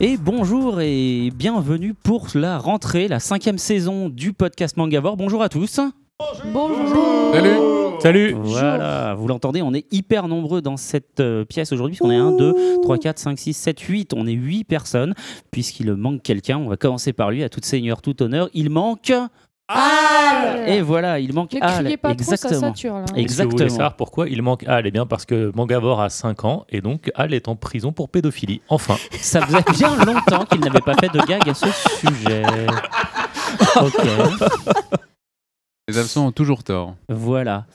Et bonjour et bienvenue pour la rentrée, la cinquième saison du podcast Mangavore. Bonjour à tous. Bonjour. Salut. Salut. Voilà, vous l'entendez, on est hyper nombreux dans cette euh, pièce aujourd'hui, puisqu'on est 1, 2, 3, 4, 5, 6, 7, 8. On est 8 personnes, puisqu'il manque quelqu'un. On va commencer par lui, à toute seigneur, tout honneur. Il manque. Et voilà, il manque Ne Al. criez pas trop, ça Exactement. sature là. Et si vous voulez Exactement. savoir pourquoi il manque Al, eh bien parce que Mangavore a 5 ans et donc Al est en prison pour pédophilie. Enfin. Ça faisait bien longtemps qu'il n'avait pas fait de gag à ce sujet. Ok. Les absents ont toujours tort. Voilà.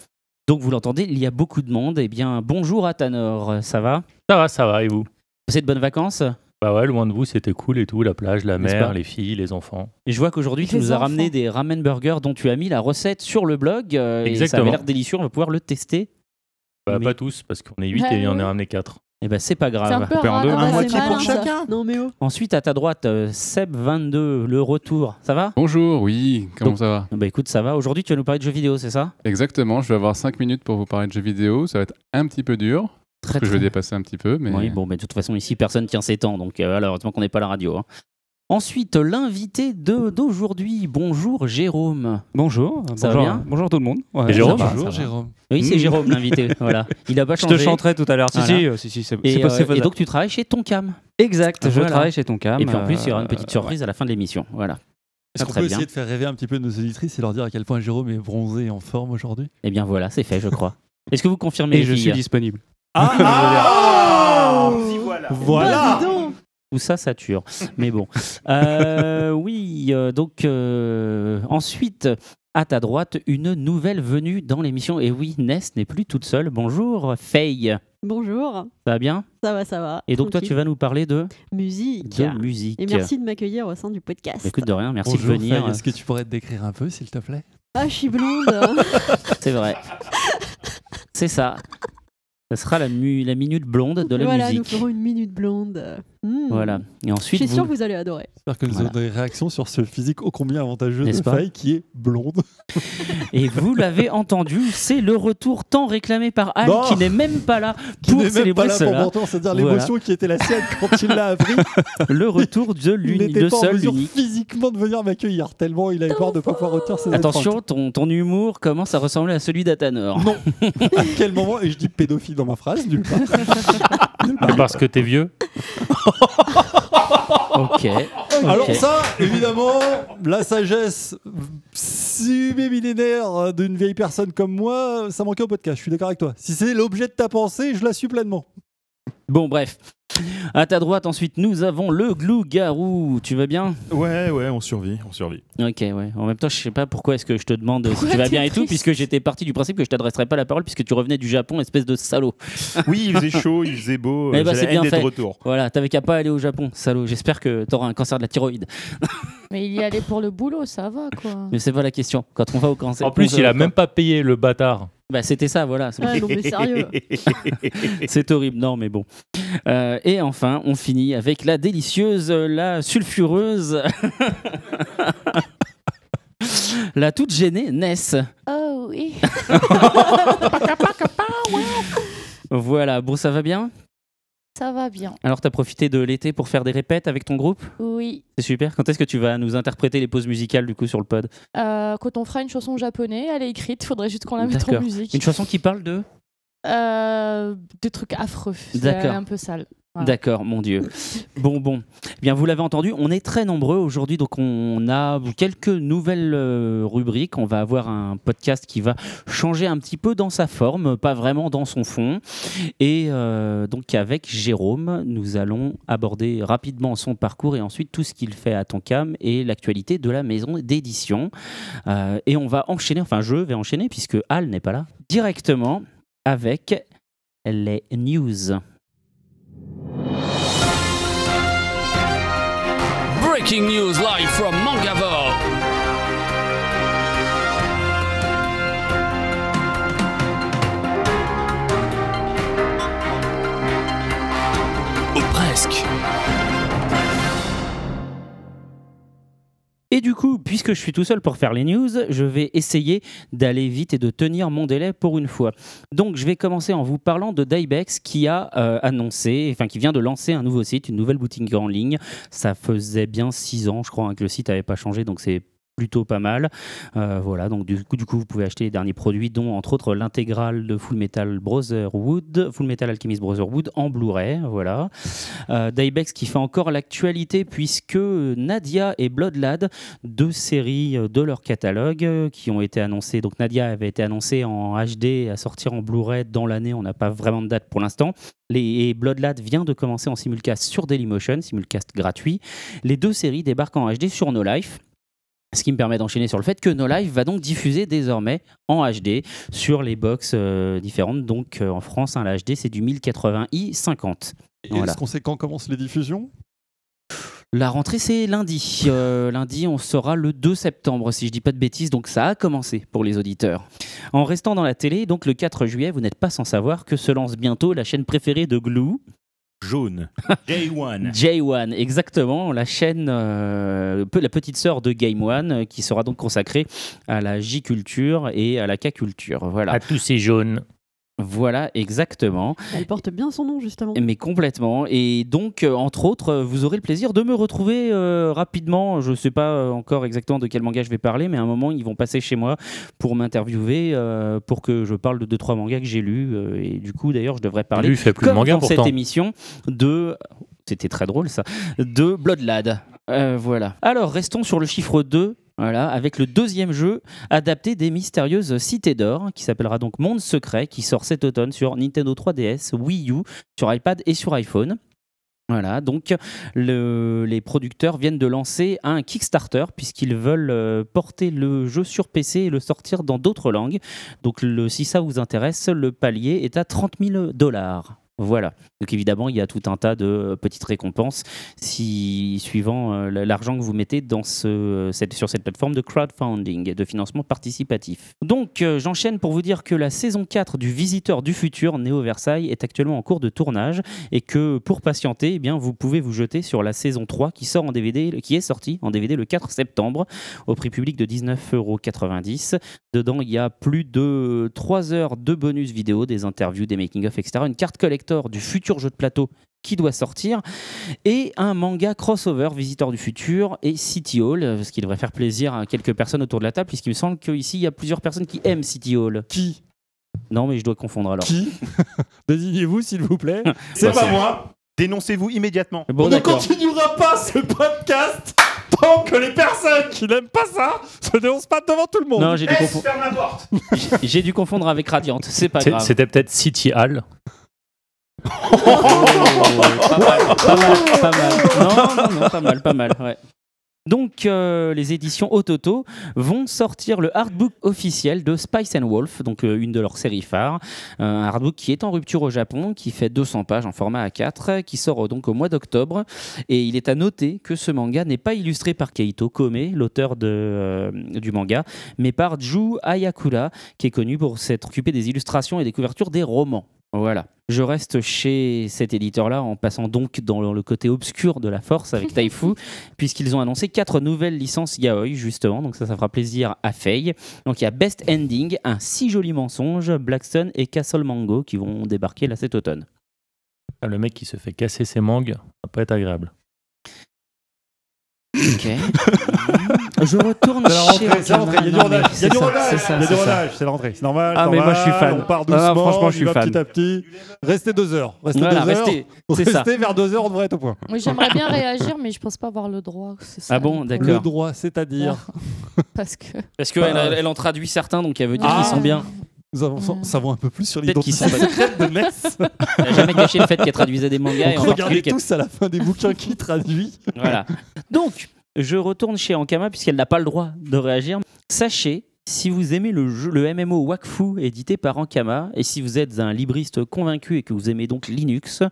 Donc vous l'entendez, il y a beaucoup de monde. Eh bien, bonjour à Tanor, ça va? Ça va, ça va, et vous? Passez de bonnes vacances? Bah ouais, loin de vous, c'était cool et tout, la plage, la N'est-ce mer, pas les filles, les enfants. Et je vois qu'aujourd'hui, tu Les nous as enfants. ramené des ramen burgers dont tu as mis la recette sur le blog. euh, et ça Exactement. avait l'air délicieux, on va pouvoir le tester. Bah Mais- pas tous, parce qu'on est 8 Ouais, et il en ouais. a ramené 4. Et ben c'est pas C'est un grave. peu Coupé en rare, deux. Un bah, moitié pour chacun Non mais oh. Ensuite, à ta droite, euh, Seb22, le retour. Ça va? Bonjour, oui, comment Donc- ça va? Bah écoute, ça va. Aujourd'hui, tu vas nous parler de jeux vidéo, c'est ça? Exactement, je vais avoir 5 minutes pour vous parler de jeux vidéo. Ça va être un petit peu dur, Très que je vais dépasser un petit peu, mais Oui, bon, mais de toute façon, ici, personne tient ses temps. Donc, euh, heureusement qu'on n'est pas à la radio. hein. Ensuite, l'invité d'aujourd'hui. Bonjour, Jérôme. Bonjour, Ça va bonjour, bien bonjour tout le monde. Ouais, Et Jérôme ça va, Bonjour, ça va. Jérôme. Oui, c'est Mm. Jérôme, l'invité. voilà. Il a pas Je changé. te chanterai tout à l'heure. Si, Voilà. si, euh, si, si, c'est euh, et donc, tu travailles chez Tonkam. Exact, je Voilà. travaille chez Tonkam. Et puis en plus, il y aura une petite surprise à la fin de l'émission. Voilà. Est-ce qu'on peut bien. essayer de faire rêver un petit peu nos auditrices et leur dire à quel point Jérôme est bronzé et en forme aujourd'hui? Eh bien voilà, c'est fait, je crois. Est-ce que vous confirmez Et je suis disponible. Ah, Bah, dis donc. Tout ça sature. Mais bon. Euh, oui, euh, donc euh, ensuite, à ta droite, une nouvelle venue dans l'émission. Et oui, Ness n'est plus toute seule. Bonjour, Faye. Bonjour, Ça va bien? Ça va, ça va. Et donc toi, tu vas nous parler de, Musique. de musique. Et merci de m'accueillir au sein du podcast. Écoute de rien, merci Bonjour, de venir. Est-ce que tu pourrais te décrire un peu, s'il te plaît? Ah, je suis blonde. C'est vrai. C'est ça. Ce sera la, mu- la minute blonde de la voilà, nous musique. ferons une minute blonde. Hmm. Voilà. Et Je ensuite, suis sûre vous- que vous allez adorer. J'espère que nous Voilà. aurons des réactions sur ce physique ô combien avantageux N'est-ce de pas Faye qui est blonde. Et vous l'avez entendu, c'est le retour tant réclamé par Al Non qui n'est même pas là Qui pour même célébrer pas là cela. c'est-à-dire Voilà. l'émotion qui était la sienne quand il l'a appris. Le retour de Il l'unique, n'était de pas en seul, mesure l'unique. physiquement de venir m'accueillir, tellement il avait peur de ne pas pouvoir retenir ses Attention, ton, ton humour commence à ressembler à celui d'Athanor. Non. À quel moment Et je dis pédophile dans ma phrase, nulle part. Nulle part. C'est parce que t'es vieux Ok. Alors ça, évidemment, la sagesse submillénaire d'une vieille personne comme moi, ça manquait au podcast. Je suis d'accord avec toi. Si c'est l'objet de ta pensée, je la suis pleinement. Bon, bref. À ta droite, ensuite, nous avons le glou-garou. Tu vas bien? Ouais, ouais, on survit, on survit. Ok, ouais. En même temps, je sais pas pourquoi est-ce que je te demande si tu vas bien et tout, puisque j'étais parti du principe que je t'adresserais pas la parole, puisque tu revenais du Japon, espèce de salaud. Oui, il faisait chaud, il faisait beau. Eh euh, ben, j'ai c'est bien fait. retour. Voilà, t'avais qu'à pas aller au Japon, salaud. J'espère que t'auras un cancer de la thyroïde. Mais il y allait pour le boulot, ça va quoi. Mais c'est pas la question. Quand on va au cancer. En plus, il a même pas payé le bâtard. Bah, c'était ça, voilà. C'est- Ah non, mais sérieux. C'est horrible, non, mais bon. Euh, et enfin, on finit avec la délicieuse, la sulfureuse, la toute gênée Ness. Oh oui. Voilà, bon, ça va bien? Ça va bien. Alors, t'as profité de l'été pour faire des répètes avec ton groupe? Oui. C'est super. Quand est-ce que tu vas nous interpréter les pauses musicales, du coup, sur le pod? Euh, quand on fera une chanson japonaise, elle est écrite, faudrait juste qu'on la mette en musique. Une chanson qui parle de? Euh, des trucs affreux. D'accord. un peu sale. D'accord, mon Dieu. Bon, bon. Eh Bien, vous l'avez entendu, on est très nombreux aujourd'hui, donc on a quelques nouvelles euh, rubriques. On va avoir un podcast qui va changer un petit peu dans sa forme, pas vraiment dans son fond. Et euh, donc, avec Jérôme, nous allons aborder rapidement son parcours et ensuite tout ce qu'il fait à Tonkam et l'actualité de la maison d'édition. Euh, et on va enchaîner, enfin, je vais enchaîner puisque Al n'est pas là, directement avec les news. Breaking news live from Et du coup, puisque je suis tout seul pour faire les news, je vais essayer d'aller vite et de tenir mon délai pour une fois. Donc, je vais commencer en vous parlant de Dybex qui a euh, annoncé, enfin qui vient de lancer un nouveau site, une nouvelle boutique en ligne. Ça faisait bien six ans, je crois, hein, que le site n'avait pas changé, donc c'est plutôt pas mal. Euh, voilà, donc du coup, vous pouvez acheter les derniers produits, dont entre autres l'intégrale de Full Metal Brotherhood, Full Metal Alchemist Brotherhood en Blu-ray. Voilà. Euh, Dybex qui fait encore l'actualité puisque Nadia et Bloodlad, deux séries euh, de leur catalogue euh, qui ont été annoncées. Donc Nadia avait été annoncée en HD à sortir en Blu-ray dans l'année. On n'a pas vraiment de date pour l'instant. Et Bloodlad vient de commencer en simulcast sur Dailymotion, simulcast gratuit. Les deux séries débarquent en HD sur No Life. Ce qui me permet d'enchaîner sur le fait que No Life va donc diffuser désormais en HD sur les box euh, différentes. Donc euh, en France, hein, la HD c'est du 1080i 50. Et Voilà. Est-ce qu'on sait quand commencent les diffusions? La rentrée c'est lundi. Euh, lundi on sera le 2 septembre si je dis pas de bêtises. Donc ça a commencé pour les auditeurs. En restant dans la télé, donc le 4 juillet, vous n'êtes pas sans savoir que se lance bientôt la chaîne préférée de Glue. Jaune. J1. J1, exactement, la chaîne, euh, la petite sœur de Game One, euh, qui sera donc consacrée à la J-culture et à la K-culture. Voilà, À tous ces jaunes. Voilà, exactement. Elle porte bien son nom, justement. Mais complètement. Et donc, euh, entre autres, euh, vous aurez le plaisir de me retrouver euh, rapidement. Je ne sais pas encore exactement de quel manga je vais parler, mais à un moment, ils vont passer chez moi pour m'interviewer, euh, pour que je parle de deux trois mangas que j'ai lus. euh, et du coup, d'ailleurs, je devrais parler Lui, il fait plus comme de manga dans pourtant. cette émission de c'était très drôle ça de Bloodlad Euh, voilà alors restons sur le chiffre 2 voilà, avec le deuxième jeu adapté des mystérieuses cités d'or, qui s'appellera donc Monde Secret, qui sort cet automne sur Nintendo 3DS, Wii U, sur iPad et sur iPhone. Voilà, donc le- les producteurs viennent de lancer un Kickstarter puisqu'ils veulent euh, porter le jeu sur PC et le sortir dans d'autres langues. Donc si ça vous intéresse, le palier est à 30 000 dollars. Voilà. Donc évidemment, il y a tout un tas de euh, petites récompenses si, suivant euh, l'argent que vous mettez cette- sur cette plateforme de crowdfunding, de financement participatif. Donc euh, j'enchaîne pour vous dire que la saison 4 du Visiteur du futur, Néo Versailles, est actuellement en cours de tournage et que pour patienter, eh bien, vous pouvez vous jeter sur la saison 3 qui, sort en DVD, qui est sortie en DVD le 4 septembre au prix public de 19,90€. Dedans, il y a plus de 3 heures de bonus vidéo, des interviews, des making-of, etc. Une carte collector du futur jeu de plateau qui doit sortir et un manga crossover Visiteur du futur et City Hall, euh, ce qui devrait faire plaisir à quelques personnes autour de la table puisqu'il me semble qu'ici il y a plusieurs personnes qui aiment City Hall. Qui? Non mais je dois confondre alors. Qui? Désignez-vous, s'il vous plaît. C'est Bah, pas moi. Dénoncez-vous immédiatement. Bon On ne continuera pas ce podcast tant que les personnes qui n'aiment pas ça se dénoncent pas devant tout le monde. Non, j'ai dû, confondre- ferme la porte. j'ai dû confondre avec Radiant, c'est pas C'est- grave. C'était peut-être City Hall. Pas mal, pas mal. Non, non, pas mal, pas mal, ouais. Donc, euh, les éditions Ototo vont sortir le artbook officiel de Spice and Wolf, donc euh, une de leurs séries phares. Un artbook qui est en rupture au Japon, qui fait 200 pages en format A4, qui sort euh, donc au mois d'octobre. Et il est à noter que ce manga n'est pas illustré par Keito Kome, l'auteur du manga, mais par Ju Ayakura, qui est connu pour s'être occupé des illustrations et des couvertures des romans. Voilà. Je reste chez cet éditeur-là en passant donc dans le côté obscur de la force avec Taifu, puisqu'ils ont annoncé quatre nouvelles licences yaoi, justement. Donc ça, ça fera plaisir à Faye. Donc il y a Best Ending, un si joli mensonge, Blackstone et Castle Mango qui vont débarquer là cet automne. Ah, Le mec qui se fait casser ses mangues, ça va pas être agréable. Ok. Je retourne C'est la chez c'est la rentrée. Il y a du rodage. Il y a c'est du rodage. c'est ça, Il y a du c'est ça. rodage. C'est la rentrée. C'est normal. Ah, mais moi, je suis fan. On part Ah, doucement. franchement, je suis fan. Petit à petit. Restez deux heures. Restez Voilà, deux heures. restez. Ça. Restez vers deux heures, on devrait être au point. Moi, j'aimerais bien réagir, mais je pense pas avoir le droit. c'est ça, Ah bon, d'accord. Le droit, c'est-à-dire. Parce que. Parce qu'elle elle en traduit certains, donc elle veut dire qu'ils sont bien. Nous avons- Mm. savons un peu plus sur Peut-être qu'ils l'identité secrète de Ness. Elle n'a jamais caché le fait qu'elle traduisait des mangas. et en Donc regardez particulier qu'elle- tous à la fin des bouquins qui traduit. Voilà. Donc, je retourne chez Ankama puisqu'elle n'a pas le droit de réagir. Sachez si vous aimez le, jeu, le MMO Wakfu édité par Ankama, et si vous êtes un libriste convaincu et que vous aimez donc Linux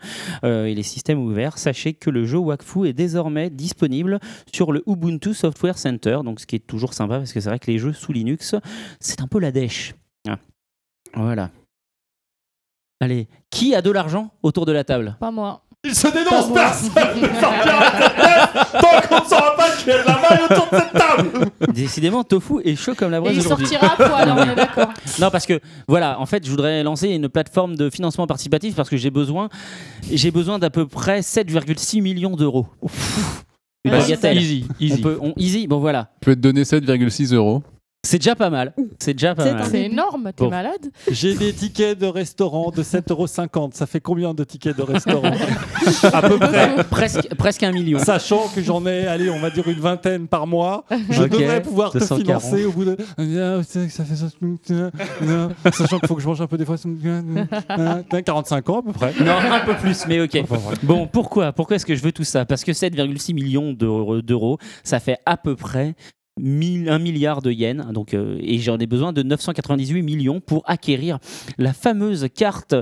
euh, et les systèmes ouverts, sachez que le jeu Wakfu est désormais disponible sur le Ubuntu Software Center, donc ce qui est toujours sympa parce que c'est vrai que les jeux sous Linux, c'est un peu la dèche. Ah. Voilà. Allez, qui a de l'argent autour de la table? Pas moi. Il se dénonce personne ne sortira de cette pièce tant qu'on ne saura pas qui est la maille autour de cette table Décidément, Tofu est chaud comme la Et braise il aujourd'hui. sortira à poil, hein, on est d'accord. Non, parce que voilà, en fait, je voudrais lancer une plateforme de financement participatif parce que j'ai besoin, j'ai besoin d'à peu près 7,6 millions d'euros. Une Ouais, bagatelle. Easy, On easy. peut, on- easy, bon voilà. Je peux te donner 7,6 euros. C'est déjà pas mal. C'est déjà pas mal. C'est énorme, t'es Bon. malade J'ai des tickets de restaurant de 7,50€. Ça fait combien de tickets de restaurant À peu près. presque, presque un million. Sachant que j'en ai, allez, on va dire une vingtaine par mois, je Ok, devrais pouvoir te 240. financer au bout de. Ah, c'est que Ça fait ça. Sachant qu'il faut que je mange un peu des fois. 45 ans à peu près. Non, un peu plus, mais ok. Bon, pourquoi? Pourquoi est-ce que je veux tout ça? Parce que 7,6 millions d'euros, ça fait à peu près 1000 1 milliard de yens. Donc, euh, et j'en ai besoin de 998 millions pour acquérir la fameuse carte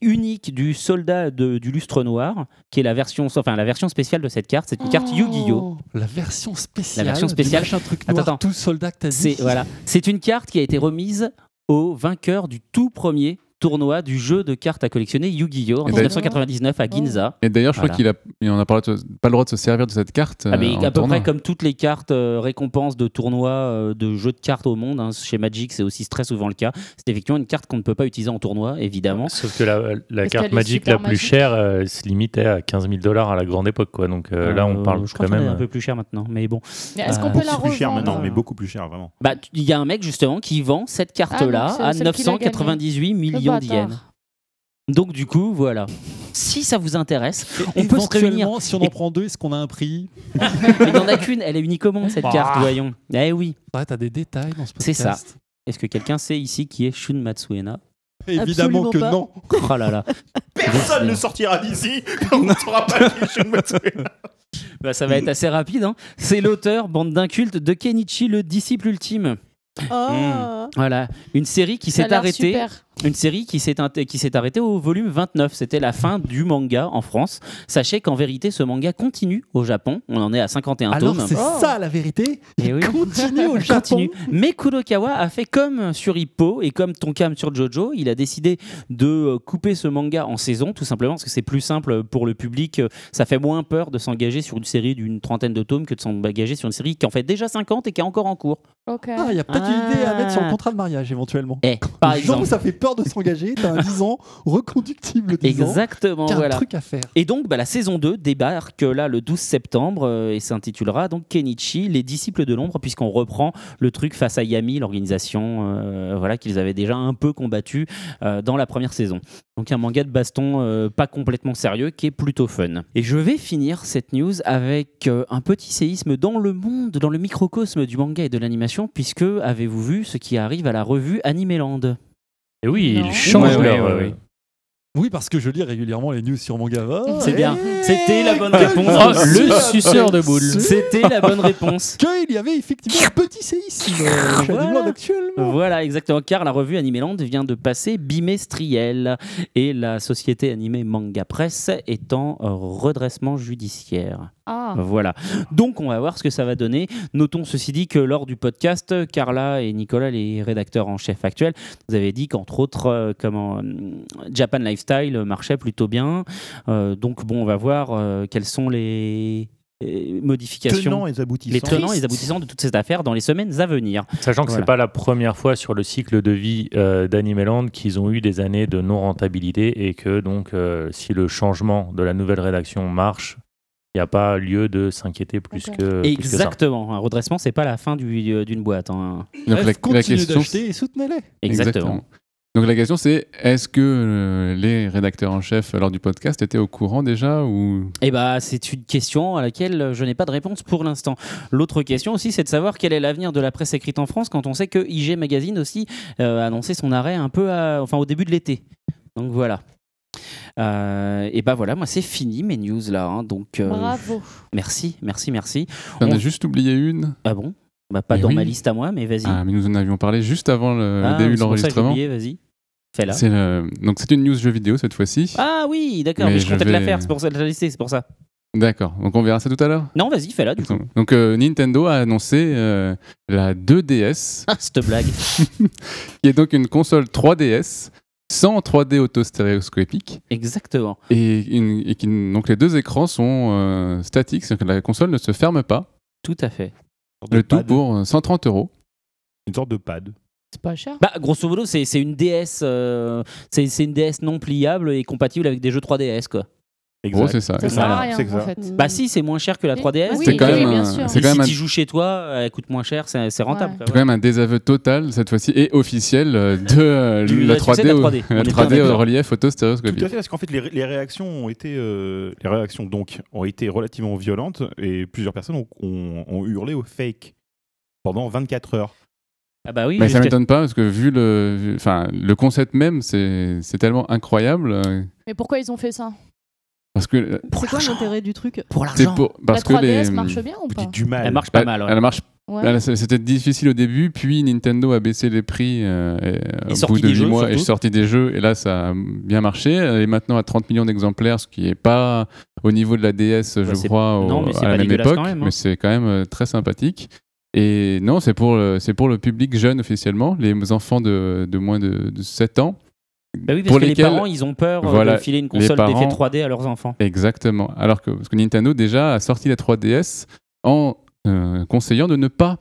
unique du soldat de- du lustre noir, qui est la version, enfin, la version spéciale de cette carte. C'est une carte Yu-Gi-Oh! Oh, La version spéciale. La version spéciale. Un truc Attends, noir, attends. tout soldat que t'as dit. C'est voilà, c'est une carte qui a été remise au vainqueur du tout premier tournoi du jeu de cartes à collectionner Yu-Gi-Oh! en Et d'ailleurs- 1999 à Ginza. Et d'ailleurs, je Voilà. crois qu'il en a pas, le droit de- pas le droit de se servir de cette carte. Ah, mais euh, en à peu tournoi. près comme toutes les cartes euh, récompenses de tournois euh, de jeux de cartes au monde, hein, chez Magic c'est aussi très souvent le cas. C'est effectivement une carte qu'on ne peut pas utiliser en tournoi, évidemment. Sauf que la, carte est Magic la plus magique. chère euh, elle se limitait à 15 000 dollars à la grande époque. Quoi. Donc euh, là, on Euh, parle je crois quand qu'elle est même. un peu plus cher maintenant, mais bon. Est-ce qu'on peut la C'est plus cher maintenant, mais beaucoup plus cher, vraiment. Bah, il y a un mec justement qui vend cette carte-là Ah, c'est à celle qu'il a 998 Le millions. Donc du coup, voilà. Si ça vous intéresse, on peut se réunir. Éventuellement, si on en prend deux, est-ce qu'on a un prix? Mais il n'y en a qu'une, elle est unique au monde cette Bah. carte, voyons. Eh oui. Ouais, t'as des détails dans ce C'est podcast. ça. Est-ce que quelqu'un sait ici qui est Shun Matsuena? Évidemment Absolument que pas. non. Oh là là. Personne ne sortira d'ici quand on ne saura pas qui est Shun Matsuena. Bah, ça va être assez rapide. hein. C'est l'auteur, bande d'incultes, de Kenichi, le disciple ultime. Oh. Voilà, une série qui s'est arrêtée. super. Une série qui s'est int- qui s'est arrêtée au volume 29. C'était la fin du manga en France. Sachez qu'en vérité, ce manga continue au Japon. On en est à 51 Alors tomes. c'est Oh. ça la vérité. Eh oui. Continue au Japon. Continue. Mais Kurokawa a fait comme sur Hippo et comme Tonkam sur Jojo. Il a décidé de euh, couper ce manga en saison, tout simplement parce que c'est plus simple pour le public. Ça fait moins peur de s'engager sur une série d'une trentaine de tomes que de s'engager sur une série qui en fait déjà 50 et qui est encore en cours. Ok. Ah, il y a peut-être une idée à mettre sur le Ah. contrat de mariage éventuellement. Eh, par exemple. ça fait peur de s'engager, t'as un 10 ans reconductible 10 ans. Exactement, Il y a un voilà. truc à faire. Et donc, bah, la saison 2 débarque là le 12 septembre euh, et s'intitulera donc Kenichi, les disciples de l'ombre, puisqu'on reprend le truc face à Yami, l'organisation euh, voilà, qu'ils avaient déjà un peu combattu euh, dans la première saison. Donc, un manga de baston pas complètement sérieux qui est plutôt fun. Et je vais finir cette news avec un petit séisme dans le monde, dans le microcosme du manga et de l'animation, puisque avez-vous vu ce qui arrive à la revue Animeland? Et oui, Non. ils changent Ouais, ouais, leur, ouais, euh, ouais. Oui, parce que je lis régulièrement les news sur Mangava. C'est bien. Et C'était la bonne réponse. Oh, le suceur de boules. C'était la bonne réponse. Qu'il y avait effectivement un petit séisme Voilà. Actuellement. Voilà, exactement, car la revue Animeland vient de passer bimestrielle et la société animée Manga Press est en redressement judiciaire. Ah. Voilà. Donc on va voir ce que ça va donner. Notons ceci dit que lors du podcast, Carla et Nicolas, les rédacteurs en chef actuels, vous avez dit qu'entre autres, euh, comment hum, Japan Lifestyle marchait plutôt bien. Euh, donc bon, on va voir euh, quelles sont les euh, modifications. Tenants et aboutissants. les tenants et les aboutissants de toute cette affaire dans les semaines à venir. Sachant que Voilà. c'est pas la première fois sur le cycle de vie euh, d'Animeland qu'ils ont eu des années de non-rentabilité et que donc euh, si le changement de la nouvelle rédaction marche, il n'y a pas lieu de s'inquiéter plus que, plus que ça. Exactement. Un redressement, c'est pas la fin du- euh, d'une boîte. hein. Donc Bref, la, la question, d'acheter et soutenez-les. Exactement. Donc la question c'est est-ce que euh, les rédacteurs en chef lors du podcast étaient au courant déjà ou Eh bah, c'est une question à laquelle je n'ai pas de réponse pour l'instant. L'autre question aussi, c'est de savoir quel est l'avenir de la presse écrite en France quand on sait que IG Magazine aussi euh, a annoncé son arrêt un peu, à- enfin au début de l'été. Donc voilà. Euh, et bah voilà, moi c'est fini mes news là. hein. donc euh, Bravo. merci, merci, merci. On On- a juste oublié une Ah bon? Bah, pas Mais dans oui. ma liste à moi, mais vas-y. Ah, mais nous en avions parlé juste avant le, Ah, début de c'est pour ça que j'ai l'enregistrement. oublié, vas-y. Fais-la. C'est le- Donc c'est une news jeu vidéo cette fois-ci. Ah oui, d'accord, Mais mais je je comptais te la vais- faire, c'est pour ça que je l'ai listé, c'est pour ça. D'accord. Donc on verra ça tout à l'heure? Non, vas-y, fais-la du coup. Donc euh, Nintendo a annoncé euh, la 2DS, Ah, cette blague. qui est donc une console 3DS sans 3D auto-stéréoscopique Exactement. et, une- et qui, donc les deux écrans sont euh, statiques, c'est-à-dire que la console ne se ferme pas. Tout à fait. Le tout pour euh, 130 euros. Une sorte de pad. C'est pas cher. Bah, grosso modo, c'est une DS, euh, c'est c'est une DS non pliable et compatible avec des jeux 3DS, quoi. Gros, c'est ça. Ça sert à Voilà, rien, c'est en ça. fait. Bah si, c'est moins cher que la Oui. 3DS. Oui, C'est quand oui, même bien un- sûr. c'est Et quand si un- tu joues chez toi, elle coûte moins cher, c'est c'est rentable. Ouais. C'est quand même un désaveu total cette fois-ci et officiel euh, de euh, Du- la du succès 3D, de la au- 3D. On la est bien 3D au relief Tout auto-stéréoscopique. à fait, parce qu'en fait, les, les réactions ont été, euh, les réactions donc ont été relativement violentes et plusieurs personnes ont, ont- ont hurlé au fake pendant 24 heures. Ah bah oui, Mais ça m'étonne pas parce que vu le, vu- enfin, le concept même, c'est c'est tellement incroyable Mais pourquoi ils ont fait ça? Parce que euh, C'est quoi l'intérêt du truc pour l'argent. pour parce La que 3DS les marche bien ou pas dites du mal. Elle marche pas mal. ouais. elle marche. Ouais. C'était difficile au début, puis Nintendo a baissé les prix euh, et, euh, Et au bout de des 8 jeux, mois et sorti des jeux et là ça a bien marché. Elle est maintenant à 30 millions d'exemplaires, ce qui est pas au niveau de la DS, je Bah, crois, au- non, mais c'est à la pas même époque, quand même, hein. mais c'est quand même euh, très sympathique. Et non, c'est pour, le- c'est pour le public jeune officiellement, les enfants de, de moins de, de 7 ans. Bah oui, parce pour que lesquels- les parents, ils ont peur euh, Voilà, de filer une console parents- d'effet 3D à leurs enfants. Exactement. Alors que, parce que Nintendo déjà a sorti la 3DS en euh, conseillant de ne pas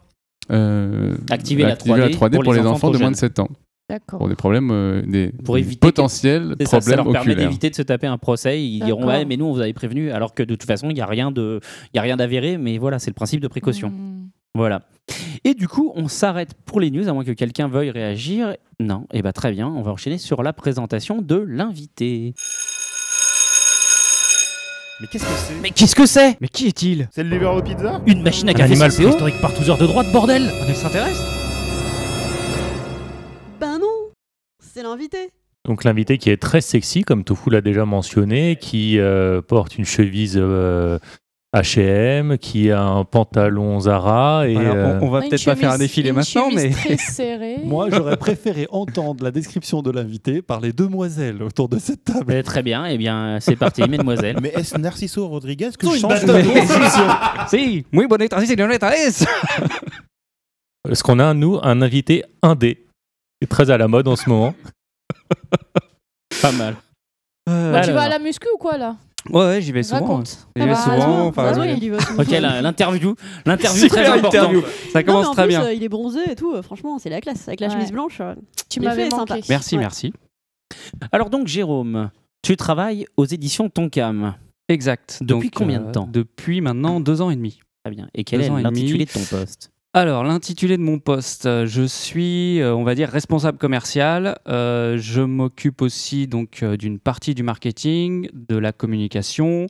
euh, Activer la 3D pour, pour les, les enfants, enfants de moins de jeunes. 7 ans. D'accord. Pour des problèmes, euh, des, Pour des éviter potentiels C'est ça, ça problèmes leur permet d'éviter de se taper un procès. Ils diront ouais, mais nous on vous avait prévenu, alors que de toute façon il y a rien de, il y a rien d'avéré, mais voilà, c'est le principe de précaution. Hmm. Voilà. Et du coup, on s'arrête pour les news, à moins que quelqu'un veuille réagir. Non, et bah très bien, on va enchaîner sur la présentation de l'invité. Mais qu'est-ce que c'est? Mais qu'est-ce que c'est? Mais qui est-il? C'est le livreur de pizza? Une machine à Un café animal sans CO préhistorique partouzeur de droite, bordel! Un extraterrestre! Ben non! C'est l'invité. Donc l'invité qui est très sexy, comme Tofu l'a déjà mentionné, qui euh, porte une chevise euh, H&M, qui a un pantalon Zara et euh, on, on va peut-être pas faire un défilé maintenant, mais. Moi, j'aurais préféré entendre la description de l'invité par les demoiselles autour de cette table. Euh, Très bien, et bien c'est parti, mesdemoiselles. Mais est-ce Narciso Rodriguez que je change de-. Si, muy bonita, si, señorita, es. Est-ce qu'on a, nous, un invité indé qui est très à la mode en ce moment? Pas mal. Euh, tu Alors. vas à la muscu ou quoi là? Ouais, ouais, j'y vais souvent. Raconte. J'y vais Ah bah, souvent. Ah souvent. Ok, l'interview, l'interview très importante. Ça commence en très plus, bien. euh, il est bronzé et tout. euh, franchement, c'est la classe. Avec la Ouais. chemise blanche. euh, Tu m'avais sympa. Merci, Ouais. merci. Alors donc Jérôme, tu travailles aux éditions Tonkam. Exact. Depuis Donc, combien euh, de temps? Depuis maintenant deux ans et demi. Très bien. Et quel Deux est l'intitulé de ton poste? Alors, l'intitulé de mon poste, euh, je suis, euh, on va dire, responsable commercial. Euh, je m'occupe aussi donc d'une partie du marketing, de la communication,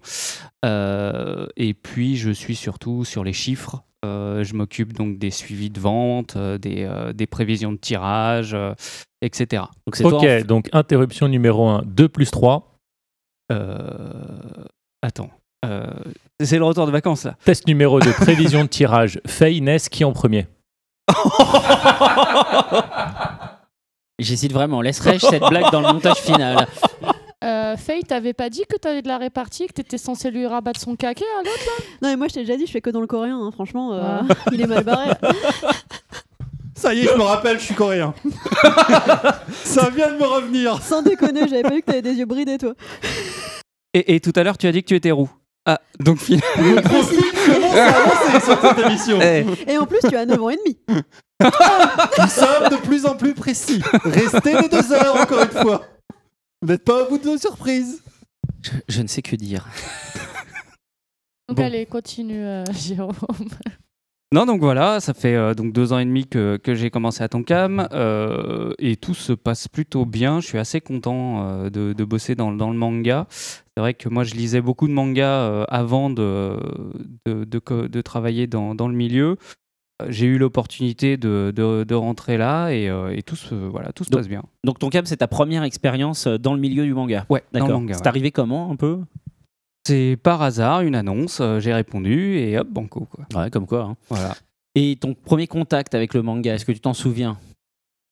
euh, et puis je suis surtout sur les chiffres. Euh, je m'occupe donc des suivis de vente, des, des prévisions de tirage, etc. Donc c'est toi, Ok, en- donc interruption numéro 1, 2 plus 3. Euh, Attends, euh, c'est le retour de vacances là. Test numéro 2, prévision de tirage. Faye, Ness, qui en premier? J'hésite vraiment. Laisserai-je cette blague dans le montage final? Euh, Faye, t'avais pas dit que t'avais de la répartie, que t'étais censé lui rabattre son caquet à l'autre Non, mais moi, je t'ai déjà dit, je fais que dans le coréen. hein, Franchement, euh, il est mal barré. Ça y est, je me rappelle, je suis coréen. Ça vient de me revenir. Sans déconner, j'avais pas vu que t'avais des yeux bridés, toi. Et, et tout à l'heure, tu as dit que tu étais roux. Ah, donc finalement. Comment ça a avancé sur cette émission Eh, Et en plus, tu as 9 ans et demi. Nous sommes de plus en plus précis. Restez les deux heures, encore une fois. Vous n'êtes pas au bout de nos surprises. je, je ne sais que dire. Donc Bon. allez, continue, euh, Jérôme. Non, donc voilà, ça fait euh, donc deux ans et demi que, que j'ai commencé à Tonkam euh, et tout se passe plutôt bien. Je suis assez content euh, de, de bosser dans, dans le manga. C'est vrai que moi, je lisais beaucoup de mangas avant de, travailler dans, dans le milieu. J'ai eu l'opportunité de, rentrer là et, et tout se, voilà, tout se Donc- passe bien. Donc Tonkam, c'est ta première expérience dans le milieu du manga. Ouais, D'accord. manga. C'est ouais. arrivé comment un peu? C'est par hasard une annonce, euh, j'ai répondu et hop, banco. Quoi. Ouais, comme quoi. hein. Voilà. Et ton premier contact avec le manga, est-ce que tu t'en souviens?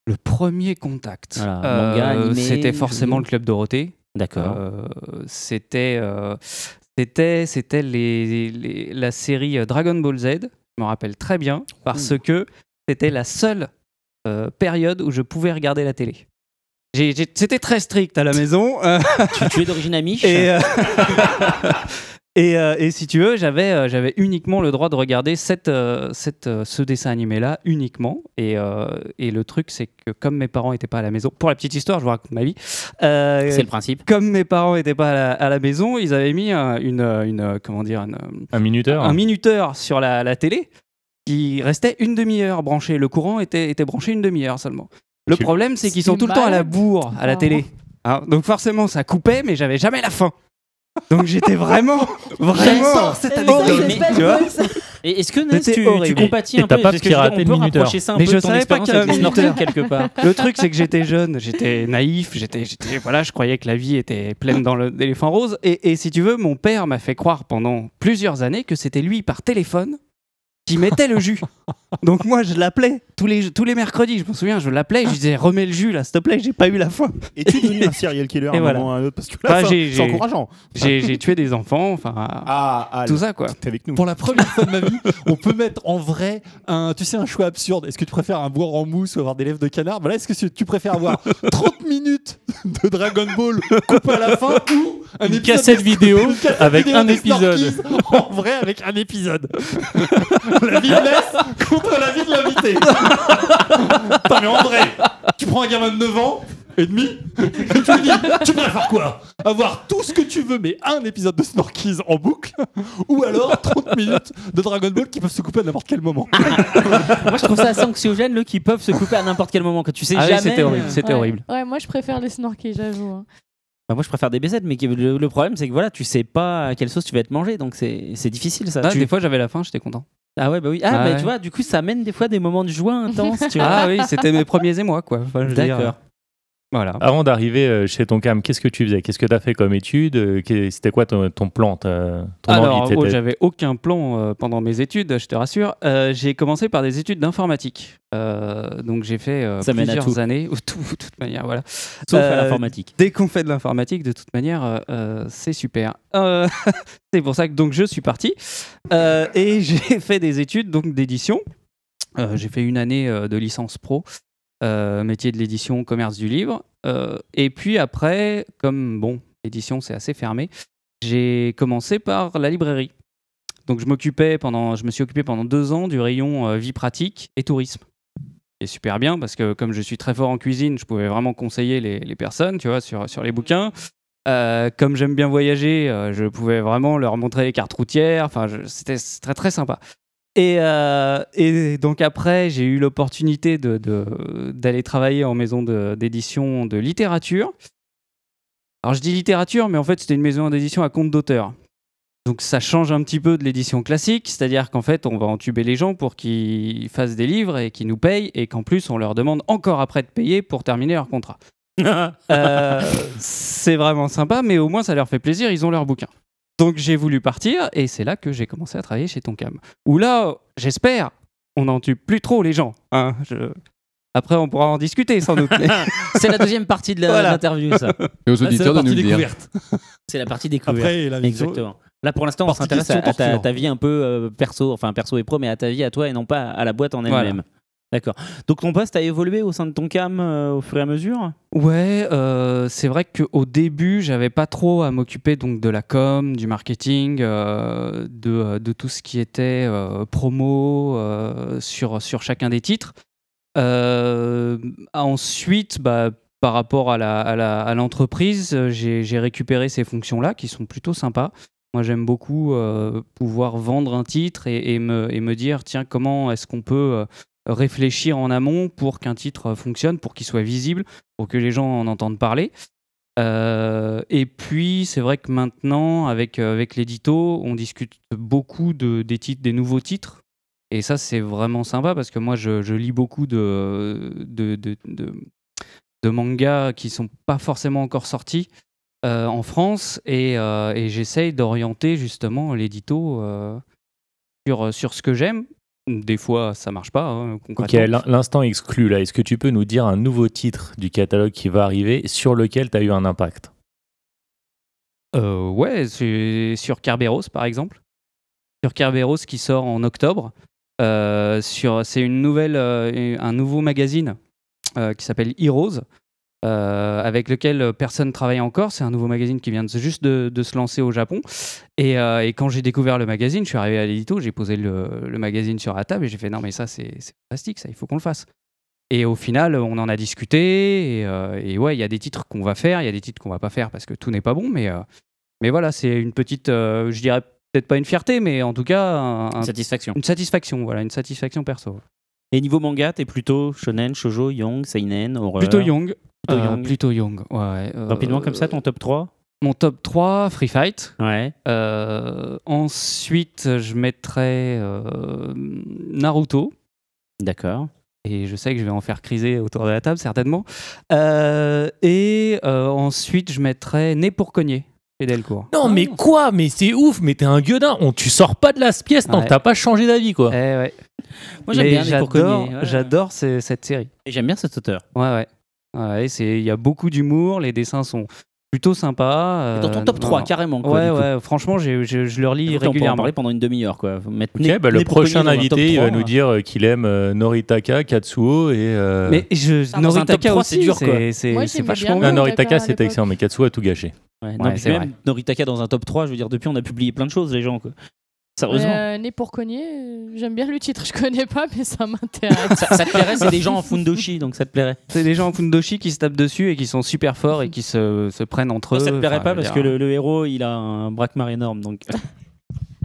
Le premier contact. Voilà, Euh, manga, animé, C'était forcément le Club Dorothée. D'accord. Euh, c'était euh, c'était c'était les, les- la série euh, Dragon Ball Z. Je me rappelle très bien parce que c'était la seule euh, période où je pouvais regarder la télé. J'ai- j'ai- C'était très strict à la maison. euh, tu, tu es d'origine amiche et, euh, et, euh, et si tu veux, j'avais j'avais uniquement le droit de regarder cette, cette, ce dessin animé-là uniquement. Et, euh, et le truc, c'est que comme mes parents n'étaient pas à la maison, pour la petite histoire, je vous raconte ma vie. euh, C'est le principe. Comme mes parents n'étaient pas à la, à la maison, ils avaient mis un- une, une, comment dire, une, Un minuteur un minuteur sur la, la télé qui restait une demi-heure branché. Le courant était, était branché une demi-heure seulement. Le problème, c'est qu'ils sont tout le temps à la bourre à la Ah. télé. Hein, donc forcément, ça coupait, mais j'avais jamais la fin. Donc j'étais vraiment, vraiment. Cette Et tu vois est-ce que Ness, tu, tu horrible. compatis un peu pas parce que piraté on le peut minuteur. rapprocher ça un Mais peu je de ton savais pas expérience qu'il y avait quelque part. Le truc, c'est que j'étais jeune, j'étais naïf, j'étais, voilà, je croyais que la vie était pleine dans le- d'éléphants roses. Et, et si tu veux, mon père m'a fait croire pendant plusieurs années que c'était lui par téléphone qui mettait le jus. Donc moi, je l'appelais tous les, tous les mercredis. Je me souviens, je l'appelais, je lui disais remets le jus là, s'il te plaît, j'ai pas eu la fin. Et tu es devenu un serial killer à Et un voilà. moment ou à un autre parce que là, j'ai- c'est j'ai- encourageant. J'ai, tué des enfants, enfin, Ah, ah, tout ça quoi. T'es avec nous. Pour la première fois de ma vie, on peut mettre en vrai un, tu sais, un choix absurde. Est-ce que tu préfères un boire en mousse ou avoir des lèvres de canard? Voilà, est-ce que tu préfères avoir 30 minutes de Dragon Ball coupé à la fin ou un Une épisode cassette vidéo une cassette avec vidéo un épisode. En vrai, avec un épisode. la vie contre la vie de l'invité. Putain, mais en vrai, tu prends un gamin de 9 ans et demi et tu lui dis Tu préfères quoi? Avoir tout ce que tu veux, mais un épisode de Snorkies en boucle ou alors 30 minutes de Dragon Ball qui peuvent se couper à n'importe quel moment. Moi, je trouve ça anxiogène, le qui peuvent se couper à n'importe quel moment, que tu sais Ah oui, jamais. c'était horrible, c'était Ouais. horrible. Ouais, moi je préfère les snorkies, j'avoue. hein. bah, moi, je préfère des BZ, mais le, le problème, c'est que voilà, tu sais pas à quelle sauce tu vas être mangé, donc c'est c'est difficile ça. Ah, Tu- Des fois, j'avais la fin, j'étais content. Ah ouais, bah oui. Ah, Ah bah ouais. tu vois, du coup, ça amène des fois des moments de joie intense, tu vois. Ah oui, c'était mes premiers émois quoi. Enfin, je veux dire, D'accord. Voilà. Avant d'arriver euh, chez ton cam, qu'est-ce que tu faisais? Qu'est-ce que tu as fait comme étude? Euh, C'était quoi ton, ton plan ta- ton Alors, envie oh, j'avais aucun plan euh, pendant mes études, je te rassure. Euh, j'ai commencé par des études d'informatique. Euh, donc j'ai fait euh, plusieurs tout. années, ou tout, de toute manière, voilà. Sauf à l'informatique. Dès qu'on fait de l'informatique, de toute manière, c'est super. Euh, c'est pour ça que donc je suis parti Euh, et j'ai fait des études donc d'édition. Euh, j'ai fait une année euh, de licence pro, euh, métier de l'édition, commerce du livre. Euh, et puis après, comme bon, l'édition c'est assez fermé, j'ai commencé par la librairie. Donc je m'occupais pendant, je me suis occupé pendant deux ans du rayon euh, vie pratique et tourisme. Et super bien parce que comme je suis très fort en cuisine, je pouvais vraiment conseiller les, personnes, tu vois, sur, sur les bouquins. Euh, comme j'aime bien voyager, euh, je pouvais vraiment leur montrer les cartes routières. Enfin, c'était très très sympa. Et, euh, et donc après, j'ai eu l'opportunité de- de- d'aller travailler en maison de- d'édition de, littérature. Alors je dis littérature, mais en fait c'était une maison d'édition à compte d'auteur. Donc ça change un petit peu de l'édition classique, c'est-à-dire qu'en fait on va entuber les gens pour qu'ils fassent des livres et qu'ils nous payent, et qu'en plus on leur demande encore après de payer pour terminer leur contrat. Euh, c'est vraiment sympa, mais au moins ça leur fait plaisir, ils ont leur bouquin. Donc j'ai voulu partir, et c'est là que j'ai commencé à travailler chez Tonkam. Où là, j'espère, on n'en tue plus trop les gens. hein. Je- Après on pourra en discuter sans doute. mais- C'est la deuxième partie de Voilà. l'interview, ça. Et aux c'est auditeurs la de nous partie le dire. découverte. C'est la partie découverte. Après, la Exactement. Là, pour l'instant, on s'intéresse à, ta, vie un peu euh, perso, enfin perso et pro, mais à ta vie à toi et non pas à la boîte en Voilà. D'accord. Donc ton poste a évolué au sein de ton cam euh, au fur et à mesure? Ouais, euh, c'est vrai qu'au début, j'avais pas trop à m'occuper donc de la com, du marketing, euh, de, de tout ce qui était promo sur, sur chacun des titres. Ensuite, bah, par rapport à la- à l'entreprise, j'ai récupéré ces fonctions-là qui sont plutôt sympas. Moi, j'aime beaucoup pouvoir vendre un titre et, me, et me dire, tiens, comment est-ce qu'on peut réfléchir en amont pour qu'un titre fonctionne, pour qu'il soit visible, pour que les gens en entendent parler. Euh, et puis, c'est vrai que maintenant, avec, euh, avec l'édito, on discute beaucoup de, des titres, des nouveaux titres. Et ça, c'est vraiment sympa parce que moi, je, lis beaucoup de, de, mangas qui sont pas forcément encore sortis euh, en France et, j'essaye d'orienter justement l'édito sur, sur ce que j'aime. Des fois, ça marche pas, hein, Ok, concrètement. l'instant exclu là, est-ce que tu peux nous dire un nouveau titre du catalogue qui va arriver sur lequel tu as eu un impact? Euh, ouais, c'est sur Kerberos par exemple. Sur Kerberos qui sort en octobre. Euh, sur, c'est une nouvelle, euh, un nouveau magazine euh, qui s'appelle Heroes, euh, avec lequel personne travaille encore. C'est un nouveau magazine qui vient de, juste de, de se lancer au Japon. Et, euh, et quand j'ai découvert le magazine, je suis arrivé à l'édito, j'ai posé le, le magazine sur la table et j'ai fait non mais ça c'est, fantastique, ça il faut qu'on le fasse. Et au final, on en a discuté. Et, euh, et ouais, il y a des titres qu'on va faire, il y a des titres qu'on va pas faire parce que tout n'est pas bon. Mais, euh, mais voilà, c'est une petite, euh, je dirais peut-être pas une fierté, mais en tout cas un- un- Satisfaction. une satisfaction. Voilà, une satisfaction perso. Et niveau manga, t'es plutôt shonen, shoujo, young, seinen, horreur? Plutôt young. Plutôt Euh, young. plutôt young. Ouais, euh, Rapidement comme ça, ton top 3 Mon top 3, Free Fight. Ouais. Euh, ensuite, je mettrais euh, Naruto. D'accord. Et je sais que je vais en faire criser autour de la table, certainement. Euh, et euh, ensuite, je mettrais Né pour cogner Delcourt. Non, mais quoi? Mais c'est ouf, mais t'es un gueudin. On, tu sors pas de la pièce tant Ouais. que t'as pas changé d'avis, quoi. Eh ouais. Moi, j'aime bien Né pour j'adore, ouais. cette série. Et j'aime bien cet auteur. Ouais, ouais. Ouais, c'est- il y a beaucoup d'humour, les dessins sont plutôt sympas. Dans ton euh, top 3, non. carrément. Quoi, Ouais, ouais, franchement, je, je leur lis Écoute, On peut en régulièrement. parler pendant une demi-heure. Quoi. Faut Mettre Ok, Né- bah, le prochain invité, il va 3, nous dire euh, qu'il aime euh, Noritaka, Katsuo et. euh, Mais je, dans un top Noritaka 3, aussi, c'est dur, quoi. c'est- vachement bien. Noritaka, c'était excellent, mais Katsuo a tout gâché. Ouais, non, Ouais, même vrai. Noritaka dans un top 3, je veux dire, depuis on a publié plein de choses, les gens. Quoi. Sérieusement. Euh, né pour cogner, euh, j'aime bien le titre, je connais pas, mais ça m'intéresse. Ça, ça te plairait, c'est des gens en fundoshi, donc ça te plairait. C'est des gens en fundoshi qui se tapent dessus et qui sont super forts et qui se, se prennent entre eux. Ça te plairait Enfin, pas parce dire, que le, le héros, il a un braquemar énorme, donc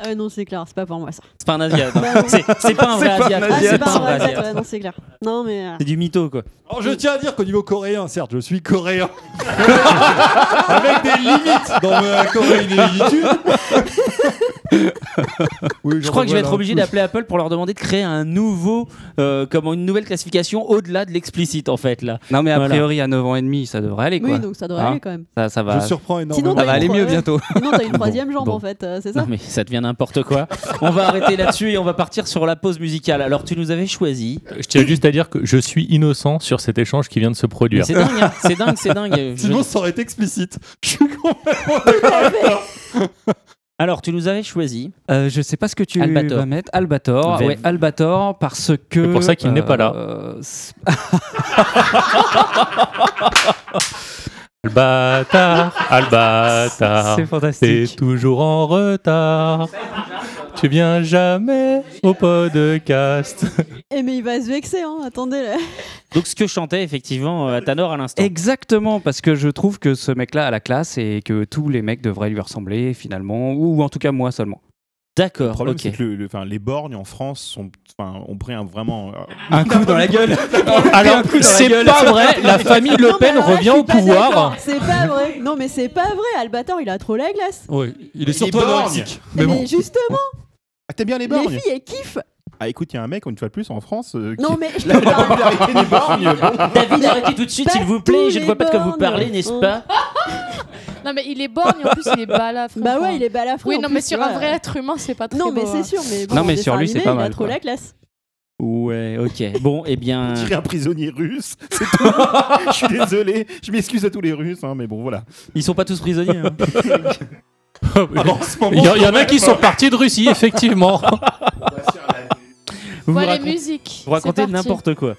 Ah non, c'est clair, c'est pas pour moi ça. c'est pas un hein. Non. C'est pas un vrai C'est pas un asiate. Ah, C'est pas un vrai ouais, non, c'est clair. Non, mais. euh, C'est du mytho, quoi. Alors, je tiens à dire qu'au niveau coréen, certes, je suis coréen. Avec des limites dans ma corénéitude. oui, Je crois que je vais être obligé d'appeler Apple pour leur demander de créer un nouveau, euh, comment une nouvelle classification au-delà de l'explicite en fait là. Non, mais a Voilà. priori, à 9 ans et demi, ça devrait aller. Quoi. Oui, donc ça devrait Hein aller quand même. ça, ça va, Je surprends Sinon, énormément. ça va aller mieux bientôt. Sinon, t'as une troisième jambe bon. en fait, euh, c'est Non ça mais ça devient n'importe quoi. on va arrêter là-dessus et on va partir sur la pause musicale. Alors tu nous avais choisi. Je tiens juste à dire que je suis innocent sur cet échange qui vient de se produire. C'est dingue, hein. c'est dingue, c'est dingue. Je- Sinon, ça aurait été explicite. Je suis complètement. Alors tu nous avais choisi. Euh, je sais pas ce que tu Albator. vas mettre. Albator. Ouais, Albator parce que. C'est pour ça qu'il n'est pas là. euh, c'est- Albatar, Albatar, C'est t'es fantastique. toujours en retard. Tu viens jamais au podcast. Eh, mais il va se vexer, hein, attendez là. Donc ce que chantait effectivement euh, Tanor à l'instant. Exactement, parce que je trouve que ce mec-là a la classe et que tous les mecs devraient lui ressembler finalement, ou en tout cas moi seulement. Le D'accord. problème, Ok. c'est que le- le- les borgnes en France sont, ont pris un vraiment. euh, Un coup dans la gueule. Alors, c'est pas vrai, la famille Le Pen revient au pouvoir. C'est pas vrai. Non, mais c'est pas vrai. Albator, il a trop la glace. Oui, il est surtout anorexique. Mais, Mais bon. justement, Ah, t'aimes bien les les borgnes filles, elles kiffent. Ah, écoute, il y a un mec, une fois de plus, en France. euh, qui- Non, mais je te parle. popularité des borgnes. bon. David, arrêtez tout de suite, Pas s'il vous tous plaît. Je ne les vois pas de quoi vous parlez, n'est-ce pas non, mais il est borgne, en plus, il est balafre. Bah ouais, il est balafré. Oui, en non, plus, mais sur un vrai être humain, c'est pas très Non, mais beau, c'est hein. sûr. Mais bon, Non, mais en sur lui, c'est pas animé, Il mal, a trop quoi. la classe. Ouais, ok. Bon, eh bien. On dirait un prisonnier russe. C'est tout. je suis désolé. Je m'excuse à tous les Russes, hein, mais bon, voilà. Ils sont pas tous prisonniers. hein. Moment, Il y, en- il y en a qui sont partis de Russie, effectivement. Vous, vous les musiques. vous racontez n'importe quoi.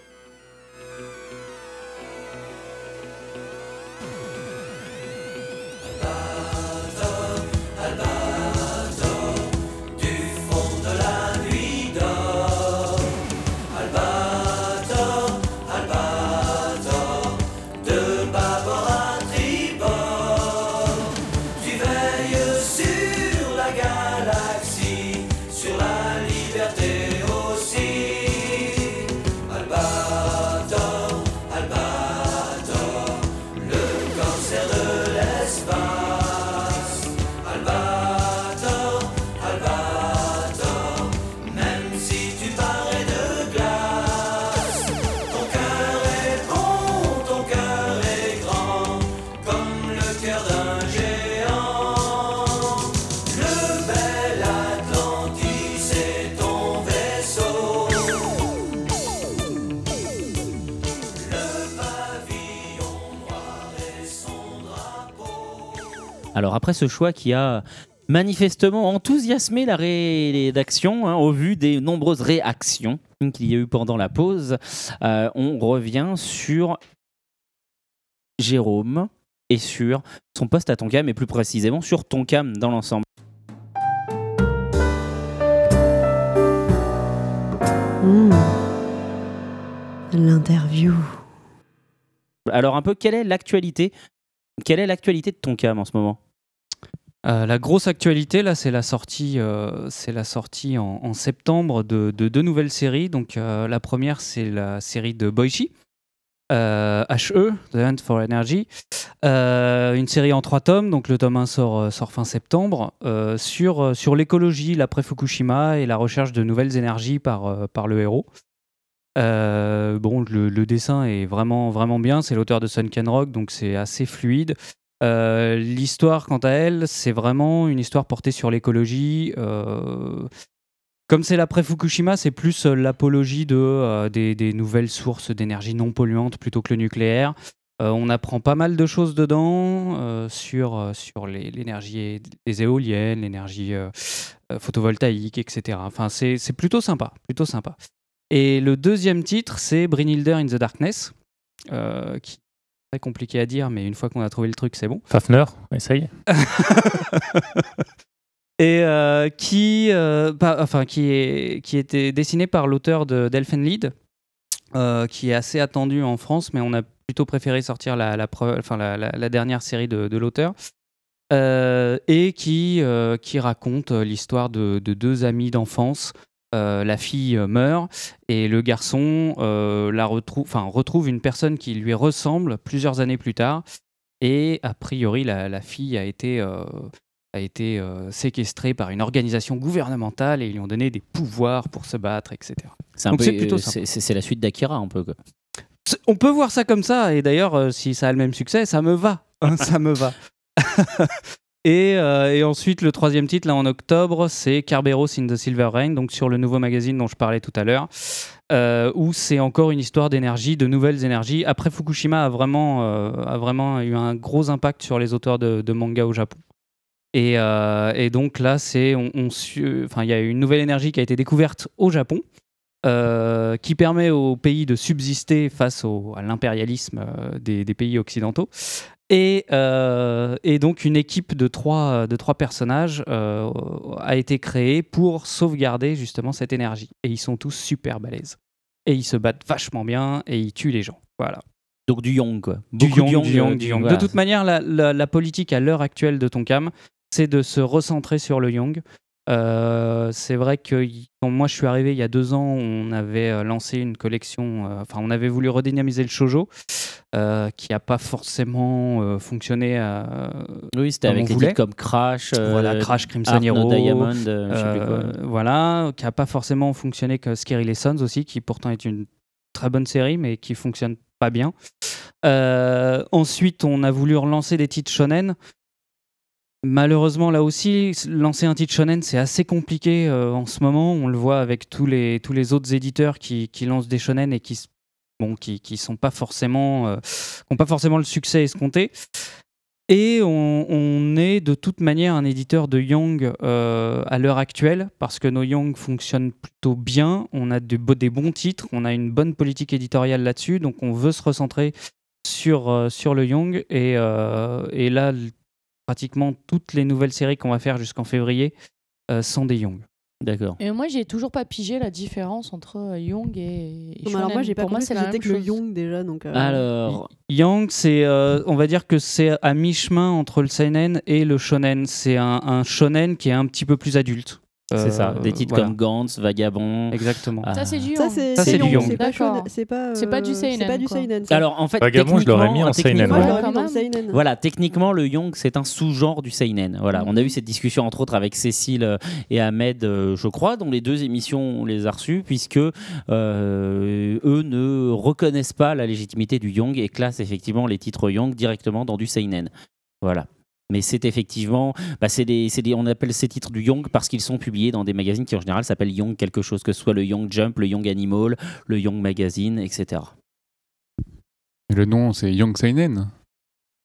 Alors après ce choix qui a manifestement enthousiasmé la rédaction hein, au vu des nombreuses réactions qu'il y a eu pendant la pause, euh, on revient sur Jérôme et sur son poste à Tonkam et plus précisément sur Tonkam dans l'ensemble. Hmm. L'interview. Alors un peu quelle est l'actualité? Quelle est l'actualité de Tonkam en ce moment? Euh, la grosse actualité, là, c'est la sortie, euh, c'est en, septembre de, de deux nouvelles séries. Donc, euh, la première, c'est la série de Boichi, HE, The Hunt for Energy. Une série en trois tomes. Donc, le tome 1 sort, fin septembre sur, l'écologie, l'après-Fukushima et la recherche de nouvelles énergies par, par le héros. Bon, le, le dessin est vraiment, vraiment bien. C'est l'auteur de Sunken Rock, donc c'est assez fluide. Euh, L'histoire, quant à elle, c'est vraiment une histoire portée sur l'écologie. Euh, comme c'est l'après Fukushima, c'est plus euh, l'apologie de, des, nouvelles sources d'énergie non polluantes plutôt que le nucléaire. On apprend pas mal de choses dedans sur, sur l'énergie des éoliennes, l'énergie photovoltaïque, etc. Enfin, c'est plutôt sympa, plutôt sympa. Et le deuxième titre, c'est Brynhilder in the Darkness, qui très compliqué à dire, mais une fois qu'on a trouvé le truc, c'est bon. Fafner, essaye. Et euh, qui, euh, pas- enfin, qui, est, qui était dessiné par l'auteur de d'Elfenlied, euh, qui est assez attendu en France, mais on a plutôt préféré sortir la, la, pre- enfin, la, la- la dernière série de, de l'auteur. Euh, et qui, qui raconte l'histoire de, de deux amis d'enfance. Euh, la fille euh, meurt et le garçon euh, la retrouve, enfin, retrouve une personne qui lui ressemble plusieurs années plus tard. Et a priori, la, la fille a été, euh, a été séquestrée par une organisation gouvernementale et ils lui ont donné des pouvoirs pour se battre, etc. C'est un Donc peu- c'est plutôt c'est- la suite d'Akira un peu. quoi. On peut voir ça comme ça, et d'ailleurs, si ça a le même succès, ça me va. Hein, ça me va. et, euh, et ensuite, le troisième titre, là en octobre, c'est Carberos in the Silver Rain, donc sur le nouveau magazine dont je parlais tout à l'heure, euh, où c'est encore une histoire d'énergie, de nouvelles énergies. Après, Fukushima a vraiment, euh, a vraiment eu un gros impact sur les auteurs de, de manga au Japon. Et, et donc là, c'est, on, enfin, il y a une nouvelle énergie qui a été découverte au Japon, euh, qui permet au pays de subsister face au- à l'impérialisme euh, des, des pays occidentaux. Et, euh, et donc une équipe de trois, de trois personnages euh, a été créée pour sauvegarder justement cette énergie. Et ils sont tous super balèzes. Et ils se battent vachement bien et ils tuent les gens. Voilà. Donc du Yang, quoi. Du de du voilà. De toute manière, la, la- la politique à l'heure actuelle de Tonkam, c'est de se recentrer sur le yang. Euh, c'est vrai que quand moi je suis arrivé il y a deux ans, on avait euh, lancé une collection, euh, enfin on avait voulu redynamiser le shojo, euh, qui n'a pas forcément fonctionné. à- Oui, c'était avec des titres comme Crash, voilà, Crash Crimson Art No Hero, Diamond, je sais plus quoi. voilà, qui n'a pas forcément fonctionné que Scary Lessons aussi, qui pourtant est une très bonne série, mais qui fonctionne pas bien. Ensuite, on a voulu relancer des titres shonen. Malheureusement, là aussi, lancer un titre shonen, c'est assez compliqué euh, en ce moment. On le voit avec tous les, tous les autres éditeurs qui, qui lancent des shonen et qui bon, qui, qui sont pas forcément, euh, pas forcément le succès escompté. Et on, est de toute manière un éditeur de Young euh, à l'heure actuelle parce que nos Young fonctionnent plutôt bien. On a de des bons titres, on a une bonne politique éditoriale là-dessus, donc on veut se recentrer sur, sur le Young. Et, et là, pratiquement toutes les nouvelles séries qu'on va faire jusqu'en février euh, sont des Young. D'accord. Et moi, j'ai toujours pas pigé la différence entre euh, Young et, et Non, mais alors moi, shonen. j'ai pas Pour moi, compris c'est que la c'était même que le. Young déjà. Donc, euh, Alors, Yang, c'est, euh, on va dire que c'est à mi-chemin entre le seinen et le shonen. C'est un, un shonen qui est un petit peu plus adulte. C'est ça. Euh, Des titres voilà. comme Gantz, Vagabond. Exactement. Ah. Ça, c'est du Ça, Young. c'est Ça, c'est du Young. C'est pas, shonen- c'est pas, C'est pas du euh, seinen, C'est pas du seinen. Alors en fait, Vagabond, je l'aurais mis en techniquement- seinen, ouais. Voilà, techniquement, le Young, c'est un sous-genre du Seinen. Voilà, on a eu cette discussion entre autres avec Cécile euh, et Ahmed, euh, je crois, dont les deux émissions on les a reçues, puisque euh, eux ne reconnaissent pas la légitimité du Young et classent effectivement les titres Young directement dans du Seinen. Voilà. Mais c'est effectivement, bah, c'est des, c'est des- on appelle ces titres du Young parce qu'ils sont publiés dans des magazines qui en général s'appellent Young quelque chose, que ce soit le Young Jump, le Young Animal, le Young Magazine, etc. Le nom, c'est Young Seinen.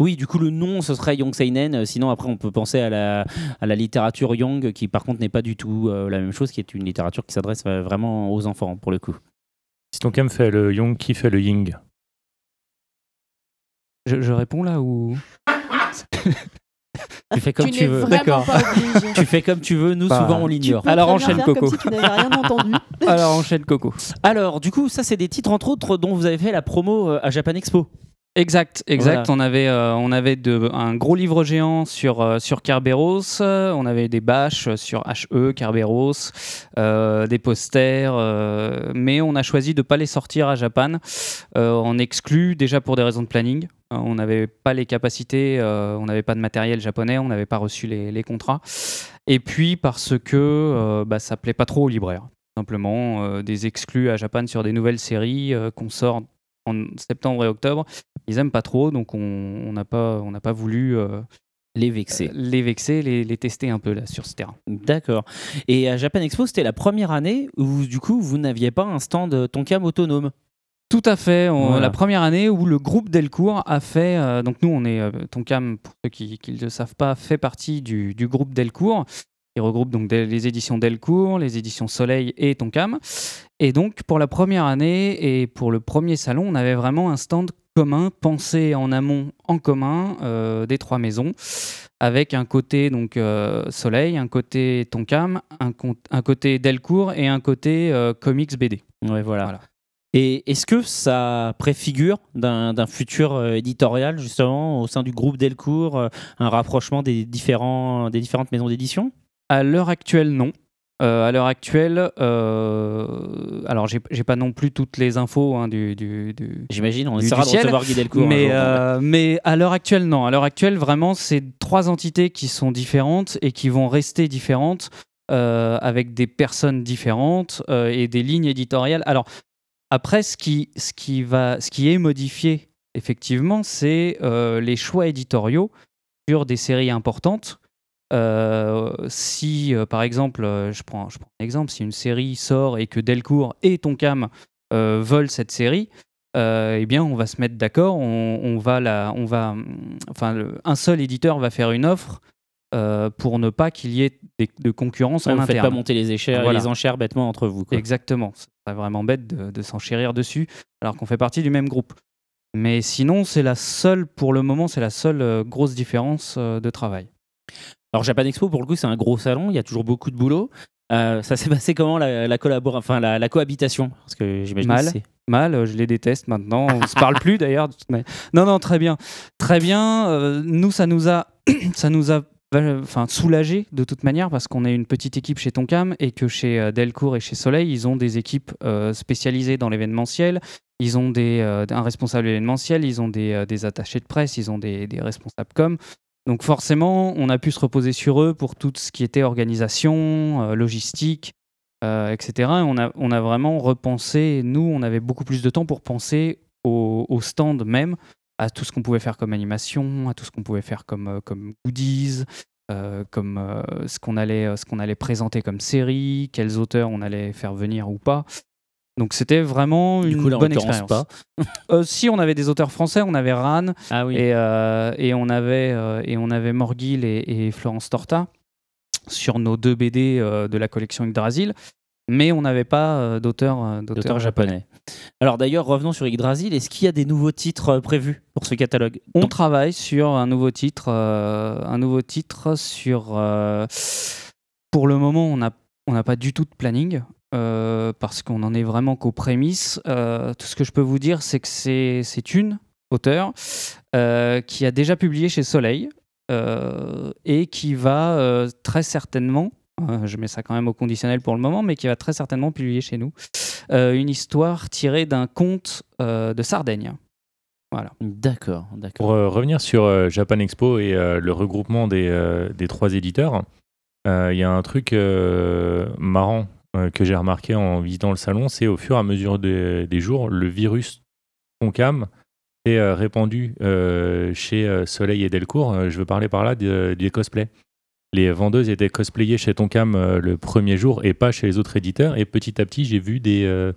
Oui, du coup, le nom, ce serait Young Seinen. Euh, Sinon, après, on peut penser à la, à la littérature Young, qui par contre n'est pas du tout euh, la même chose, qui est une littérature qui s'adresse euh, vraiment aux enfants, pour le coup. Si ton cam fait le Young, qui fait le Ying Je, je réponds là ou? Tu fais comme tu veux. D'accord. Tu fais comme tu veux, nous, Bah, souvent, on l'ignore. Alors, enchaîne, Coco. Comme si tu n'avais rien entendu. Alors enchaîne Coco. Alors, du coup, ça, c'est des titres, entre autres, dont vous avez fait la promo euh, à Japan Expo. Exact, exact. On avait, euh, on avait un gros livre géant sur, euh, sur Kerberos, on avait des bâches sur HE, Kerberos, euh, des posters, euh, mais on a choisi de ne pas les sortir à Japan. Euh, en exclu, déjà pour des raisons de planning. On n'avait pas les capacités, on n'avait pas de matériel japonais, on n'avait pas reçu les, contrats. Et puis parce que bah, ça plaît pas trop aux libraires. Simplement, des exclus à Japan sur des nouvelles séries qu'on sort en septembre et octobre ils aiment pas trop, donc on n'a pas, on pas voulu euh, Les vexer. les vexer, les, les tester un peu là sur ce terrain. D'accord. Et à Japan Expo, c'était la première année où, du coup, vous n'aviez pas un stand Tonkam autonome. Tout à fait. on- Voilà. La première année où le groupe Delcourt a fait, euh, donc nous on est euh, Tonkam pour ceux qui qui ne le savent pas, fait partie du, du groupe Delcourt. Qui regroupe donc des- les éditions Delcourt, les éditions Soleil et Tonkam. Et donc pour la première année et pour le premier salon, on avait vraiment un stand commun, pensé en amont, en commun, euh, des trois maisons, avec un côté donc euh, Soleil, un côté Tonkam, un, côté Delcourt et un côté euh, comics BD. Ouais, voilà. Voilà. Et est-ce que ça préfigure d'un futur éditorial, justement, au sein du groupe Delcourt, un rapprochement des, différents, des différentes maisons d'édition? À l'heure actuelle, non. Euh, à l'heure actuelle, euh, alors j'ai j'ai pas non plus toutes les infos hein, du, du- du- J'imagine, on Du- essaiera du de ciel, recevoir Guy Delcourt. mais, euh, mais à l'heure actuelle, non. À l'heure actuelle, vraiment, c'est trois entités qui sont différentes et qui vont rester différentes euh, avec des personnes différentes et des lignes éditoriales. Alors, après, ce qui, ce qui, va, ce qui est modifié, effectivement, c'est les choix éditoriaux sur des séries importantes. Euh, si, euh, par exemple, euh, je prends, je prends un exemple, si une série sort et que Delcourt et Tonkam veulent cette série, eh bien, on va se mettre d'accord. On, on va la, on va, hum, enfin, le- un seul éditeur va faire une offre pour ne pas qu'il y ait des- de concurrence Ouais, en vous faites interne. pas monter les, échelles, Voilà. les enchères bêtement entre vous. quoi. Exactement. Ce serait vraiment bête de, de s'enchérir dessus alors qu'on fait partie du même groupe. Mais sinon, c'est la seule, pour le moment, c'est la seule grosse différence de travail. Alors Japan Expo, pour le coup, c'est un gros salon, il y a toujours beaucoup de boulot. Euh, ça s'est passé comment la, la, collabora- enfin, la, la cohabitation? Parce que j'imagine Mal. que Mal, euh, je les déteste maintenant. On se parle plus d'ailleurs. Non, non, très bien, très bien. Euh, nous, ça nous a, ça nous a, enfin, soulagé de toute manière parce qu'on est une petite équipe chez Tonkam et que chez Delcourt et chez Soleil, ils ont des équipes euh, spécialisées dans l'événementiel. Ils ont des, euh, un responsable événementiel, ils ont des, euh, des attachés de presse, ils ont des, des responsables com. Donc forcément, on a pu se reposer sur eux pour tout ce qui était organisation, euh, logistique, euh, etc. Et on a, vraiment repensé, nous, on avait beaucoup plus de temps pour penser au, stand même, à tout ce qu'on pouvait faire comme animation, à tout ce qu'on pouvait faire comme, euh, goodies, comme ce qu'on allait présenter comme série, quels auteurs on allait faire venir ou pas. Donc c'était vraiment Du une coup, là, bonne expérience. Euh, si on avait des auteurs français, on avait Ran Ah oui. et, euh, et on avait euh, et on avait Morgil et, et Florence Torta sur nos deux BD euh, de la collection Yggdrasil, mais on n'avait pas d'auteur japonais. Alors d'ailleurs, revenons sur Yggdrasil. Est-ce qu'il y a des nouveaux titres prévus pour ce catalogue? On travaille sur un nouveau titre, un nouveau titre sur. pour le moment, on n'a on n'a pas du tout de planning. Euh, parce qu'on en est vraiment qu'aux prémices. Euh, tout ce que je peux vous dire, c'est que c'est c'est une auteure euh, qui a déjà publié chez Soleil euh, et qui va euh, très certainement, euh, je mets ça quand même au conditionnel pour le moment, mais qui va très certainement publier chez nous euh, une histoire tirée d'un conte euh, de Sardaigne. Voilà. D'accord, d'accord. Pour euh, revenir sur euh, Japan Expo et euh, le regroupement des, euh, des trois éditeurs, euh, il y a un truc euh, marrant que j'ai remarqué en visitant le salon, c'est au fur et à mesure des, jours, le virus Tonkam s'est euh, répandu euh, chez euh, Soleil et Delcourt. Euh, je veux parler par là de- des cosplays. Les vendeuses étaient cosplayées chez Tonkam euh, le premier jour et pas chez les autres éditeurs. Et petit à petit, j'ai vu des, euh,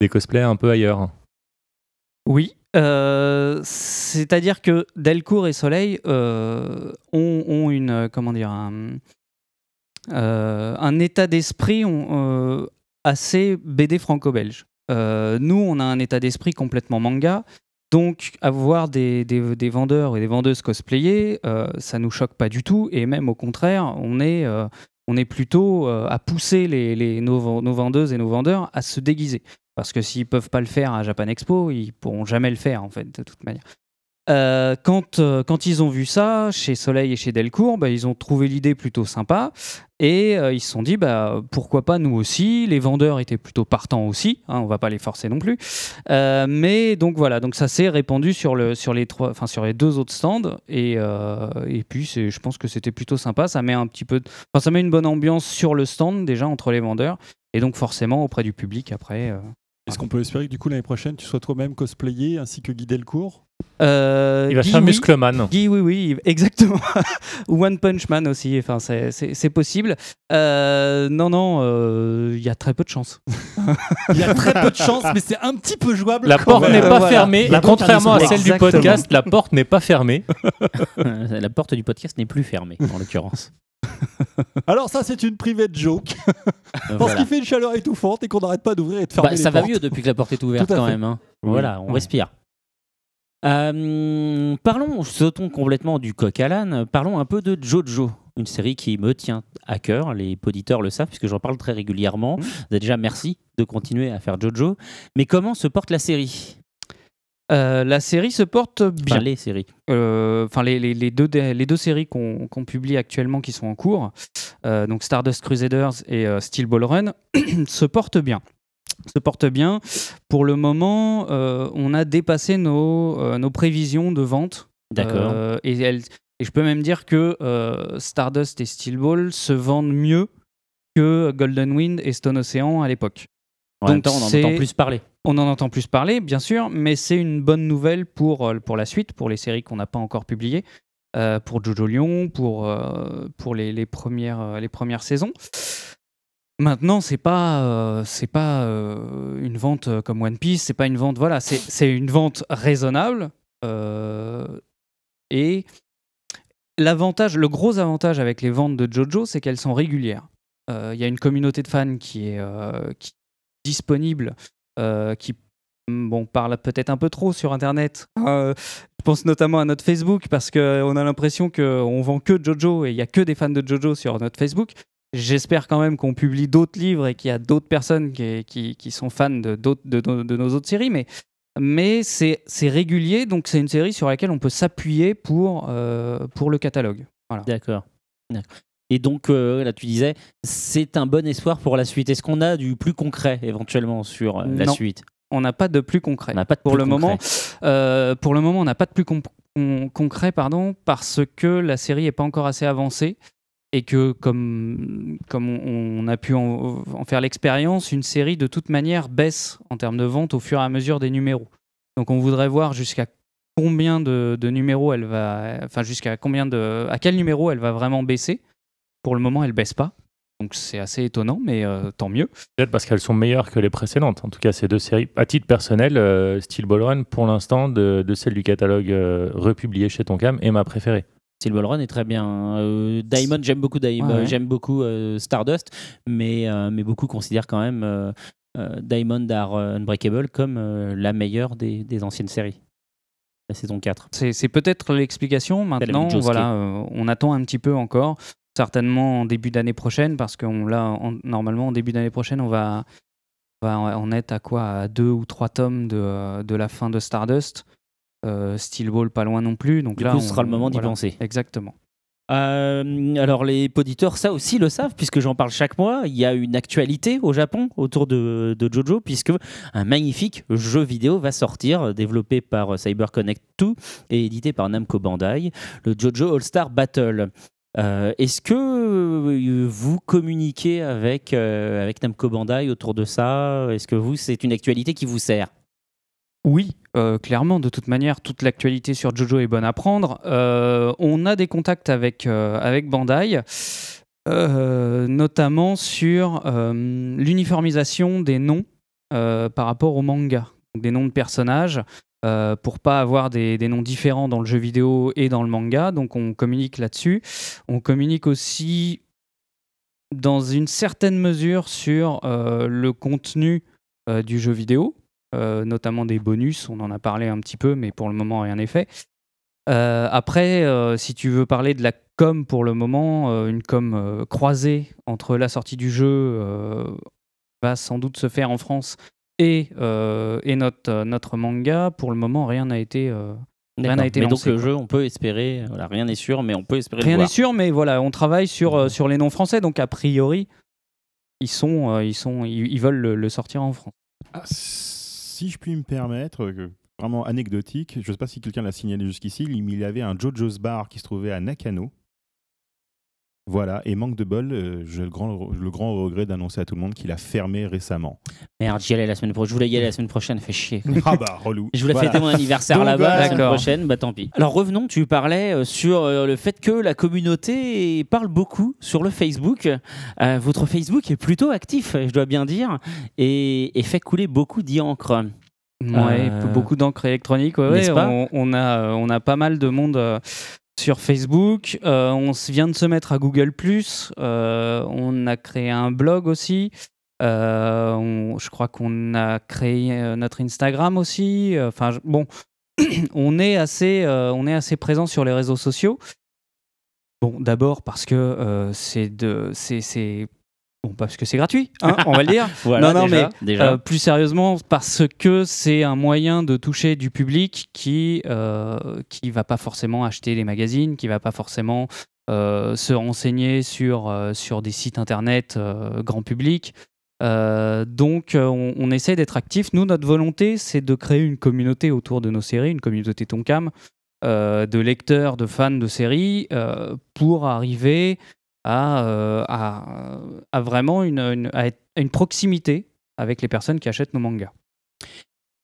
des cosplays un peu ailleurs. Oui. euh, C'est-à-dire que Delcourt et Soleil euh, ont, une euh, comment dire euh, un état d'esprit euh, assez BD franco-belge. Euh, nous, on a un état d'esprit complètement manga. Donc, avoir des, vendeurs et des vendeuses cosplayer, euh, ça nous choque pas du tout. Et même au contraire, on est, euh, plutôt euh, à pousser nos, nos vendeuses et nos vendeurs à se déguiser. Parce que s'ils peuvent pas le faire à Japan Expo, ils pourront jamais le faire, en fait, de toute manière. Euh, quand, euh, quand ils ont vu ça chez Soleil et chez Delcourt, bah, ils ont trouvé l'idée plutôt sympa et euh, ils se sont dit bah, pourquoi pas nous aussi? Les vendeurs étaient plutôt partants aussi, hein, on va pas les forcer non plus. Mais donc voilà, donc ça s'est répandu sur, le, sur, les deux autres stands et, et puis je pense que c'était plutôt sympa. Ça met un petit peu, ça met une bonne ambiance sur le stand déjà entre les vendeurs et donc forcément auprès du public après. Est-ce qu'on peut espérer que du coup l'année prochaine tu sois toi-même cosplayé ainsi que Guy Delcourt Euh, Il va Guy, faire oui. Muscleman. Guy, oui, oui, exactement. One Punch Man aussi, enfin, c'est- possible. Euh, non, non, euh, il y a très peu de chance. Il y a très peu de chance, mais c'est un petit peu jouable. La porte n'est pas Voilà. fermée. La contrairement à celle du podcast, la porte n'est pas fermée. La porte du podcast n'est plus fermée, en l'occurrence. Alors ça c'est une private joke. Parce Voilà. qu'il fait une chaleur étouffante et qu'on n'arrête pas d'ouvrir et de fermer Bah, les ça va mieux depuis que la porte est ouverte quand fait. même. hein. Oui. Voilà, on respire. Euh, parlons, sautons complètement du coq à l'âne. Parlons un peu de Jojo, une série qui me tient à cœur. Les auditeurs le savent puisque j'en parle très régulièrement. Déjà, merci de continuer à faire Jojo. Mais comment se porte la série? Euh, la série se porte bien. Enfin, les séries. Euh, Enfin, les, les- les deux, dé- les deux séries qu'on publie actuellement qui sont en cours, euh, donc Stardust Crusaders et Steel Ball Run, se portent bien. Se portent bien. Pour le moment, on a dépassé nos, nos prévisions de vente. D'accord. Et, je peux même dire que Stardust et Steel Ball se vendent mieux que Golden Wind et Stone Ocean à l'époque. En même Donc temps, on en entend plus parler. On en entend plus parler, bien sûr, mais c'est une bonne nouvelle pour, euh, pour la suite, pour les séries qu'on n'a pas encore publiées, euh, pour Jojo Lyon, pour, euh, pour les, premières, les premières saisons. Maintenant, c'est pas, pas une vente comme One Piece, c'est pas une vente, voilà, c'est une vente raisonnable. et l'avantage, le gros avantage avec les ventes de Jojo, c'est qu'elles sont régulières. Il y a une communauté de fans qui est, qui est disponible, qui mm, bon, parle peut-être un peu trop sur Internet. Euh, je pense notamment à notre Facebook parce qu'on a l'impression qu'on vend que Jojo et il y a que des fans de Jojo sur notre Facebook. J'espère quand même qu'on publie d'autres livres et qu'il y a d'autres personnes qui, qui- qui sont fans de, de, de- de nos autres séries, mais, mais c'est régulier, donc c'est une série sur laquelle on peut s'appuyer pour, euh, pour le catalogue. Voilà. D'accord. Et donc, euh, là, tu disais, c'est un bon espoir pour la suite. Est-ce qu'on a du plus concret éventuellement sur euh, la Non. suite? On n'a pas de plus concret. On n'a pas de pour plus le concret. moment. Euh, pour le moment, on n'a pas de plus con- concret, pardon, parce que la série n'est pas encore assez avancée et que, comme, comme on, on a pu en, en faire l'expérience, une série de toute manière baisse en termes de vente au fur et à mesure des numéros. Donc, on voudrait voir jusqu'à combien de, de numéros elle va, enfin jusqu'à combien de, à quel numéro elle va vraiment baisser. Pour le moment, elle baisse pas. Donc c'est assez étonnant, mais euh, tant mieux. Peut-être parce qu'elles sont meilleures que les précédentes. En tout cas, ces deux séries. À titre personnel, euh, Steel Ball Run, pour l'instant, de, de celle du catalogue euh, republié chez Tonkam, est ma préférée. Steel Ball Run est très bien. Euh, Diamond, j'aime beaucoup, Diamond, Ouais, ouais. j'aime beaucoup euh, Stardust, mais, euh, mais beaucoup considèrent quand même euh, euh, Diamond Are Unbreakable comme euh, la meilleure des, des anciennes séries. La saison 4. C'est peut-être l'explication. Maintenant, voilà, euh, on attend un petit peu encore, certainement en début d'année prochaine, parce qu'on là, en- normalement, en début d'année prochaine, on va, on va en être à quoi? À deux ou trois tomes de, de la fin de Stardust. Euh, Steel Ball, pas loin non plus. Donc Du là, coup, ce on- sera le moment d'y penser. Exactement. Euh, alors les auditeurs, ça aussi le savent, puisque j'en parle chaque mois. Il y a une actualité au Japon autour de, de Jojo, puisque un magnifique jeu vidéo va sortir, développé par CyberConnect 2 et édité par Namco Bandai, le Jojo All-Star Battle. Euh, Est-ce que euh, vous communiquez avec, euh, avec Namco Bandai autour de ça? Est-ce que vous, c'est une actualité qui vous sert? Oui, clairement, de toute manière, toute l'actualité sur Jojo est bonne à prendre. On a des contacts avec, avec Bandai, notamment sur l'uniformisation des noms par rapport au manga. Des noms de personnages. Euh, pour pas avoir des, noms différents dans le jeu vidéo et dans le manga. Donc on communique là-dessus. On communique aussi dans une certaine mesure sur euh, le contenu euh, du jeu vidéo, euh, notamment des bonus. On en a parlé un petit peu, mais pour le moment rien n'est fait. Après, si tu veux parler de la com pour le moment, une com croisée entre la sortie du jeu va sans doute se faire en France et, euh, et notre, euh, notre manga. Pour le moment, rien n'a été, euh, rien D'accord. n'a été mais lancé. donc le quoi. jeu, on peut espérer, voilà, rien n'est sûr, mais on peut espérer Rien n'est sûr, mais voilà, on travaille sur, euh, sur les noms français, donc a priori, ils, sont, euh, ils, sont, ils, ils veulent le, le sortir en France. Ah, si je puis me permettre, vraiment anecdotique, je ne sais pas si quelqu'un l'a signalé jusqu'ici, il il y avait un JoJo's Bar qui se trouvait à Nakano. Voilà, et manque de bol, euh, j'ai le grand, le grand regret d'annoncer à tout le monde qu'il a fermé récemment. Merde, j'y allais la semaine prochaine. Je voulais y aller la semaine prochaine, fait chier. ah bah, relou. Je voulais Voilà. fêter mon anniversaire Donc, là-bas la semaine prochaine, bah tant pis. Alors revenons, tu parlais euh, sur euh, le fait que la communauté parle beaucoup sur le Facebook. Euh, votre Facebook est plutôt actif, je dois bien dire, et, et fait couler beaucoup d'encre. Ouais, Euh, beaucoup d'encre électronique. Ouais, n'est-ce ouais, pas? on, on a, on a pas mal de monde euh, sur Facebook. Euh, on vient de se mettre à Google. Euh, on a créé un blog aussi. Euh, je crois qu'on a créé notre Instagram aussi. Enfin, bon, on est assez, on est assez présent sur les réseaux sociaux. Bon, d'abord parce que c'est de, c'est- bon, parce que c'est gratuit, hein, on va le dire. Voilà, non, non, déjà, mais déjà. euh, plus sérieusement, parce que c'est un moyen de toucher du public qui euh, qui va pas forcément acheter les magazines, qui va pas forcément euh, se renseigner sur euh, sur des sites internet grand public. Donc, on, on essaie d'être actif. Nous, notre volonté, c'est de créer une communauté autour de nos séries, une communauté Tonkam, de lecteurs, de fans de séries, pour arriver à, euh, à, vraiment une, à une proximité avec les personnes qui achètent nos mangas.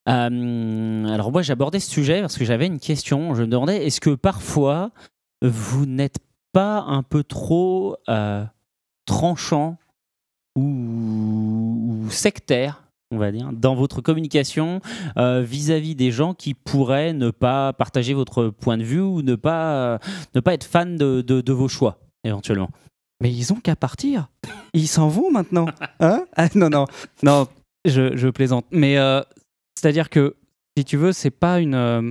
Euh, alors moi j'abordais ce sujet parce que j'avais une question. Je me demandais est-ce que parfois vous n'êtes pas un peu trop euh, tranchant ou, sectaire, on va dire, dans votre communication vis-à-vis des gens qui pourraient ne pas partager votre point de vue ou ne pas, ne pas être fan de, de- de vos choix éventuellement? Mais ils ont qu'à partir. Ils s'en vont maintenant. Hein? Ah, Non, non, non, je, je plaisante. Mais euh, c'est-à-dire que, si tu veux, c'est pas une. euh,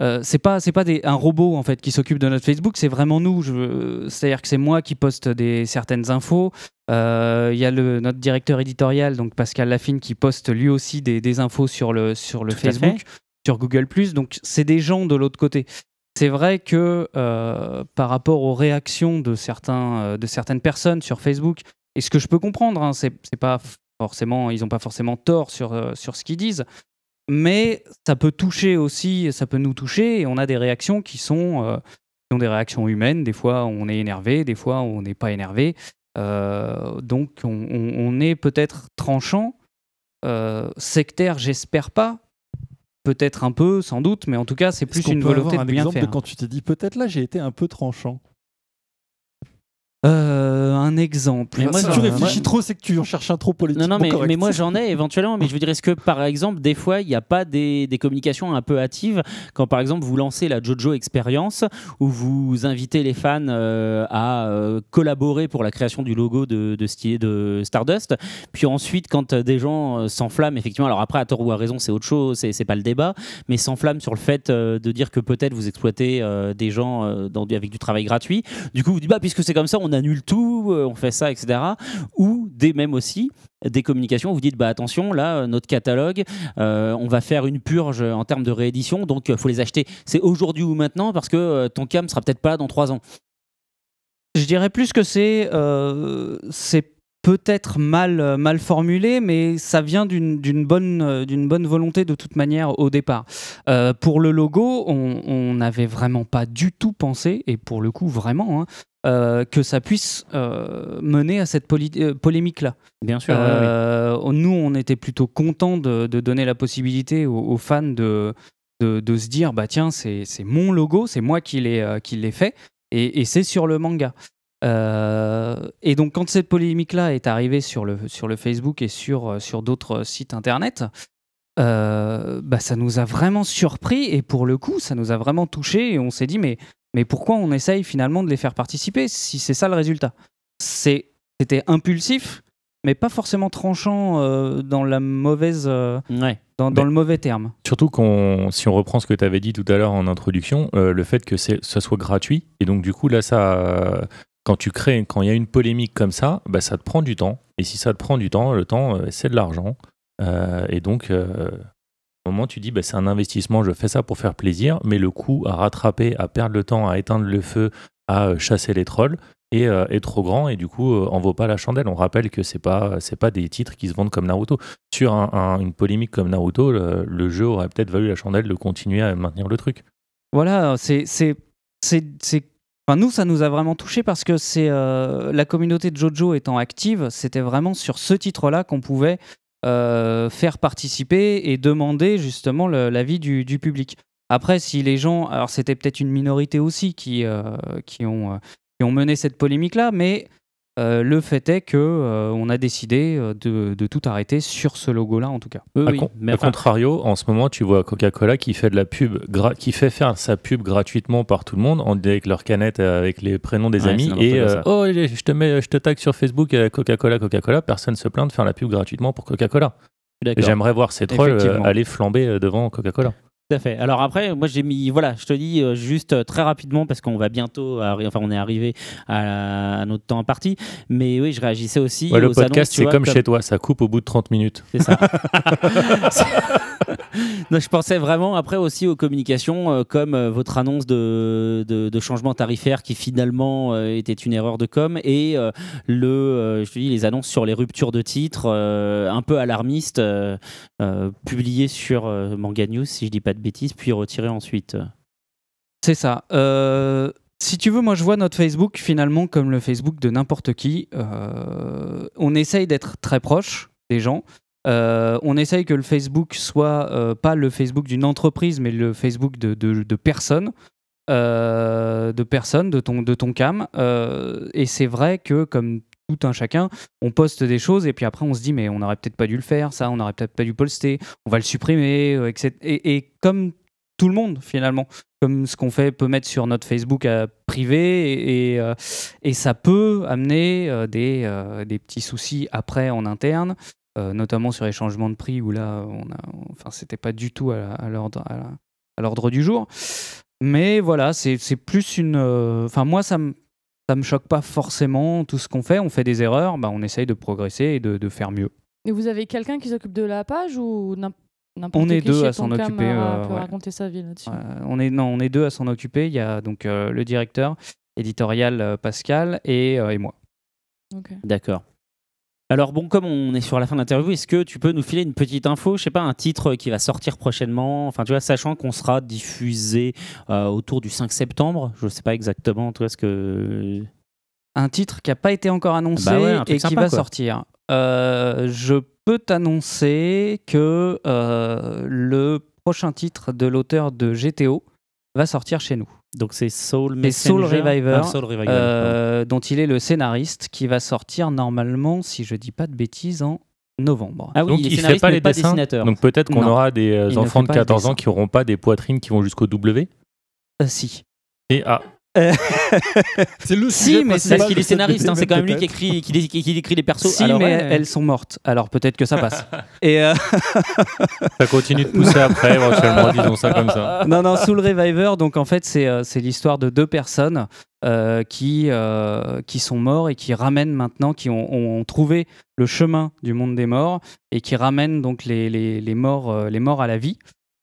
euh, c'est pas, c'est pas des, un robot en fait qui s'occupe de notre Facebook, c'est vraiment nous. C'est-à-dire que c'est moi qui poste des, certaines infos. Euh, Il y a le, notre directeur éditorial, donc Pascal Laffine, qui poste lui aussi des, des infos sur le, sur le Tout Facebook, sur Google. Donc c'est des gens de l'autre côté. C'est vrai que euh, par rapport aux réactions euh, de certaines personnes sur Facebook, et ce que je peux comprendre, hein, c'est pas forcément, ils n'ont pas forcément tort sur, euh, sur ce qu'ils disent, mais ça peut toucher aussi, ça peut nous toucher, et on a des réactions qui sont, qui ont des réactions humaines. Des fois, on est énervé, des fois, on n'est pas énervé. Donc, on, est peut-être tranchant, sectaire, j'espère pas. Peut-être un peu, sans doute, mais en tout cas, c'est plus une volonté avoir de un bien exemple faire. de quand tu t'es dit peut-être là j'ai été un peu tranchant. Euh, un exemple. Mais moi, si tu réfléchis moi- trop, c'est que tu en cherches un trop politique. Non, non, mais, mais moi j'en ai éventuellement. Mais je veux dire, est-ce que par exemple, des fois, il n'y a pas des, des communications un peu hâtives quand par exemple vous lancez la JoJo Experience où vous invitez les fans euh, à euh, collaborer pour la création du logo de, de, de Stardust. Puis ensuite, quand des gens euh, s'enflamment, effectivement, alors après, à tort ou à raison, c'est autre chose, c'est c'est pas le débat, mais s'enflamment sur le fait euh, de dire que peut-être vous exploitez euh, des gens euh, dans avec du travail gratuit. Du coup, vous dites, bah, puisque c'est comme ça, on annule tout, euh, on fait ça, etc. Ou des même aussi des communications vous dites bah attention là euh, notre catalogue euh, on va faire une purge en termes de réédition donc faut les acheter c'est aujourd'hui ou maintenant parce que euh, ton cam sera peut-être pas là dans trois ans Je dirais plus que c'est c'est peut-être mal, mal formulé, mais ça vient d'une bonne, bonne volonté de toute manière au départ. Pour le logo, on n'avait vraiment pas du tout pensé, et pour le coup vraiment, hein, que ça puisse euh, mener à cette euh, polémique-là. bien sûr Euh, Nous, on était plutôt contents de, de donner la possibilité aux, aux fans de, de, de se dire bah tiens, c'est mon logo, c'est moi qui l'ai euh, qui l'ai fait, et, et c'est sur le manga. Euh, et donc, quand cette polémique-là est arrivée sur le, sur le Facebook et sur, euh, sur d'autres sites internet, euh, bah, ça nous a vraiment surpris et pour le coup, ça nous a vraiment touché et on s'est dit, mais, mais pourquoi on essaye finalement de les faire participer si c'est ça le résultat? C'était impulsif, mais pas forcément tranchant euh, dans la mauvaise, euh, Ouais. dans, le mauvais terme. Surtout qu'on, si on reprend ce que tu avais dit tout à l'heure en introduction, euh, le fait que ça soit gratuit, et donc du coup là, ça, quand tu crées, quand il y a une polémique comme ça, bah, ça te prend du temps. Et si ça te prend du temps, le temps, c'est de l'argent. Et donc, moment, tu dis, bah, c'est un investissement, je fais ça pour faire plaisir, mais le coût à rattraper, à perdre le temps, à éteindre le feu, à euh, chasser les trolls, est, euh, est trop grand et du coup, euh, en vaut pas la chandelle. On rappelle que c'est pas, c'est pas des titres qui se vendent comme Naruto. Sur un- un- une polémique comme Naruto, le, jeu aurait peut-être valu la chandelle de continuer à maintenir le truc. Voilà, c'est, c'est- Enfin, nous, ça nous a vraiment touché parce que c'est euh, la communauté de JoJo étant active, c'était vraiment sur ce titre-là qu'on pouvait euh, faire participer et demander justement l'avis du, du public. Après, si les gens, alors c'était peut-être une minorité aussi qui, euh, qui, ont, euh, qui ont mené cette polémique-là, mais euh, le fait est que euh, on a décidé euh, de, de tout arrêter sur ce logo-là en tout cas. Oui, A, oui, con- mais a enfin- contrario, en ce moment, tu vois Coca-Cola qui fait de la pub, qui fait faire sa pub gratuitement par tout le monde, en- avec leurs canettes, euh, avec les prénoms des Ouais, amis, et euh, oh, je te mets, je te tag sur Facebook euh, Coca-Cola, Coca-Cola. Personne se plaint de faire la pub gratuitement pour Coca-Cola. J'aimerais voir ces trolls euh, aller flamber euh, devant Coca-Cola. Tout à fait. Alors après, moi j'ai mis, voilà, je te dis euh, juste euh, très rapidement parce qu'on va bientôt, enfin on est arrivé à, à notre temps imparti, mais oui, je réagissais aussi Ouais, le aux podcast, c'est comme, chez toi, ça coupe au bout de 30 minutes. C'est ça. non, je pensais vraiment après aussi aux communications euh, comme votre annonce de, de, de changement tarifaire qui finalement était une erreur de com et le, je te dis, les annonces sur les ruptures de titres un peu alarmistes publiées sur Manga News si je dis pas de bêtises puis retirées ensuite. C'est ça. Euh, si tu veux, moi je vois notre Facebook finalement comme le Facebook de n'importe qui. Euh, on essaye d'être très proche des gens. Euh, on essaye que le Facebook soit pas le Facebook d'une entreprise, mais le Facebook de, de- de personnes. De personnes, de ton, de ton cam. Et c'est vrai que, comme tout un chacun, on poste des choses et puis après on se dit, mais on n'aurait peut-être pas dû le faire, ça, on n'aurait peut-être pas dû poster, on va le supprimer, euh, etc. Et, comme tout le monde finalement, comme ce qu'on fait peut mettre sur notre Facebook euh, privé et, euh, et ça peut amener des, des petits soucis après en interne, notamment sur les changements de prix où là, on a, enfin, c'était pas du tout à, l'ordre à l'ordre du jour. Mais voilà, c'est plus une. Enfin, moi, ça me. Ça me choque pas forcément tout ce qu'on fait. On fait des erreurs, bah, on essaye de progresser et de, de faire mieux. Et vous avez quelqu'un qui s'occupe de la page ou On est deux à s'en occuper, euh, euh, peut ouais. raconter sa vie là-dessus. Euh, on est non, on est deux à s'en occuper. Il y a donc euh, le directeur éditorial euh, Pascal et, euh, et moi. D'accord. Alors bon, comme on est sur la fin de l'interview, est-ce que tu peux nous filer une petite info, je sais pas, un titre qui va sortir prochainement, enfin tu vois, sachant qu'on sera diffusé euh, autour du 5 septembre, je sais pas exactement, tu vois ce que... Un titre qui n'a pas été encore annoncé Bah ouais, et qui sympa, va quoi. sortir. Euh, je peux t'annoncer que euh, le prochain titre de l'auteur de GTO va sortir chez nous. Donc c'est Soul Messenger Reviver, Ah, Soul Reviver, euh, dont il est le scénariste, qui va sortir normalement, si je dis pas de bêtises, en novembre. Ah oui, Donc il fait pas les pas dessins. dessinateur. Donc peut-être qu'on aura des euh, Il enfants de pas les 14 ans qui auront pas des poitrines qui vont jusqu'au W. Euh, si. Et ah, C'est le Si, mais c'est- Parce qu'il est scénariste, hein, c'est quand même lui qui écrit, qui, qui écrit les persos. Si, Alors, mais ouais, elles sont mortes. Alors peut-être que ça passe. Et euh, ça continue de pousser après, éventuellement, disons ça comme ça. non, non, Soul Reviver, donc en fait, c'est euh, l'histoire de deux personnes euh, qui, euh, qui sont morts et qui ramènent maintenant, qui ont, ont trouvé le chemin du monde des morts et qui ramènent donc les, les, les morts, euh, les morts à la vie.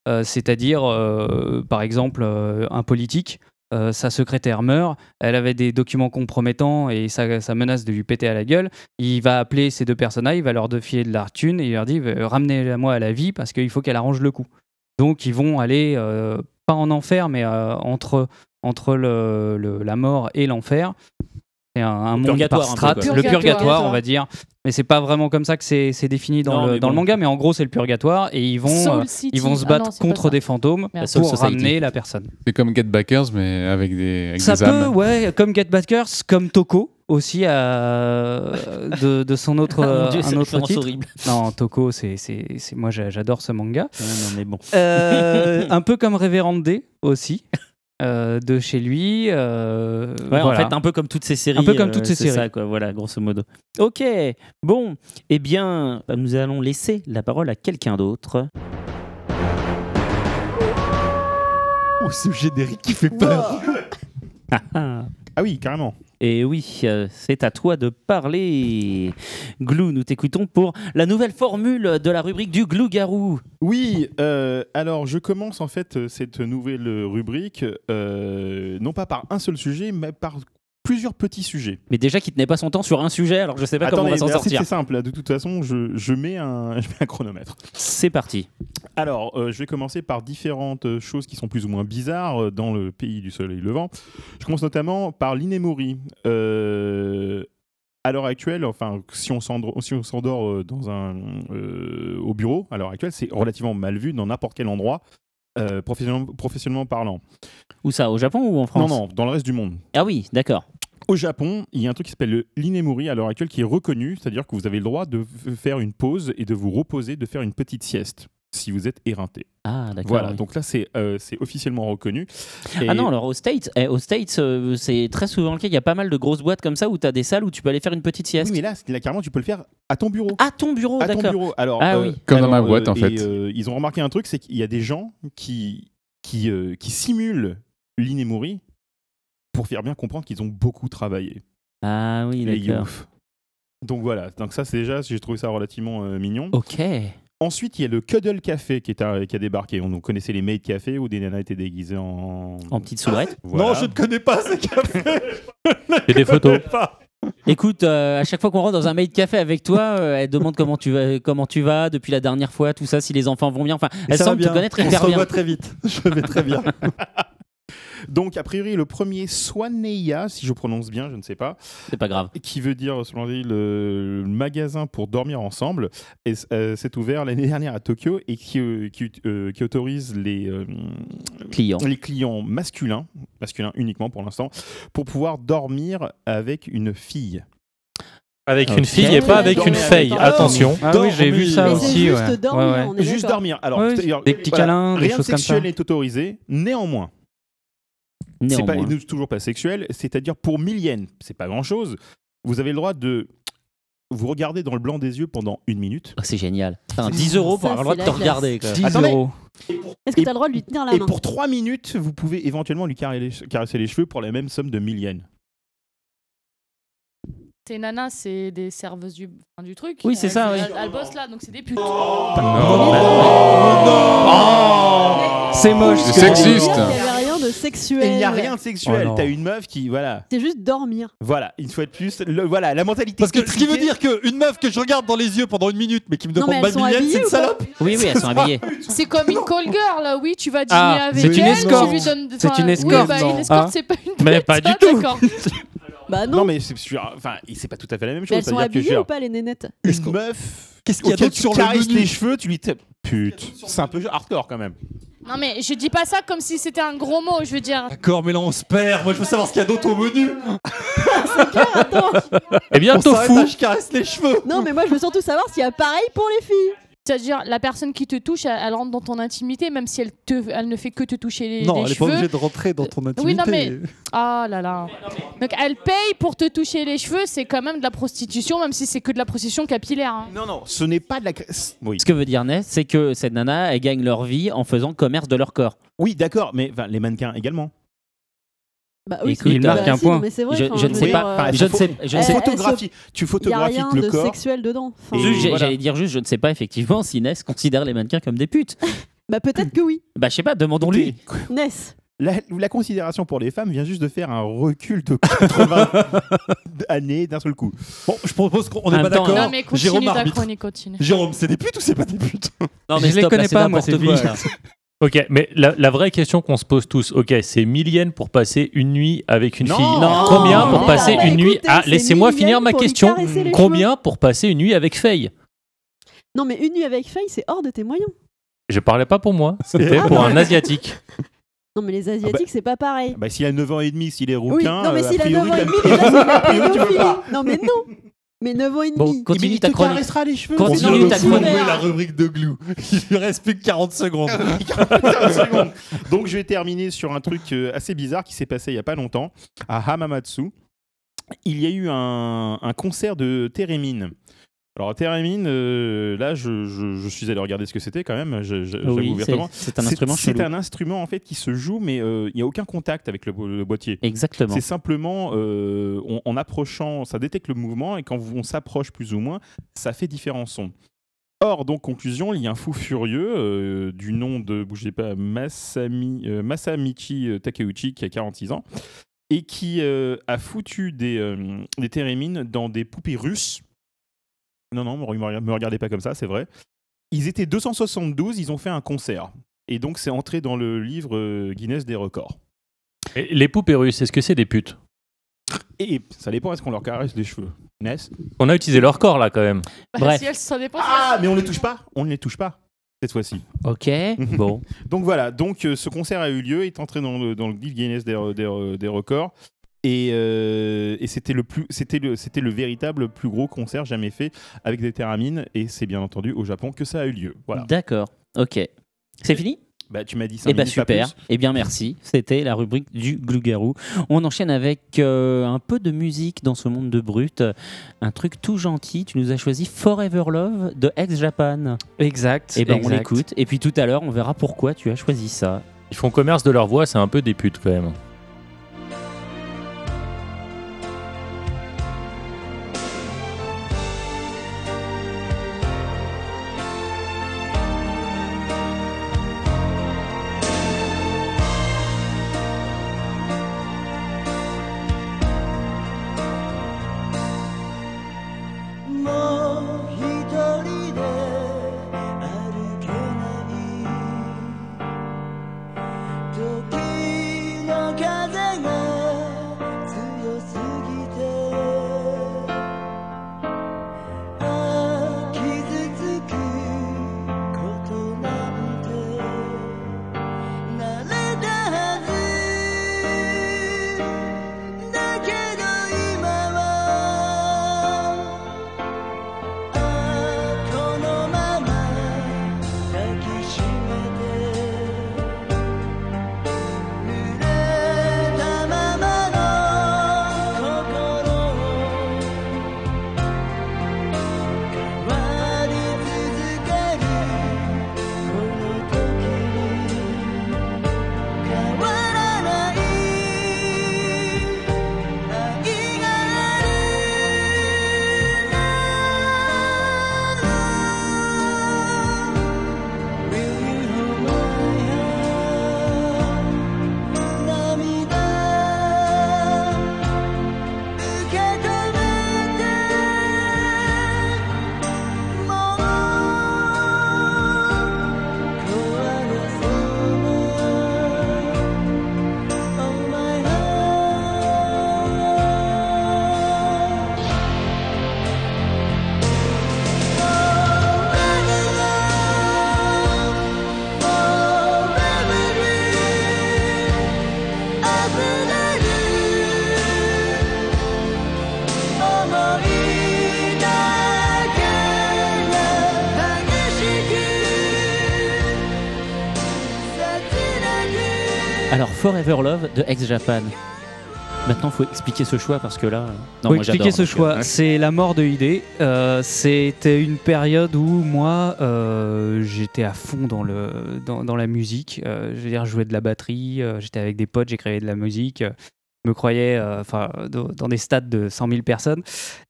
Euh, C'est-à-dire, euh, par exemple, euh, un politique. Euh, sa secrétaire meurt, elle avait des documents compromettants et ça, menace de lui péter à la gueule. Il va appeler ces deux personnes-là, il va leur filer de la thune et il leur dit euh, ramenez-la moi à la vie parce qu'il faut qu'elle arrange le coup. Donc ils vont aller, euh, pas en enfer, mais entre, entre la mort et l'enfer. C'est un, un par peu, strates, quoi. le Purgatoire. on va dire. Mais c'est pas vraiment comme ça que c'est c'est défini dans, Non, le, le manga, mais en gros, c'est le purgatoire et ils vont, Soul euh, ils vont se Ah battre non, contre des fantômes Merde. Soul pour Society. ramener la personne. C'est comme Get Backers, mais avec des, avec Ça des peut, âmes. ouais, comme Get Backers, comme Toko aussi euh, de, de son autre, Ah, euh, Dieu, c'est un autre titre. horrible. Non, Toko, c'est, c'est, c'est- moi j'a- j'adore ce manga. Non, mais bon. Euh, un peu comme Révérend D aussi, euh, de chez lui. euh, Ouais, en fait, un peu comme toutes ces séries. Un peu comme euh, toutes ces c'est séries. ça, quoi, voilà, grosso modo. Ok, bon, eh bien, nous allons laisser la parole à quelqu'un d'autre. Oh, ce générique qui fait peur. Ah oui, carrément. Et oui, euh, c'est à toi de parler. Glou, nous t'écoutons pour la nouvelle formule de la rubrique du Glou-Garou. Oui, euh, alors je commence en fait euh, cette nouvelle rubrique, non pas par un seul sujet, mais par plusieurs petits sujets. Mais déjà qui tenait pas son temps sur un sujet, alors je sais pas comment on va s'en sortir. c'est simple, de toute façon, je, je mets, un, je mets un chronomètre. C'est parti. Alors, euh, je vais commencer par différentes choses qui sont plus ou moins bizarres euh, dans le pays du soleil levant. Je commence notamment par l'inémori. Euh, à l'heure actuelle, enfin, si on s'endort, si euh, dans un, euh, au bureau, à l'heure actuelle, c'est relativement mal vu dans n'importe quel endroit, euh, professionnellement, professionnellement parlant. Où ça Au Japon ou en France? Non, non, dans le reste du monde. Ah oui, d'accord. Au Japon, il y a un truc qui s'appelle le- l'inemori à l'heure actuelle qui est reconnu, c'est-à-dire que vous avez le droit de faire une pause et de vous reposer, de faire une petite sieste si vous êtes éreinté. Ah, d'accord. Voilà, oui. donc là c'est euh, officiellement reconnu. Et- Ah non, alors aux States, eh, aux States euh, c'est très souvent le cas. Il y a pas mal de grosses boîtes comme ça où tu as des salles où tu peux aller faire une petite sieste. Oui, mais là, c'est- là, carrément, tu peux le faire à ton bureau. À ton bureau, à ton d'accord. bureau. Alors, Ah euh, oui. Comme dans ma boîte, euh, en fait. et, euh, ils ont remarqué un truc, c'est qu'il y a des gens qui, qui, euh, qui simulent l'inemori pour faire bien comprendre qu'ils ont beaucoup travaillé. Ah oui, Les d'accord. Donc voilà, donc ça c'est déjà, j'ai trouvé ça relativement euh, mignon. Ok. Ensuite, il y a le Cuddle Café qui, est à- qui a débarqué. On connaissait les Maid Café où des nanas étaient déguisées en... En petite soubrette. Voilà. Non, je ne connais pas ces cafés. Et des photos. Écoute, euh, à chaque fois qu'on rentre dans un maid café avec toi, euh, elle demande comment tu vas, comment tu vas depuis la dernière fois, tout ça, si les enfants vont bien. Enfin, elle Ça va semble te bien. connaître On se hyper bien. revoit très vite. Je vais très bien. Donc, a priori, le premier Swaneya, si je prononce bien, je ne sais pas, C'est pas grave. qui veut dire, selon lui, le, le magasin pour dormir ensemble, et, euh, s'est ouvert l'année dernière à Tokyo et qui, euh, qui, euh, qui autorise les, euh, Clients. les clients masculins, masculins uniquement pour l'instant, pour pouvoir dormir avec une fille. Avec une fille et pas avec une fille. avec- Attention. Ah oui, j'ai vu ça Mais c'est aussi. juste ouais. dormir, Ouais, ouais. on est Juste dormir. Alors, des petits voilà, câlins, des rien choses comme sexuel ça. n'est autorisé. Néanmoins, c'est pas, toujours pas sexuel, c'est-à-dire pour 1000 yens, c'est pas grand-chose. Vous avez le droit de vous regarder dans le blanc des yeux pendant une minute. Oh, c'est génial. Putain, 10 euros pour avoir le droit c'est de te classe. regarder. quoi. 10 Attendez. euros. Est-ce que Et- t'as le droit de lui tenir la Et main pour 3 minutes, vous pouvez éventuellement lui caresser les, cheveux pour la même somme de 1000 yens. Tes nanas, c'est des serveuses du, enfin, du truc. Oui, c'est ça, Elles- oui. Elles, elles bossent là, donc c'est des putes. C'est moche. C'est ce que tu dis. sexiste. De sexuel. Il n'y a rien de sexuel. Oh. T'as une meuf qui, voilà, C'est juste dormir. voilà, une fois de plus, le- voilà, la mentalité. Parce que ce qui veut dire qu'une meuf que je regarde dans les yeux pendant une minute, mais qui me Non, demande mais ma elles sont millienne, c'est habillées une salope. Oui, oui, elles sont habillées. C'est comme une call girl, là, oui, tu vas dîner Ah, avec c'est elle. une escorte. tu lui donnes- C'est une escorte, Oui, bah, une escorte, c'est pas une Mais pas du tout. Bah non. Non, mais c'est enfin, c'est pas tout à fait la même Mais chose. elles sont que habillées genre, ou pas les nénettes une meuf. Qu'est-ce qu'il y a d'autre sur le caresses menu les cheveux, tu lui tapes. Pute. C'est un peu hardcore quand même. Non, mais je dis pas ça comme si c'était un gros mot, je veux dire. D'accord, mais là on se perd. Moi je veux savoir ce qu'il y a d'autre au menu. Attends. Eh bien, On s'arrête tofu. là, je caresse les cheveux. Non, mais moi je veux surtout savoir s'il y a pareil pour les filles. C'est-à-dire, la personne qui te touche, elle, elle rentre dans ton intimité, même si elle, te, elle ne fait que te toucher les, Non, les elle est pas cheveux. obligée de rentrer dans ton intimité. Oui, non, mais- Ah là là. Donc, elle paye pour te toucher les cheveux, c'est quand même de la prostitution, même si c'est que de la prostitution capillaire. hein. Non, non, ce n'est pas de la. Oui, Ce que veut dire Ness, c'est que cette nana, elle gagne leur vie en faisant commerce de leur corps. oui d'accord, mais enfin, les mannequins également. Bah oui, il marque un point. mais Je, je ne sais dire, pas. euh, je ne sais. Je Photographie, tu Il y a photographies rien le de corps. sexuel dedans. Voilà. J'allais dire juste, je ne sais pas effectivement si Ness considère les mannequins comme des putes. Bah peut-être que oui. Bah, je sais pas, demandons-lui. Ness. La, la considération pour les femmes vient juste de faire un recul de 80 années d'un seul coup. Bon, je propose qu'on n'est pas d'accord. Non, mais continue Jérôme ta chronique, continue. Jérôme, c'est des putes ou c'est pas des putes? Non, Je les stop, là, connais c'est pas, moi, ces filles. Ok, mais la, la vraie question qu'on se pose tous, ok, c'est 1000 yens pour passer une nuit avec une Non. fille. Non. Combien pour Non. passer Bah, une nuit Ah, laissez-moi 1000 finir ma question. Combien pour passer une nuit avec Faye Non, mais une nuit avec Faye, c'est hors de tes moyens. Je parlais pas pour moi, c'était pour un asiatique. Non, mais les Asiatiques, c'est pas pareil. Bah, s'il a 9 ans et demi, s'il est oui, rouquin, non, mais euh, s'il a 9 priori, ans et demi, déjà, c'est la pédophilie. Non, mais non. Mais 9 ans et Bon, demi. continue il ta te chronique. caressera les cheveux. Continue ta chronique. la rubrique de Glou. Il lui reste plus que 40 secondes. 45 secondes. Donc je vais terminer sur un truc euh, assez bizarre qui s'est passé il y a pas longtemps à Hamamatsu. Il y a eu un, un concert de Theremin. Alors Theremin, euh, là je, je- je suis allé regarder ce que c'était quand même, Oui, c'est- un instrument C'est un instrument en fait qui se joue mais euh, il n'y a aucun contact avec le, bo- le boîtier. Exactement. C'est simplement euh, on- en approchant, ça détecte le mouvement et quand on s'approche plus ou moins, ça fait différents sons. Or, donc, conclusion, il y a un fou furieux du nom de, bougez pas, Masami, Masamichi Takeuchi, qui a 46 ans, et qui a foutu des, des térémines dans des poupées russes. Non, non, me, me- me regardez pas comme ça, c'est vrai. Ils étaient 272, ils ont fait un concert. Et donc, c'est entré dans le livre euh, Guinness des records. Et les poupées russes, est-ce que c'est des putes? Et ça dépend, est-ce qu'on leur caresse les cheveux? Ness? On a utilisé leur corps là quand même. Bah, Bref. si elle- ça dépend. Ah, mais on ne les touche pas On ne les touche pas, cette fois-ci. Ok, bon. Donc voilà, donc euh, ce concert a eu lieu, est entré dans le, dans le livre Guinness des, des- des records. Et, euh, et c'était le plus, c'était le, c'était le véritable plus gros concert jamais fait avec des théramines. Et c'est bien entendu au Japon que ça a eu lieu. Voilà. D'accord, ok. C'est fini? Bah, tu m'as dit ça. Eh bien super, eh bien merci. C'était la rubrique du Glougarou. On enchaîne avec euh, un peu de musique dans ce monde de brut. Un truc tout gentil. Tu nous as choisi Forever Love de Ex Japan. Exact. Eh ben on l'écoute. Et puis tout à l'heure, on verra pourquoi tu as choisi ça. Ils font commerce de leur voix, c'est un peu des putes quand même. Forever Love de Ex Japan. Maintenant, faut expliquer ce choix parce que là. Non, Faut moi, expliquer ce choix. euh, C'est la mort de Hidé. Euh, C'était une période où moi, euh, j'étais à fond dans, le, dans, dans la musique. Euh, je veux dire, je jouais de la batterie. j'étais avec des potes, j'écrivais de la musique. je me croyais enfin, dans des stades de 100 000 personnes.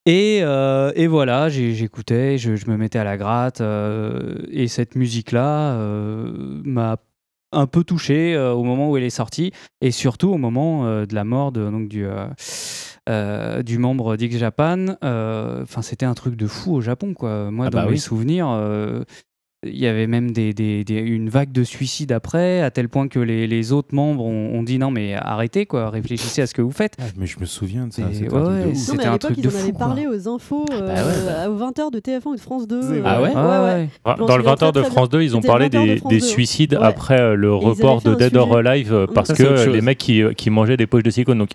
Et, et voilà, j'écoutais, je, je me mettais à la gratte. et cette musique-là m'a un peu touché euh, au moment où elle est sortie et surtout au moment euh, de la mort de, donc, du, euh, du membre d'X Japan. Enfin, c'était un truc de fou au Japon, quoi. Moi, Ah dans bah mes oui. souvenirs, euh, il y avait même des, des- des- une vague de suicides après, à tel point que les, les autres membres ont, ont dit non mais arrêtez quoi, réfléchissez à ce que vous faites. mais je me souviens de ça. Et c'était ouais, un truc de. Non, mais à un l'époque, truc ils de en avaient fou. quoi. parlé aux infos euh, bah ouais. aux 20h de TF1 ou de France 2. C'est euh, vrai. Ah ouais? Ouais, Ouais, ouais. ouais. Ah, J'en Dans le souviens 20h très, de France 2, ils ont parlé le 20h de des, France des 2. suicides Ouais. après euh, le ils avaient report de Dead or. Alive euh, parce que euh, les mecs qui, qui mangeaient des poches de silicone. Donc,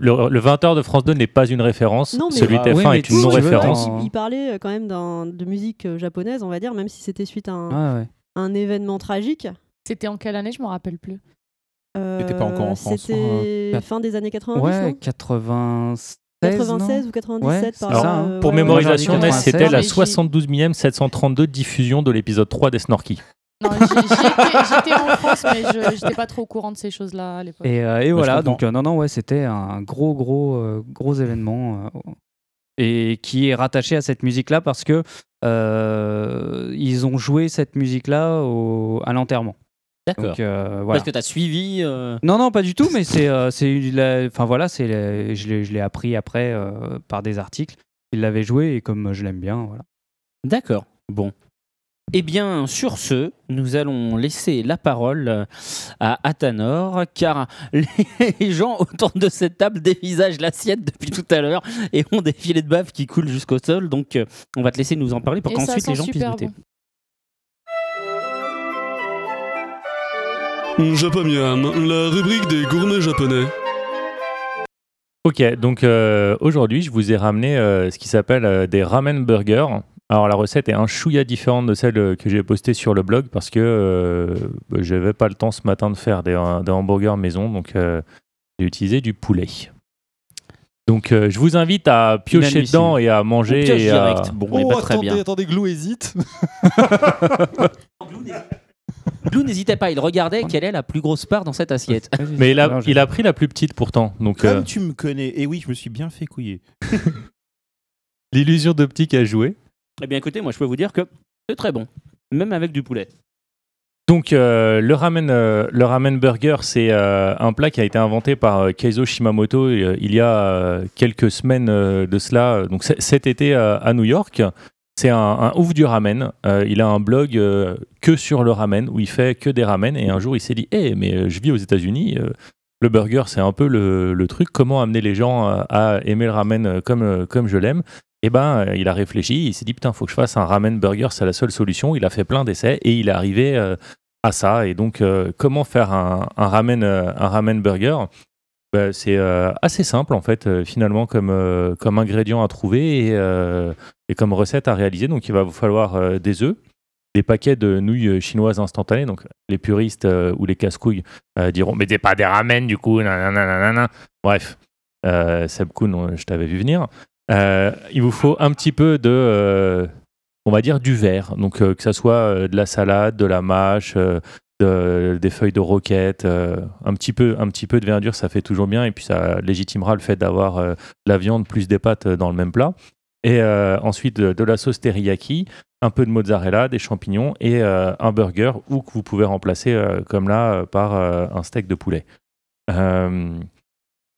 le, le 20h de France 2 n'est pas une référence. Non, mais- Celui de Ah, TF1 oui, mais est une non-référence. dans- Il parlait euh, quand même d'un- de musique euh, japonaise, on va dire, même si c'était suite à un, Ouais, ouais. un événement tragique. C'était en quelle année Je me rappelle plus? Euh, T'étais pas encore en France. C'était Euh, fin des années 90, Ouais, non? 96. 96 non ou 97 Ouais, par ça, hein. euh, Pour ouais, mémorisation, c'était la 96. 72e 732 diffusion de l'épisode 3 des Snorky. Non, j'étais en France, mais je j'étais pas trop au courant de ces choses-là à l'époque. Et, euh, et voilà, donc euh, non, non, ouais, c'était un gros, gros, euh, gros événement euh, et qui est rattaché à cette musique-là parce que euh, ils ont joué cette musique-là au- à l'enterrement. D'accord. Euh, voilà. Parce que t'as suivi. euh, Non, non, pas du tout, mais c'est, euh, enfin voilà, c'est, je l'ai, je l'ai appris après par des articles. Il l'avait joué et comme je l'aime bien, voilà. D'accord. Bon. Eh bien, sur ce, nous allons laisser la parole euh, à Athanor, car les gens autour de cette table dévisagent l'assiette depuis tout à l'heure et ont des filets de bave qui coulent jusqu'au sol. Donc, euh, on va te laisser nous en parler pour qu'ensuite les gens puissent goûter. bon. Japamiam, la rubrique des gourmets japonais. Ok, donc euh, aujourd'hui, je vous ai ramené euh, ce qui s'appelle euh, des ramen burgers. Alors la recette est un chouïa différente de celle euh, que j'ai postée sur le blog parce que euh, bah, j'avais pas le temps ce matin de faire des, des hamburgers maison, donc euh, j'ai utilisé du poulet. Donc euh, je vous invite à piocher dedans et à manger. On pioche et à- direct. Bon, Oh, eh ben, très attendez, bien. attendez, Glou hésite. Glou n'hésitait pas, il regardait quelle est la plus grosse part dans cette assiette. Mais il a, Alors, je- il a pris la plus petite pourtant. Donc Comme euh, tu me connais, et oui, je me suis bien fait couiller. l'illusion d'optique a joué. Eh bien, écoutez, moi, je peux vous dire que c'est très bon, même avec du poulet. Donc euh, le ramen, euh, le ramen burger, c'est euh, un plat qui a été inventé par Keizo Shimamoto il y a quelques semaines de cela. Donc cet été à New York, c'est un, ouf du ramen. Il a un blog que sur le ramen où il fait que des ramen. Et un jour, il s'est dit, eh mais je vis aux États-Unis. le burger, c'est un peu le, le truc. Comment amener les gens à, aimer le ramen comme, comme je l'aime? Et ben, euh, il a réfléchi, il s'est dit putain, faut que je fasse un ramen burger, c'est la seule solution. Il a fait plein d'essais et il est arrivé euh, à ça. Et donc, euh, comment faire un, ramen, un ramen burger? Ben, C'est assez simple en fait, finalement, comme, comme ingrédient à trouver et, comme recette à réaliser. Donc, il va vous falloir des œufs, des paquets de nouilles chinoises instantanées. Donc, les puristes ou les casse-couilles diront Mais c'est pas des ramen du coup, nanana. Bref, Seb Kuhn, je t'avais vu venir. Euh, il vous faut un petit peu de, euh, on va dire, du verre. Donc, euh, que ça soit de la salade, de la mâche, de- des feuilles de roquette, un, petit peu, un petit peu de verdure, ça fait toujours bien. Et puis, ça légitimera le fait d'avoir la viande plus des pâtes dans le même plat. Et ensuite, de, de la sauce teriyaki, un peu de mozzarella, des champignons et un burger ou que vous pouvez remplacer, comme là, par un steak de poulet.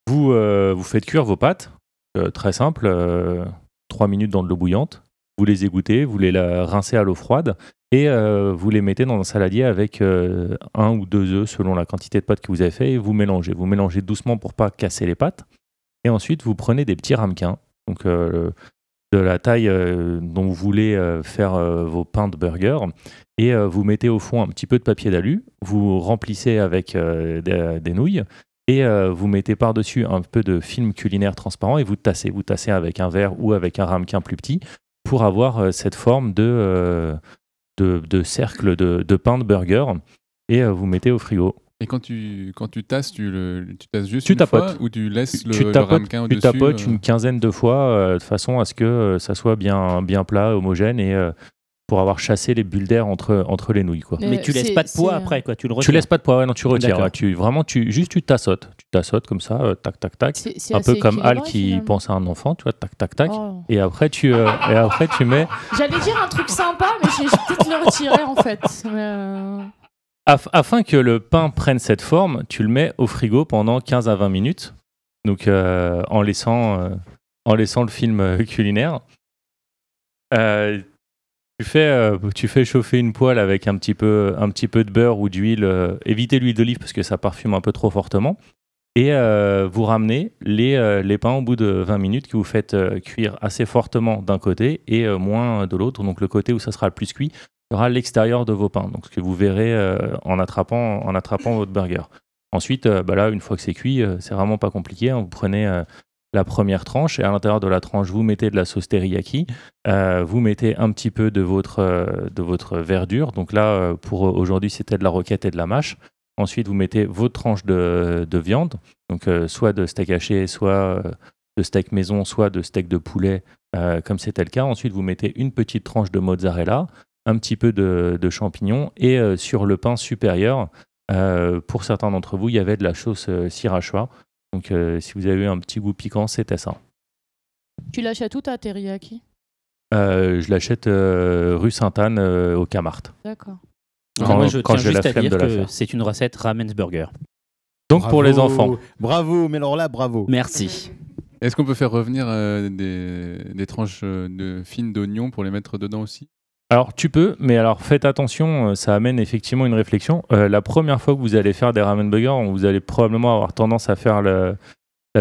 Vous, vous faites cuire vos pâtes, euh, très simple, euh, 3 minutes dans de l'eau bouillante. Vous les égouttez, vous les rincez à l'eau froide et euh, vous les mettez dans un saladier avec euh, un ou deux œufs selon la quantité de pâtes que vous avez fait et vous mélangez. Vous mélangez doucement pour pas casser les pâtes. Et ensuite, vous prenez des petits ramequins, donc de la taille dont vous voulez faire vos pains de burger, et vous mettez au fond un petit peu de papier d'alu, vous remplissez avec des nouilles, et euh, vous mettez par-dessus un peu de film culinaire transparent et vous tassez. Vous tassez avec un verre ou avec un ramequin plus petit pour avoir euh, cette forme de, euh, de, de cercle de, de pain de burger et vous mettez au frigo. Et quand tu, quand tu tasses, tu, le, tu tasses juste Tu une tapotes. fois ou tu laisses le, tu le tapotes, ramequin tu au-dessus tapotes euh, une quinzaine de fois de façon à ce que ça soit bien, bien plat, homogène et pour avoir chassé les bulles d'air entre, entre les nouilles. Quoi. Mais Mais tu laisses c'est- pas de poids euh, après, quoi. Tu le Tu retires. laisses pas de poids, ouais, non, tu retires. Ouais, tu, vraiment, tu, juste tu tassotes. Tu tassotes comme ça, euh, tac, tac, tac. Un peu comme Al qui finalement. pense à un enfant, tu vois, tac, tac, tac. Oh. Et après, tu, euh, et après, tu mets. J'allais dire un truc sympa, mais j'ai peut-être le retirer en fait. Mais, euh, Af- afin que le pain prenne cette forme, tu le mets au frigo pendant 15 à 20 minutes. Donc, euh, en, laissant, euh, en laissant le film euh, culinaire. Euh, Tu fais, euh, tu fais chauffer une poêle avec un petit peu, un petit peu de beurre ou d'huile. euh, évitez l'huile d'olive parce que ça parfume un peu trop fortement. Et euh, vous ramenez les, euh, les pains au bout de 20 minutes que vous faites cuire assez fortement d'un côté et moins de l'autre. Donc le côté où ça sera le plus cuit sera l'extérieur de vos pains. Donc ce que vous verrez en, attrapant, en attrapant votre burger. Ensuite, bah là, une fois que c'est cuit, euh, c'est vraiment pas compliqué. hein. Vous prenez la première tranche et à l'intérieur de la tranche, vous mettez de la sauce teriyaki. Euh, vous mettez un petit peu de votre, euh, de votre verdure. Donc là, euh, pour aujourd'hui, c'était de la roquette et de la mâche. Ensuite, vous mettez votre tranche de, de viande, donc soit de steak haché, soit de steak maison, soit de steak de poulet, comme c'était le cas. Ensuite, vous mettez une petite tranche de mozzarella, un petit peu de, de champignons, et sur le pain supérieur, pour certains d'entre vous, il y avait de la sauce sriracha. Donc, euh, si vous avez eu un petit goût piquant, c'était ça. Tu l'achètes où ta teriyaki Euh, je l'achète euh, rue Sainte-Anne euh, au Camart. D'accord. Quand, Moi, je quand tiens la à dire que c'est une recette Ramensburger. Donc pour les enfants. Bravo, mais alors là, bravo. Merci. Est-ce qu'on peut faire revenir euh, des, des tranches de fines d'oignons pour les mettre dedans aussi? Alors tu peux, mais alors faites attention, euh, ça amène effectivement une réflexion. Euh, la première fois que vous allez faire des ramen burgers, vous allez probablement avoir tendance à faire la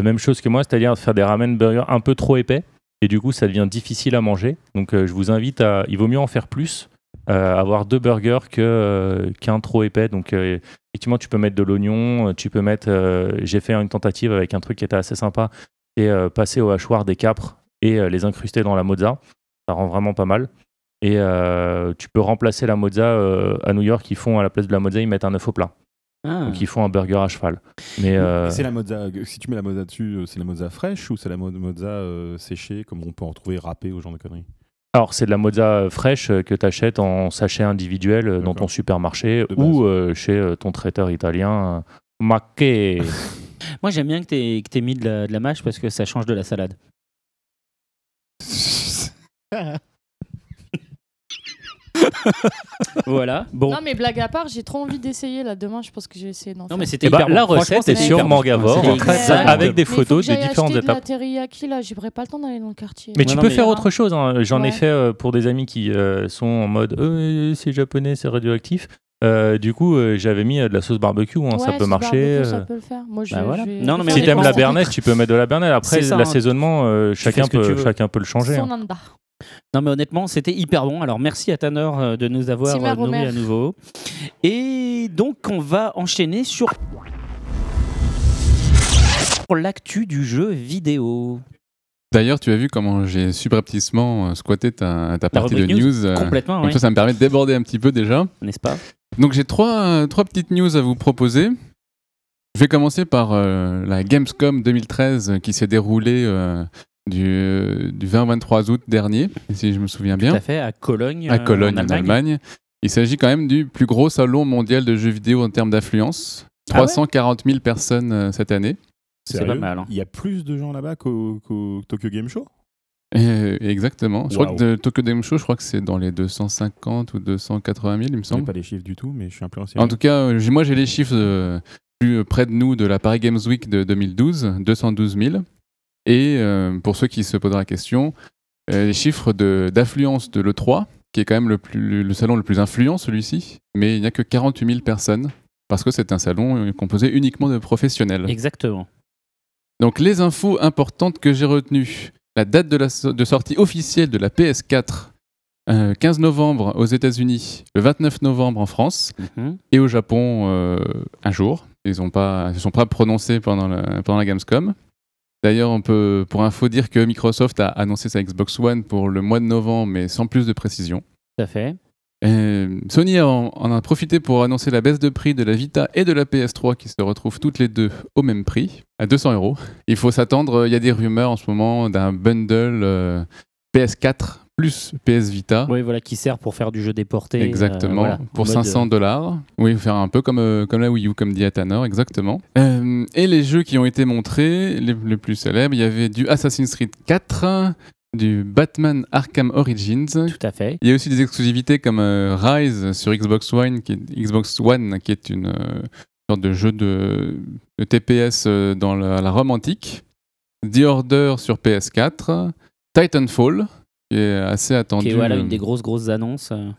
même chose que moi, c'est-à-dire faire des ramen burgers un peu trop épais, et du coup ça devient difficile à manger. Donc euh, je vous invite à, il vaut mieux en faire plus, avoir deux burgers qu'un trop épais. Donc effectivement tu peux mettre de l'oignon, tu peux mettre, j'ai fait une tentative avec un truc qui était assez sympa, et passer au hachoir des capres et les incruster dans la mozza, ça rend vraiment pas mal. Et euh, tu peux remplacer la mozza euh, à New York. Ils font à la place de la mozza, ils mettent un œuf au plat. Ah. Donc ils font un burger à cheval. Mais euh, C'est la mozza. Si tu mets la mozza dessus, c'est la mozza fraîche ou c'est la mo- mozza euh, séchée, comme on peut en trouver râpée au genre de conneries? Alors c'est de la mozza fraîche que tu achètes en sachet individuel dans ton supermarché ou euh, chez ton traiteur italien. Macché. Moi, j'aime bien que tu aies, mis de la, de la mâche parce que ça change de la salade. voilà. Bon. Non mais blague à part, j'ai trop envie d'essayer là. Demain, je pense que je vais essayer d'en Non, mais c'était hyper la recette est sur. Mangavore, avec des photos des différentes acheter de la étapes. teriyaki là, j'aurais pas le temps d'aller dans le quartier. Mais tu non, peux mais- faire autre chose. hein. J'en ai fait euh, pour des amis qui euh, sont en mode Euh, c'est japonais, c'est radioactif. Euh, du coup, euh, j'avais mis euh, de la sauce barbecue, hein, ça peut marcher. barbecue, ça peut le faire. Moi, je, Bah voilà. je Non, non, mais si t'aimes la bernaise, tu peux mettre de la bernaise. Après, hein. l'assaisonnement, euh, fais chacun, peut, chacun peut le changer. hein. Non, mais honnêtement, c'était hyper bon. Alors, merci à Tanner euh, de nous avoir euh, nourris à nouveau. Et donc, on va enchaîner sur l'actu du jeu vidéo. D'ailleurs, tu as vu comment j'ai subrepticement euh, squatté ta, ta partie de news. news, complètement, Comme oui. ça, ça me permet de déborder un petit peu déjà. N'est-ce pas? Donc j'ai trois, trois petites news à vous proposer. Je vais commencer par euh, la Gamescom 2013 euh, qui s'est déroulée euh, du, du 20-23 août dernier, si je me souviens bien. Tout à fait, à Cologne. à Cologne, en Allemagne. Il s'agit quand même du plus gros salon mondial de jeux vidéo en termes d'affluence. Ah ouais 340 000 personnes euh, cette année. C'est pas mal, hein. Il y a plus de gens là-bas qu'au Tokyo Game Show? Euh, exactement. Je crois que de Tokyo Game Show, je crois que c'est dans les 250 ou 280 000, il me Je n'ai semble. pas les chiffres du tout, mais je suis un peu ancien. En tout cas, euh, moi j'ai les chiffres euh, plus près de nous de la Paris Games Week de 2012, 212 000. Et euh, pour ceux qui se poseraient la question, euh, les chiffres d'affluence de, l'E3, qui est quand même le, plus, le salon le plus influent, celui-ci, mais il n'y a que 48 000 personnes, parce que c'est un salon euh, composé uniquement de professionnels. Exactement. Donc les infos importantes que j'ai retenues. La date de, la so- de sortie officielle de la PS4, euh, 15 novembre aux États-Unis, le 29 novembre en France, Mhm. et au Japon euh, un jour. Ils ne ils sont pas prononcés pendant la, pendant la Gamescom. D'ailleurs, on peut, pour info, dire que Microsoft a annoncé sa Xbox One pour le mois de novembre, mais sans plus de précision. Tout à fait. Sony en, en a profité pour annoncer la baisse de prix de la Vita et de la PS3 qui se retrouvent toutes les deux au même prix, à 200 euros. Il faut s'attendre, il y a des rumeurs en ce moment d'un bundle euh, PS4 plus PS Vita. Oui, voilà, qui sert pour faire du jeu déporté. Exactement, euh, voilà, pour mode, 500 dollars. Oui, faire un peu comme, euh, comme la Wii U, comme dit Atanor, exactement. Euh, et les jeux qui ont été montrés, les, les plus célèbres, il y avait du Assassin's Creed 4, du Batman Arkham Origins. Tout à fait. Il y a aussi des exclusivités comme euh, Rise sur Xbox One, qui est, Xbox One, qui est une euh, sorte de jeu de, de TPS euh, dans la, la Rome antique. The Order sur PS4. Titanfall, qui est assez attendu. Qui est voilà, euh, une des grosses, grosses annonces. euh.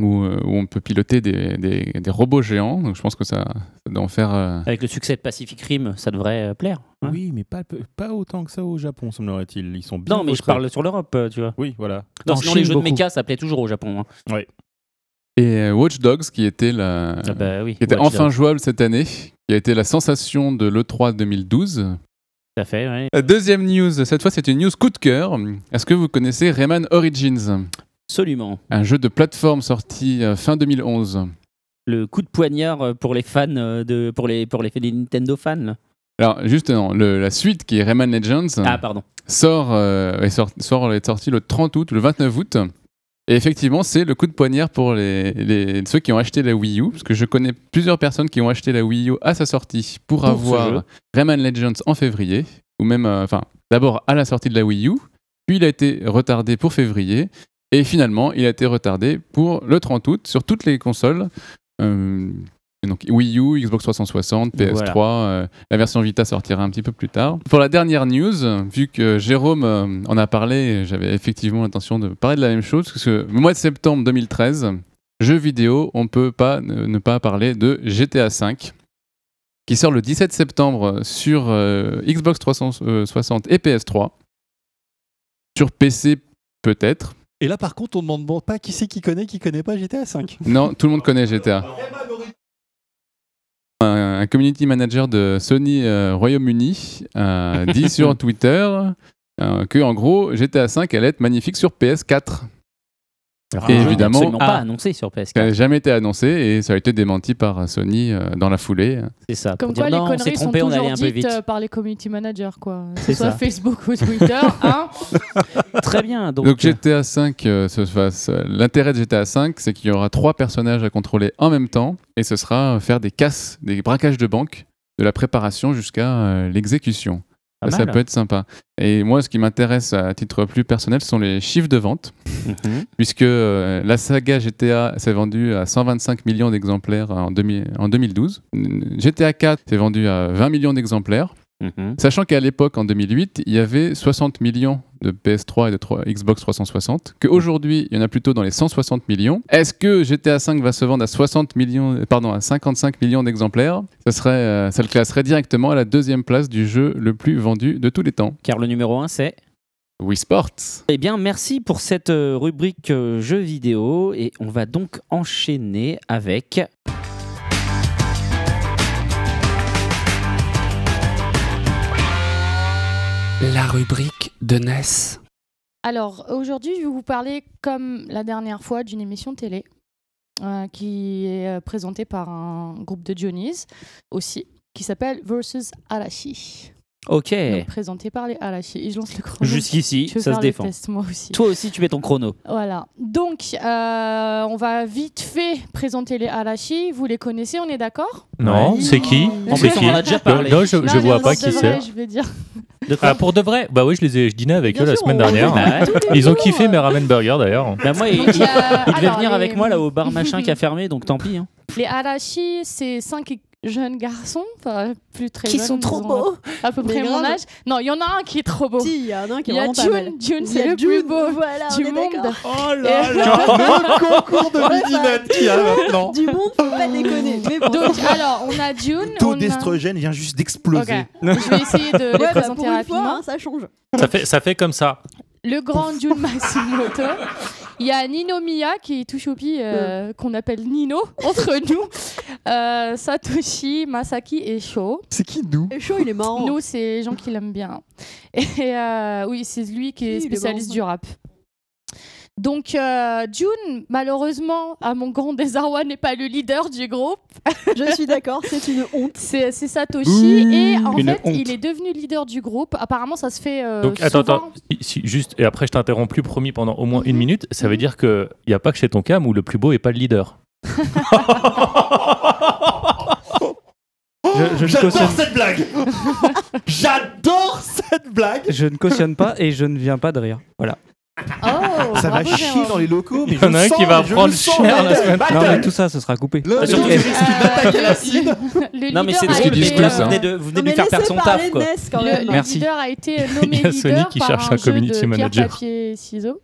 où, euh, où on peut piloter des, des- des robots géants. Donc je pense que ça, ça doit en faire. euh, Avec le succès de Pacific Rim, ça devrait euh, plaire. hein. Oui, mais pas, pas autant que ça au Japon, semblerait-il. Ils sont bien Non, mais je parle sur l'Europe, euh, tu vois. Oui, voilà. Non, sinon, Chine, les jeux beaucoup. de méca, ça plaît toujours au Japon. hein. Oui. Et euh, Watch Dogs, qui était, la, Ah bah oui, qui était Watch enfin Dogs. jouable cette année, qui a été la sensation de l'E3 2012. Tout à fait, ouais. La deuxième news, cette fois c'est une news coup de cœur. Est-ce que vous connaissez Rayman Origins? Absolument. Un jeu de plateforme sorti euh, fin 2011. Le coup de poignard euh, pour les fans euh, de pour les pour les, les Nintendo fans. là. Alors justement, la suite qui est Rayman Legends Ah pardon. sort, euh, est, sort- sort- est sorti le 30 août, le 29 août. Et effectivement, c'est le coup de poignard pour les, les- ceux qui ont acheté la Wii U, parce que je connais plusieurs personnes qui ont acheté la Wii U à sa sortie pour, avoir. Rayman Legends en février, ou même, euh, enfin, d'abord à la sortie de la Wii U, puis il a été retardé pour février, et finalement, il a été retardé pour le 30 août sur toutes les consoles. Euh, donc Wii U, Xbox 360, PS3, euh, la version Vita sortira un petit peu plus tard. Pour la dernière news, vu que Jérôme euh, en a parlé, j'avais effectivement l'intention de parler de la même chose, parce que le mois de septembre 2013, jeux vidéo, on peut pas ne, ne pas parler de GTA V, qui sort le 17 septembre sur euh, Xbox 360 et PS3. Sur PC, peut-être. Et là, par contre, on demande bon, pas qui c'est qui connaît, qui connaît pas GTA 5. Non, tout le monde connaît GTA. Un, un community manager de Sony euh, Royaume-Uni a dit sur Twitter euh, que en gros GTA 5 allait être magnifique sur PS4. Ah, et évidemment, absolument pas annoncé sur PS4. ça n'a jamais été annoncé et ça a été démenti par Sony euh, dans la foulée. C'est ça. Comme quoi, les non, conneries sont trompé, on allait toujours un peu dites vite. euh, par les community managers, quoi. Que C'est ce soit ça. Facebook ou Twitter, hein. Très bien. Donc, Donc, GTA 5, euh, se fasse- euh, l'intérêt de GTA 5, c'est qu'il y aura trois personnages à contrôler en même temps, et ce sera euh, faire des casses, des braquages de banque, de la préparation jusqu'à euh, l'exécution. Pas Ça, mal. peut être sympa. Et moi, ce qui m'intéresse à titre plus personnel, ce sont les chiffres de vente, Mhm. puisque euh, la saga GTA s'est vendue à 125 millions d'exemplaires en, 2000 en 2012. GTA 4 s'est vendu à 20 millions d'exemplaires. Mhm. Sachant qu'à l'époque, en 2008, il y avait 60 millions de PS3 et de 3 Xbox 360, qu'aujourd'hui, il y en a plutôt dans les 160 millions. Est-ce que GTA 5 va se vendre à 60 millions, pardon, à 55 millions d'exemplaires? Ça, serait, euh, ça le classerait directement à la deuxième place du jeu le plus vendu de tous les temps. Car le numéro 1, c'est Wii Sports. Eh bien, merci pour cette euh, rubrique euh, jeux vidéo et on va donc enchaîner avec La rubrique de NES. Alors, aujourd'hui, je vais vous parler, comme la dernière fois, d'une émission télé euh, qui est euh, présentée par un groupe de Johnny's aussi, qui s'appelle Versus Arashi. OK. Donc, présenté par les Arashi. Et je lance le chrono. Jusqu'ici, ça faire se le défend. test, moi aussi. Toi aussi, tu mets ton chrono. Voilà. Donc, euh, on va vite fait présenter les Arashi. Vous les connaissez, on est d'accord? Non, c'est qui? C'est on a déjà Euh, parlé. Non, je, Non, je vois pas qui c'est. je vais dire. Ah, pour de vrai? Bah oui, je les ai, je dînais avec Bien eux la semaine dernière. Bah, Ils ont kiffé euh. mes ramen burgers d'ailleurs. Bah, moi, il, Donc, il y a- il devait alors, venir les- avec moi là au bar machin qui a fermé, donc tant pis. hein. Les Arashi, c'est cinq jeunes garçons, enfin plus très Qui jeunes, sont trop beaux. À peu près mon âge. Non, il y en a un qui est trop beau. Si, il y en a un qui est Il y a vraiment pas June. mal. June, c'est le June, plus beau voilà, du monde. Oh là là, le concours de midinette qu'il y a maintenant. Du monde, faut pas déconner. Mais bon. Donc, alors, on a June. Le taux d'estrogène vient juste d'exploser. Je vais essayer de Ouais, les bah, présenter rapidement. fois, hein, ça change. Ça fait, ça fait comme ça. Le grand Jun Matsumoto. Il y a Nino Miya qui est tout choupi, euh, qu'on appelle Nino entre nous. Euh, Satoshi, Masaki et Sho. C'est qui nous? Et chaud, il est marrant. Nous, c'est les gens qui l'aiment bien. Et euh, oui, c'est lui qui est spécialiste du rap. Donc, euh, June, malheureusement, à mon grand désarroi, n'est pas le leader du groupe. Je suis d'accord, c'est une honte. C'est c'est Satoshi. Et en fait, honte. il est devenu leader du groupe. Apparemment, ça se fait. euh, Donc attends, souvent. attends, si- si- juste, et après je t'interromps plus promis pendant au moins une Mhm. minute, ça veut dire qu'il n'y a pas que chez ton cam où le plus beau est pas le leader. Je, je ne J'adore cautionne, cette blague J'adore cette blague je ne cautionne pas et je ne viens pas de rire. Voilà. Oh, Ça va chier Jérôme. dans les locaux, mais Il y en je a un qui va prendre cher la semaine. Non, mais tout ça, ce sera coupé. Surtout. Le Non, mais leader c'est disent vous ça. venez de, vous venez Non, de lui mais faire perdre son taf. Quoi. Ness, quand Le, le Merci. leader a été Il nommé y a Sony leader qui par cherche un, community de manager. papier, ciseaux.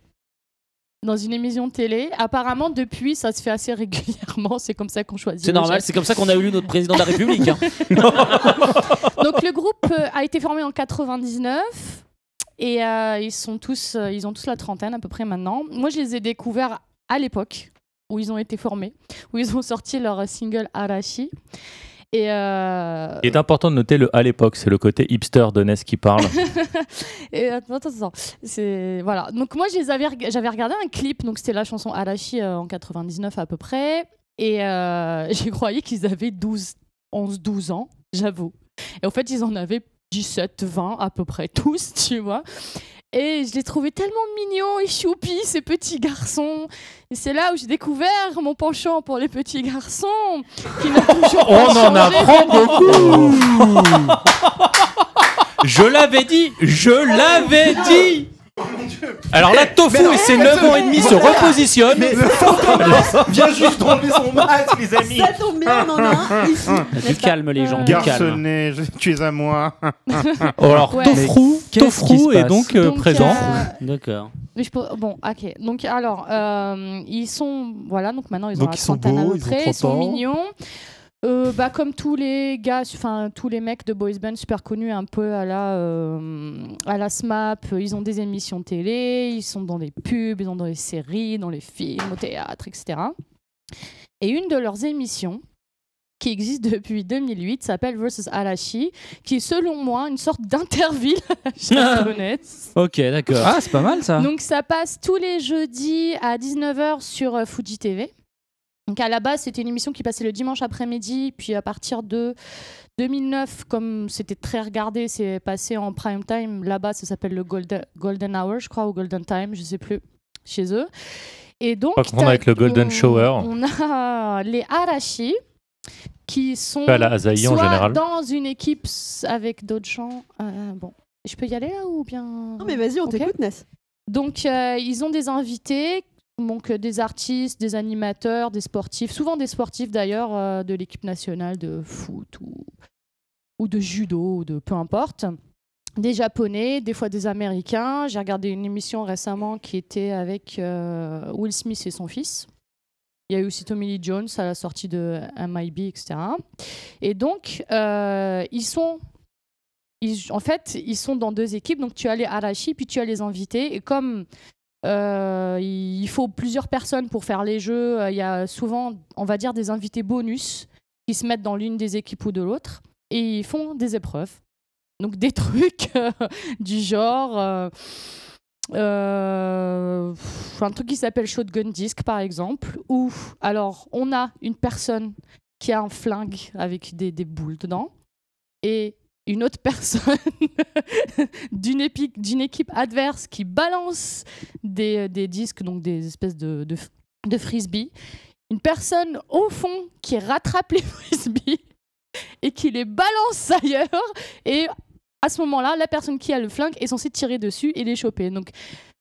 dans une émission de télé. Apparemment, depuis, ça se fait assez régulièrement. C'est comme ça qu'on choisit. C'est normal, c'est comme ça qu'on a élu notre président de la République. hein. Donc le groupe euh, a été formé en 99 et euh, ils sont tous, euh, ils ont tous la trentaine à peu près maintenant. Moi, je les ai découverts à l'époque où ils ont été formés, où ils ont sorti leur single Arashi. Et euh, Il est important de noter le à l'époque, c'est le côté hipster de Ness qui parle. Et attends, attends, attends. C'est voilà. Donc moi, avais, j'avais regardé un clip. Donc c'était la chanson Arashi euh, en 99 à peu près. Et euh, j'ai croyé qu'ils avaient 12, 11, 12 ans, j'avoue. Et en fait, ils en avaient 17, 20 à peu près tous, tu vois. Et je les trouvais tellement mignons et choupis, ces petits garçons. Et c'est là où j'ai découvert mon penchant pour les petits garçons. Qui n'a toujours pas On en apprend beaucoup Je l'avais dit Je l'avais dit Alors là, Tofu et ses 9 ans et demi se repositionnent. Vient juste d'enlever son masque, les amis. Ça tombe bien, on en a un ici. Du calme, les gens, du calme. Garçonnet, tu es à moi. Oh, alors, Ouais. Tofrou, se est donc, euh, Donc, présent. euh, D'accord. Mais je peux- Bon, ok. Donc, alors, euh, ils sont. Voilà, donc maintenant, ils ont Donc, la ils sont trentaine à beaux, peu ils ont près. Ils 30 sont mignons. Euh, bah, comme tous les gars, enfin tous les mecs de boys band super connus, un peu à la, euh, à la SMAP, euh, ils ont des émissions télé, ils sont dans des pubs, ils sont dans les séries, dans les films, au théâtre, etc. Et une de leurs émissions, qui existe depuis 2008, s'appelle Versus Arashi, qui est selon moi une sorte d'interville japonaise. Ok, d'accord. Ah, c'est pas mal ça. Donc ça passe tous les jeudis à 19h sur euh, Fuji TV. Donc à la base, c'était une émission qui passait le dimanche après-midi, puis à partir de 2009, comme c'était très regardé, c'est passé en prime time. Là-bas, ça s'appelle le Golden, Golden Hour, je crois, ou Golden Time, je sais plus, chez eux. Et donc, confondre t'as- avec le Golden on- Shower. On a les Arashi qui sont Pas la Asahi en soit général. dans une équipe avec d'autres gens. Euh, bon, je peux y aller là ou bien Non, mais vas-y, on t'écoute, Ness. donc, euh, ils ont des invités, donc euh, des artistes, des animateurs, des sportifs, souvent des sportifs d'ailleurs euh, de l'équipe nationale de foot ou, de judo ou de peu importe. Des Japonais, des fois des Américains. J'ai regardé une émission récemment qui était avec euh, Will Smith et son fils. Il y a eu aussi Tommy Lee Jones à la sortie de MIB, etc. Et donc, ils sont en fait, ils sont dans deux équipes. Donc, tu as les Arashi, puis tu as les invités. Et comme euh, il faut plusieurs personnes pour faire les jeux, euh, il y a souvent, on va dire, des invités bonus qui se mettent dans l'une des équipes ou de l'autre. Et ils font des épreuves. Donc, des trucs euh, du genre. un truc qui s'appelle Shotgun Disc, par exemple, où alors on a une personne qui a un flingue avec des, des boules dedans et une autre personne d'une équipe adverse qui balance des, des disques, donc des espèces de, de. Une personne au fond qui rattrape les frisbees et qui les balance ailleurs. Et à ce moment-là, la personne qui a le flingue est censée tirer dessus et les choper. Donc,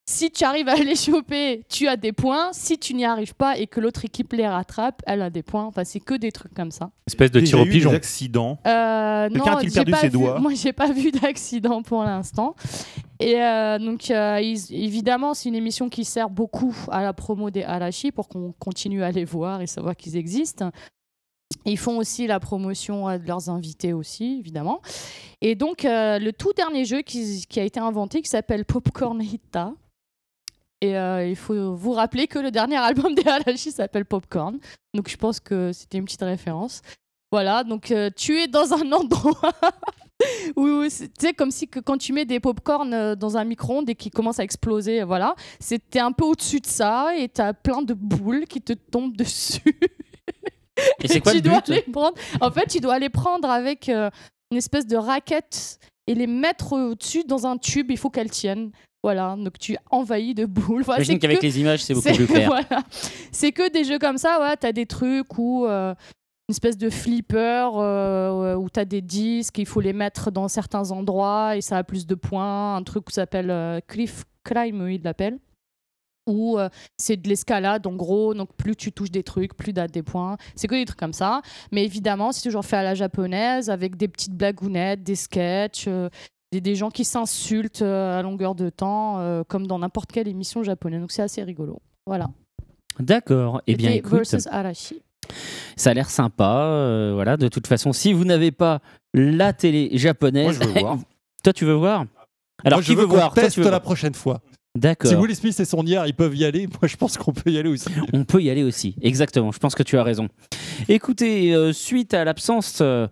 si tu arrives à les choper, tu as des points. Si tu n'y arrives pas et que l'autre équipe les rattrape, elle a des points. Enfin, c'est que des trucs comme ça. Espèce de tir au pigeon. Des accidents. Euh, Quelqu'un non, a-t-il j'ai perdu pas ses vu- doigts Moi, j'ai pas vu d'accident pour l'instant. Et euh, donc, euh, ils- évidemment, c'est une émission qui sert beaucoup à la promo des Arashi pour qu'on continue à les voir et savoir qu'ils existent. Ils font aussi la promotion euh, de leurs invités aussi, évidemment. Et donc, euh, le tout dernier jeu qui, qui a été inventé, qui s'appelle Popcorn Hita. Et euh, il faut vous rappeler que le dernier album des Arashi s'appelle Popcorn. Donc, je pense que c'était une petite référence. Voilà, donc euh, tu es dans un endroit où, c'est- tu sais, comme si que quand tu mets des pop-corn euh, dans un micro-ondes et qui commence à exploser, voilà, c'était un peu au-dessus de ça et tu as plein de boules qui te tombent dessus. Et c'est quoi tu le dois but les prendre. En fait, tu dois les prendre avec euh, une espèce de raquette et les mettre au-dessus dans un tube. Il faut qu'elles tiennent. Voilà, donc tu es envahi de boules. Voilà, J'imagine qu'avec les images, c'est beaucoup plus clair. voilà. C'est que des jeux comme ça, ouais, tu as des trucs où euh, une espèce de flipper euh, où tu as des disques, il faut les mettre dans certains endroits et ça a plus de points. Un truc qui s'appelle euh, Cliff Crime, il l'appelle. Où euh, c'est de l'escalade en gros, donc plus tu touches des trucs, plus tu as des points. C'est que des trucs comme ça. Mais évidemment, c'est toujours fait à la japonaise avec des petites blagounettes, des sketchs, euh, des gens qui s'insultent euh, à longueur de temps, euh, comme dans n'importe quelle émission japonaise. Donc c'est assez rigolo. Voilà. D'accord. Eh bien, écoute, versus Arashi. ça a l'air sympa. euh, voilà, de toute façon, si vous n'avez pas la télé japonaise, Moi, je veux voir. toi, tu veux voir? Alors, Moi, qui je veux veut voir? Toi, teste tu veux la voir prochaine fois. D'accord. Si Will Smith et son IR, ils peuvent y aller, moi je pense qu'on peut y aller aussi. On peut y aller aussi, exactement. Je pense que tu as raison. Écoutez, euh, suite à l'absence euh,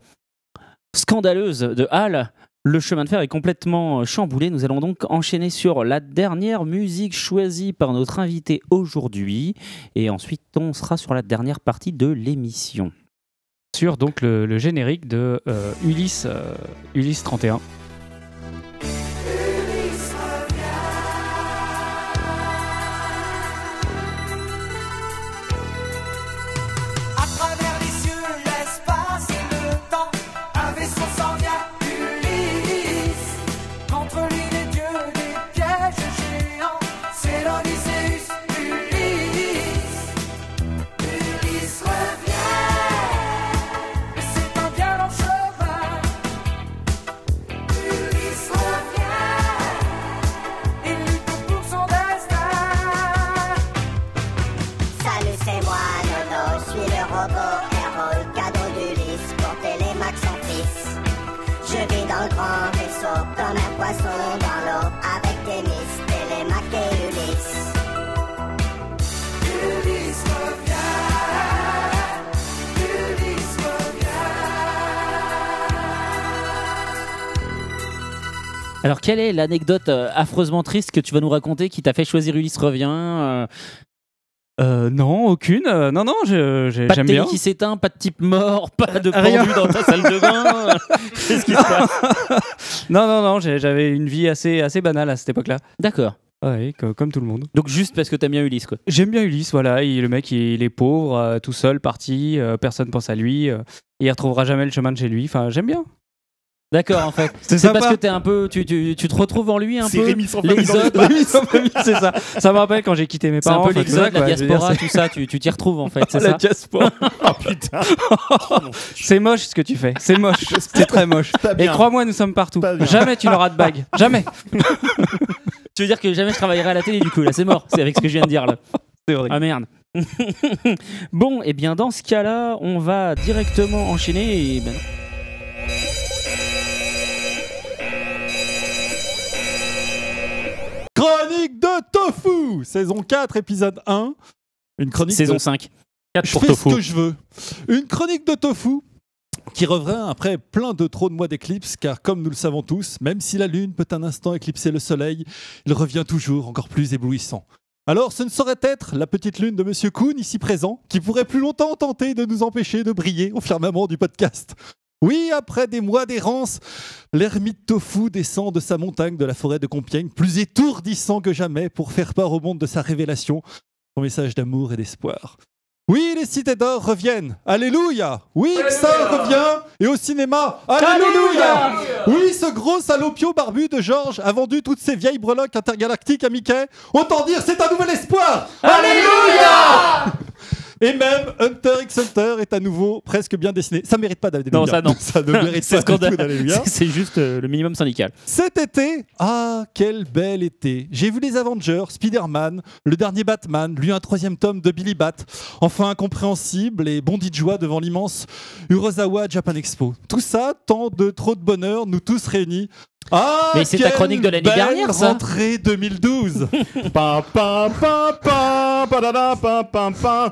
scandaleuse de Hal, le chemin de fer est complètement euh, chamboulé. Nous allons donc enchaîner sur la dernière musique choisie par notre invité aujourd'hui. Et ensuite, on sera sur la dernière partie de l'émission. Sur donc le, générique de euh, Ulysse, euh, Ulysse 31. Alors, quelle est l'anecdote euh, affreusement triste que tu vas nous raconter qui t'a fait choisir Ulysse revient euh, Euh, non, aucune. Euh, non, non, je- je- Pas de j'aime télé bien. qui s'éteint, pas de type mort, pas de Rien. pendu dans ta salle de bain. Qu'est-ce qui se passe? Non, non, non, j'ai- j'avais une vie assez, assez banale à cette époque-là. D'accord. Ouais, co- comme tout le monde. Donc juste parce que t'aimes bien Ulysse, quoi. J'aime bien Ulysse, voilà. il- le mec, il, il est pauvre, euh, tout seul, parti, euh, personne pense à lui. euh, il retrouvera jamais le chemin de chez lui. Enfin, j'aime bien. D'accord, en fait. C'est C'est parce que t'es un peu, tu, tu, tu te retrouves en lui un peu. Rémi sans L'exode, l'espace. Rémi sans famille, c'est ça. Ça me rappelle quand j'ai quitté mes c'est un parents. peu l'exode, la dire, diaspora, tout ça. Tu tu t'y retrouves en fait, c'est la ça. diaspora. Oh putain. C'est moche ce que tu fais. C'est moche. C'est très moche. Et crois-moi, nous sommes partout. Jamais tu n'auras de bague. Jamais. Tu veux dire que jamais je travaillerai à la télé du coup là, c'est mort. C'est avec ce que je viens de dire là. C'est horrible. Ah merde. bon, et bien dans ce cas-là, on va directement enchaîner. Et ben, Chronique de Tofu, saison 4, épisode 1. Une chronique saison de... 5. Je fais ce que je veux. Une chronique de Tofu qui revient après plein de trop de mois d'éclipse, car comme nous le savons tous, même si la Lune peut un instant éclipser le Soleil, il revient toujours encore plus éblouissant. Alors ce ne saurait être la petite lune de Monsieur Kuhn, ici présent, qui pourrait plus longtemps tenter de nous empêcher de briller au firmament du podcast. Oui, après des mois d'errance, l'ermite Tofu descend de sa montagne de la forêt de Compiègne, plus étourdissant que jamais pour faire part au monde de sa révélation, son message d'amour et d'espoir. Oui, les cités d'or reviennent. Alléluia. Oui, ça revient. Et au cinéma, Alléluia. Oui, ce gros salopio barbu de Georges a vendu toutes ces vieilles breloques intergalactiques à Mickey. Autant dire, c'est un nouvel espoir. Alléluia. Et même Hunter x Hunter est à nouveau presque bien dessiné. Ça mérite pas d'Alléluia. Non, ça non. Ça ne mérite pas tout d'Alléluia. C'est- juste euh, le minimum syndical. Cet été, ah, quel bel été. J'ai vu les Avengers, Spider-Man, le dernier Batman, lu un troisième tome de Billy Bat, enfin incompréhensible et bondi de joie devant l'immense Urozawa Japan Expo. Tout ça, tant de trop de bonheur, nous tous réunis. Ah, Mais c'est ta chronique de l'année dernière, ça. rentrée 2012. Pam, pam, pam, pam,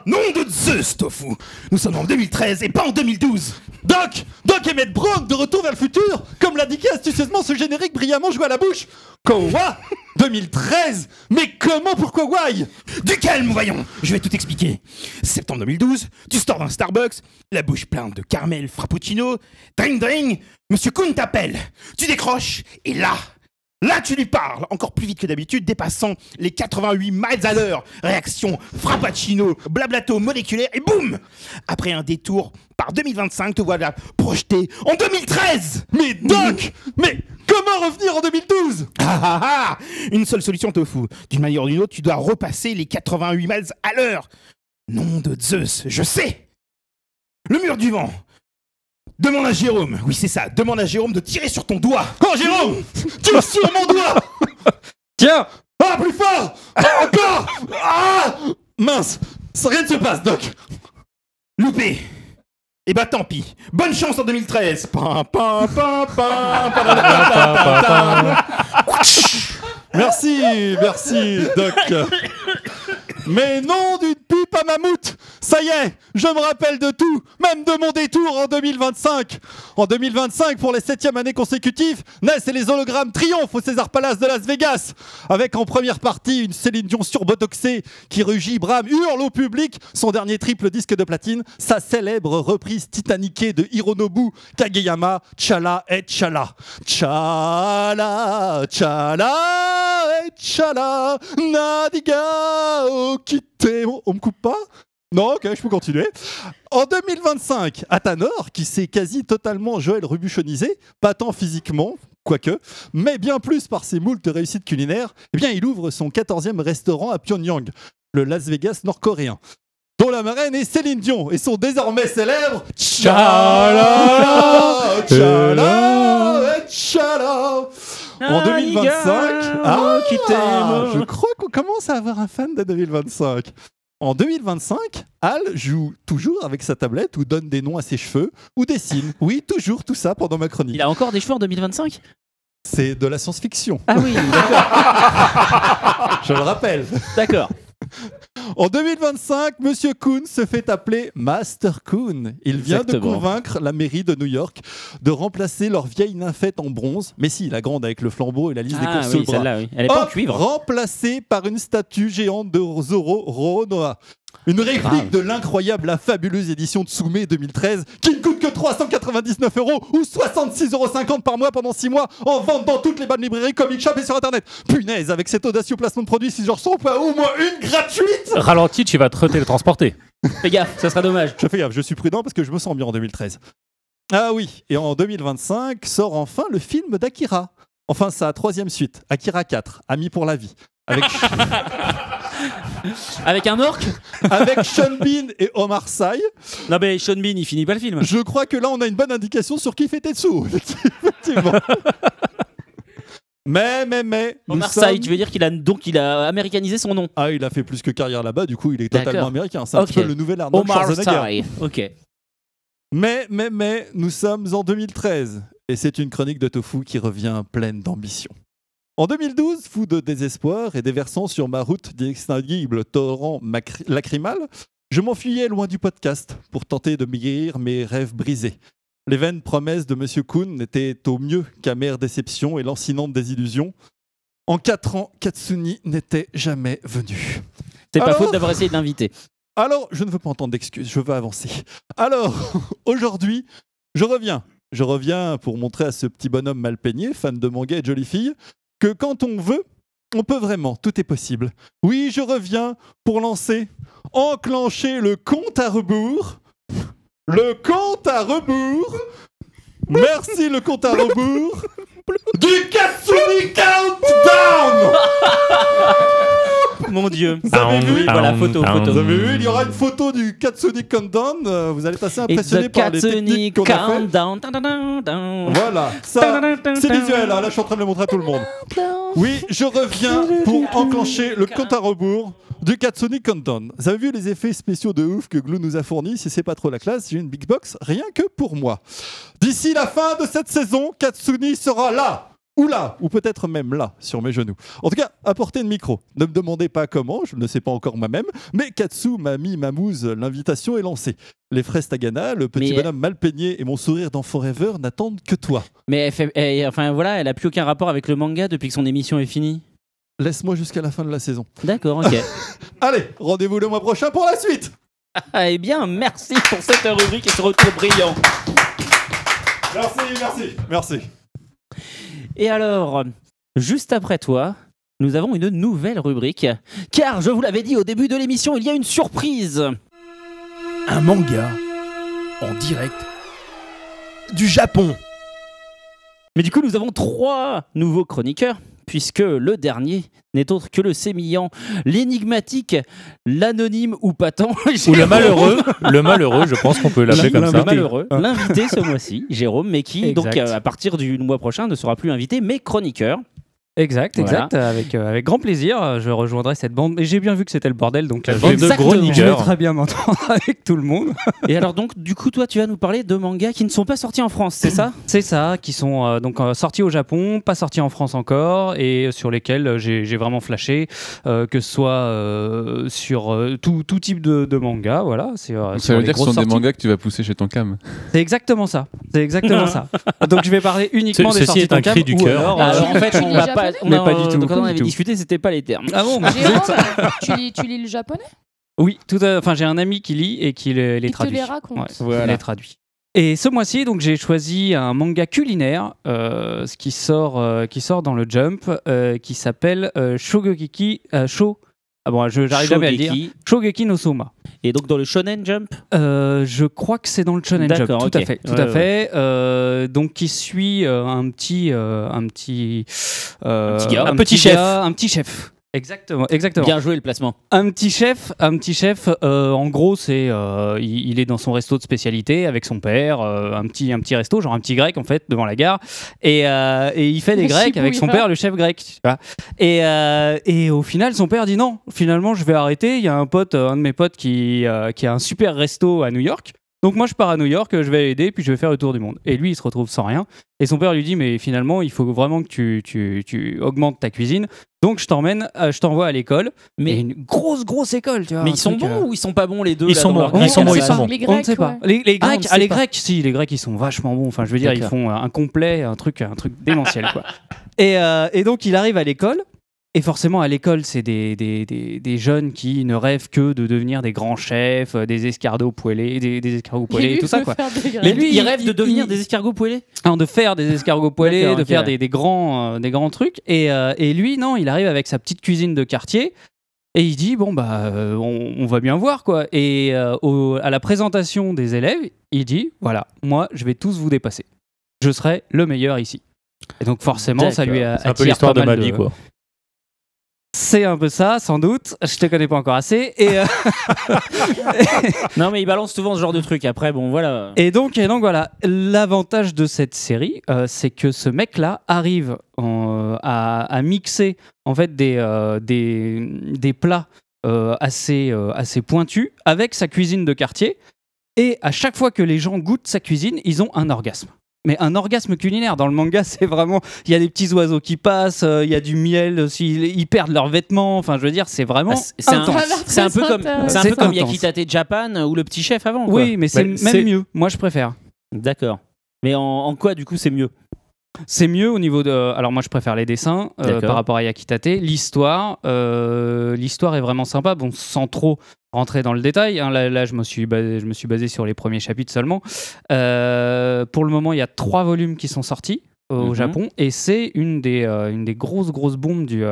Nom de Zeus, Tofu Nous sommes en 2013 et pas en 2012 Doc Doc et Brock de retour vers le futur. Comme l'indiquait astucieusement ce générique brillamment joué à la bouche. Quoi 2013 Mais comment Pourquoi why? Du calme, voyons. Je vais tout expliquer. Septembre 2012, tu sors d'un Starbucks, la bouche pleine de caramel frappuccino, dring dring, Monsieur Kuhn t'appelle, tu décroches, et là, là tu lui parles, encore plus vite que d'habitude, dépassant les 88 miles à l'heure. Réaction frappuccino, blablato moléculaire, et boum Après un détour par 2025, te voilà projeté en 2013 Mais Doc Mais comment revenir en 2012 Ah ah ah Une seule solution, Tofu. D'une manière ou d'une autre, tu dois repasser les 88 miles à l'heure. Nom de Zeus, je sais Le mur du vent Demande à Jérôme, oui c'est ça, demande à Jérôme de tirer sur ton doigt. Oh Jérôme Tire sur mon doigt Tiens Ah, plus fort Ah, Encore Ah Mince Rien ne se passe, Doc Loupé. Eh bah tant pis. Bonne chance en 2013. Pam, pam, pam, pam, pam, pam, pam, pam. Merci, merci, Doc. Mais non d'une pipe à mammouth Ça y est, je me rappelle de tout, même de mon détour en 2025. En 2025, pour les septièmes années consécutives, naissent les hologrammes triomphent au César Palace de Las Vegas. Avec en première partie une Céline Dion surbotoxée qui rugit, brame, hurle au public son dernier triple disque de platine, sa célèbre reprise titaniquée de Hironobu Kageyama, Chala et Chala. Chala, Chala et Chala, Nadiga, Okite. On me coupe pas non, ok, je peux continuer. En 2025, Athanor, qui s'est quasi totalement Joël Rubuchonisé, pas tant physiquement, quoique, mais bien plus par ses moultes réussites culinaires, eh bien, il ouvre son 14e restaurant à Pyongyang, le Las Vegas nord-coréen, dont la marraine est Céline Dion et son désormais célèbre Tchala, Tchala, Tchala. En 2025, ah, je crois qu'on commence à avoir un fan de 2025. En 2025, Al joue toujours avec sa tablette ou donne des noms à ses cheveux ou dessine. Oui, toujours tout ça pendant ma chronique. Il a encore des cheveux en 2025 C'est de la science-fiction. Ah oui, d'accord. Je le rappelle. D'accord. En 2025, Monsieur Kuhn se fait appeler Master Kuhn. Il vient de convaincre la mairie de New York de remplacer leur vieille nymphette en bronze, mais si, la grande avec le flambeau et la liste des Ah courses oui, bras. Elle est pas en cuivre. Remplacée par une statue géante de Zoro Ronoa. Une réplique Grave. de l'incroyable, la fabuleuse édition de Tsumé 2013 qui ne coûte que 399 euros ou 66,50 euros par mois pendant 6 mois en vente dans toutes les bonnes librairies, comic shop et sur internet. Punaise, avec cet audacieux placement de produits, si j'en reçois pas au moins une gratuite Ralenti, tu vas te télétransporter. Fais gaffe, ça sera dommage. Je fais gaffe, je suis prudent parce que je me sens bien en 2013. Ah oui, et en 2025 sort enfin le film d'Akira. Enfin, sa troisième suite, Akira 4, Ami pour la vie. Avec, Avec un orc avec Sean Bean et Omar Sy. Non mais Sean Bean, il finit pas le film. Je crois que là, on a une bonne indication sur qui fait Tetsu. Effectivement. mais, mais, mais. Omar Sy, sommes- tu veux dire qu'il a donc il a américanisé son nom Ah, il a fait plus que carrière là-bas, du coup, il est totalement américain. C'est un petit Ok. peu le nouvel Arnold Omar. Sy. Ok. Mais, mais, mais, nous sommes en 2013 et c'est une chronique de Tofu qui revient pleine d'ambition. En 2012, fou de désespoir et déversant sur ma route d'extinguible torrent lacrymal, je m'enfuyais loin du podcast pour tenter de guérir mes rêves brisés. Les vaines promesses de Monsieur Kuhn n'étaient au mieux qu'amère déception et lancinante désillusion. En quatre ans, Katsuni n'était jamais venu. C'est pas Alors- faute d'avoir essayé d'inviter. alors, je ne veux pas entendre d'excuses, je veux avancer. Alors, aujourd'hui, je reviens. Je reviens pour montrer à ce petit bonhomme mal peigné, fan de manga et de jolies filles, que quand on veut, on peut vraiment, tout est possible. Oui, je reviens pour lancer, enclencher le compte à rebours. Le compte à rebours. Merci le compte à rebours. Du Katsuni Countdown Mon dieu. Vous avez vu Voilà, photo, photo. Vous avez vu, il y aura une photo du Katsuni Countdown. euh, Vous allez être assez impressionné the par les Katsuni techniques qu'on a fait. Voilà, ça, c'est visuel. hein, Là, je suis en train de le montrer à tout le monde. Oui, je reviens pour enclencher le compte à rebours du Katsuni Countdown. Vous avez vu les effets spéciaux de ouf que Glue nous a fournis? Si c'est pas trop la classe, j'ai une big box rien que pour moi. D'ici la fin de cette saison, Katsuni sera là ou là, ou peut-être même là, sur mes genoux. En tout cas, à portée de micro. Ne me demandez pas comment, je ne sais pas encore moi-même, mais Katsu m'a mis ma l'invitation est lancée. Les fraises Tagana, le petit Mais- bonhomme mal peigné et mon sourire d'enfant rêveur n'attendent que toi. Mais elle fait, elle- enfin voilà, elle a plus aucun rapport avec le manga depuis que son émission est finie. Laisse-moi jusqu'à la fin de la saison. D'accord, ok. Allez, rendez-vous le mois prochain pour la suite Ah, eh bien, merci pour cette rubrique et ce retour brillant. Merci, merci, merci. Et alors, juste après toi, nous avons une nouvelle rubrique. Car je vous l'avais dit au début de l'émission, il y a une surprise. Un manga en direct du Japon. Mais du coup, nous avons trois nouveaux chroniqueurs puisque le dernier n'est autre que le sémillant, l'énigmatique, l'anonyme ou patent. Ou le malheureux, le malheureux, je pense qu'on peut l'appeler comme ça. Le malheureux, l'invité ce mois-ci, Jérôme, mais qui, Exact. donc, euh, à partir du mois prochain, ne sera plus invité, mais chroniqueur. Exact, Voilà. exact. Avec, euh, avec grand plaisir, euh, je rejoindrai cette bande. Et j'ai bien vu que c'était le bordel, donc La je bande vais- de gros je vais très bien m'entendre avec tout le monde. Et alors, donc, du coup, toi, tu vas nous parler de mangas qui ne sont pas sortis en France, c'est ça? C'est ça, qui sont euh, donc euh, sortis au Japon, pas sortis en France encore, et sur lesquels j'ai j'ai vraiment flashé, euh, que ce soit euh, sur euh, tout, tout type de, de manga, voilà. Euh, sur ça veut dire que ce sont des mangas que tu vas pousser chez ton cam. C'est exactement ça. C'est exactement ça. Donc je vais parler uniquement Ce- des ceci sorties est un cri du cœur. alors, Alors, en fait, on va pas. on Mais a- pas du tout, Quand on avait discuté, c'était pas les termes. Ah bon Jérôme, tu lis, tu lis le japonais? Oui, tout enfin j'ai un ami qui lit et qui les, les Il te traduit. les raconte. Ouais, Voilà. il les traduit. Et ce mois-ci, donc j'ai choisi un manga culinaire, euh, ce qui sort, euh, qui sort dans le Jump, euh, qui s'appelle euh, Shogeki euh, Sho. Ah bon, je j'arrive jamais à le dire. Shogeki. No Soma. Et donc, dans le Shonen Jump Euh, je crois que c'est dans le Shonen Jump. Tout à fait, tout Ouais, à ouais. fait. Euh, donc qui suit euh, un petit, un petit, Un petit gars. Un petit chef. gars, un petit chef. Exactement, exactement. Bien joué le placement. Un petit chef, un petit chef. euh, en gros, c'est euh, il, il est dans son resto de spécialité avec son père, euh, un petit un petit resto, genre un petit grec en fait devant la gare, et, euh, et il fait des grecs avec son père, le chef grec. tu vois. Et euh, et au final, son père dit non. Finalement, je vais arrêter. Il y a un pote, un de mes potes qui euh, qui a un super resto à New York. Donc moi je pars à New York, je vais l'aider, puis je vais faire le tour du monde. Et lui il se retrouve sans rien. Et son père lui dit mais finalement il faut vraiment que tu, tu, tu augmentes ta cuisine. Donc je t'emmène, euh, je t'envoie à l'école. Mais une grosse grosse école, tu vois. Mais ils sont bons euh, ou ils sont pas bons les deux Ils là, sont bons, ils sont bons, On ils sont bons. Les on ne Grecs, sait pas. ouais. Les, les Ah, Grecs, ah, les. Grecs, si, les Grecs ils sont vachement bons. Enfin, je veux dire, ils font un complet, un truc, un truc démentiel quoi. Et, euh, et donc il arrive à l'école. Et forcément, à l'école, c'est des, des, des, des jeunes qui ne rêvent que de devenir des grands chefs, euh, des escargots poêlés, des, des escargots poêlés et tout ça quoi. Mais lui, il rêve de devenir il- des escargots poêlés non, de faire des escargots poêlés, de faire des, des grands, euh, des grands trucs. Et, euh, et lui, non, il arrive avec sa petite cuisine de quartier. Et il dit bon bah euh, on, on va bien voir quoi. Et euh, au- à la présentation des élèves, il dit voilà moi je vais tous vous dépasser. Je serai le meilleur ici. Et donc forcément ça lui a C'est un peu l'histoire pas de ma mal vie, quoi. C'est un peu ça, sans doute. Je te connais pas encore assez. Et, euh, Non, mais ils balancent souvent ce genre de truc. Après, bon, voilà. Et donc, et donc voilà, l'avantage de cette série, euh, c'est que ce mec-là arrive en- à, à mixer en fait des, euh, des, des plats euh, assez, euh, assez pointus avec sa cuisine de quartier. Et à chaque fois que les gens goûtent sa cuisine, ils ont un orgasme. Mais un orgasme culinaire. Dans le manga, c'est vraiment. Il y a des petits oiseaux qui passent, euh, il y a du miel aussi, ils perdent leurs vêtements. Enfin, je veux dire, c'est vraiment. Ah, c'est- un, intense. c'est un peu comme, c'est un peu comme. Yakitate Japan ou le petit chef avant. quoi. Oui, mais c'est Bah, même mieux. Moi, je préfère. D'accord. Mais en, en quoi, du coup, c'est mieux? C'est mieux au niveau de. Alors moi, je préfère les dessins euh, par rapport à Yakitate. L'histoire, euh, l'histoire est vraiment sympa. Bon, sans trop rentrer dans le détail. hein. Là, là, je me suis basé, je me suis basé sur les premiers chapitres seulement. Euh, pour le moment, il y a trois volumes qui sont sortis au Mhm. Japon et c'est une des une des grosses grosses bombes du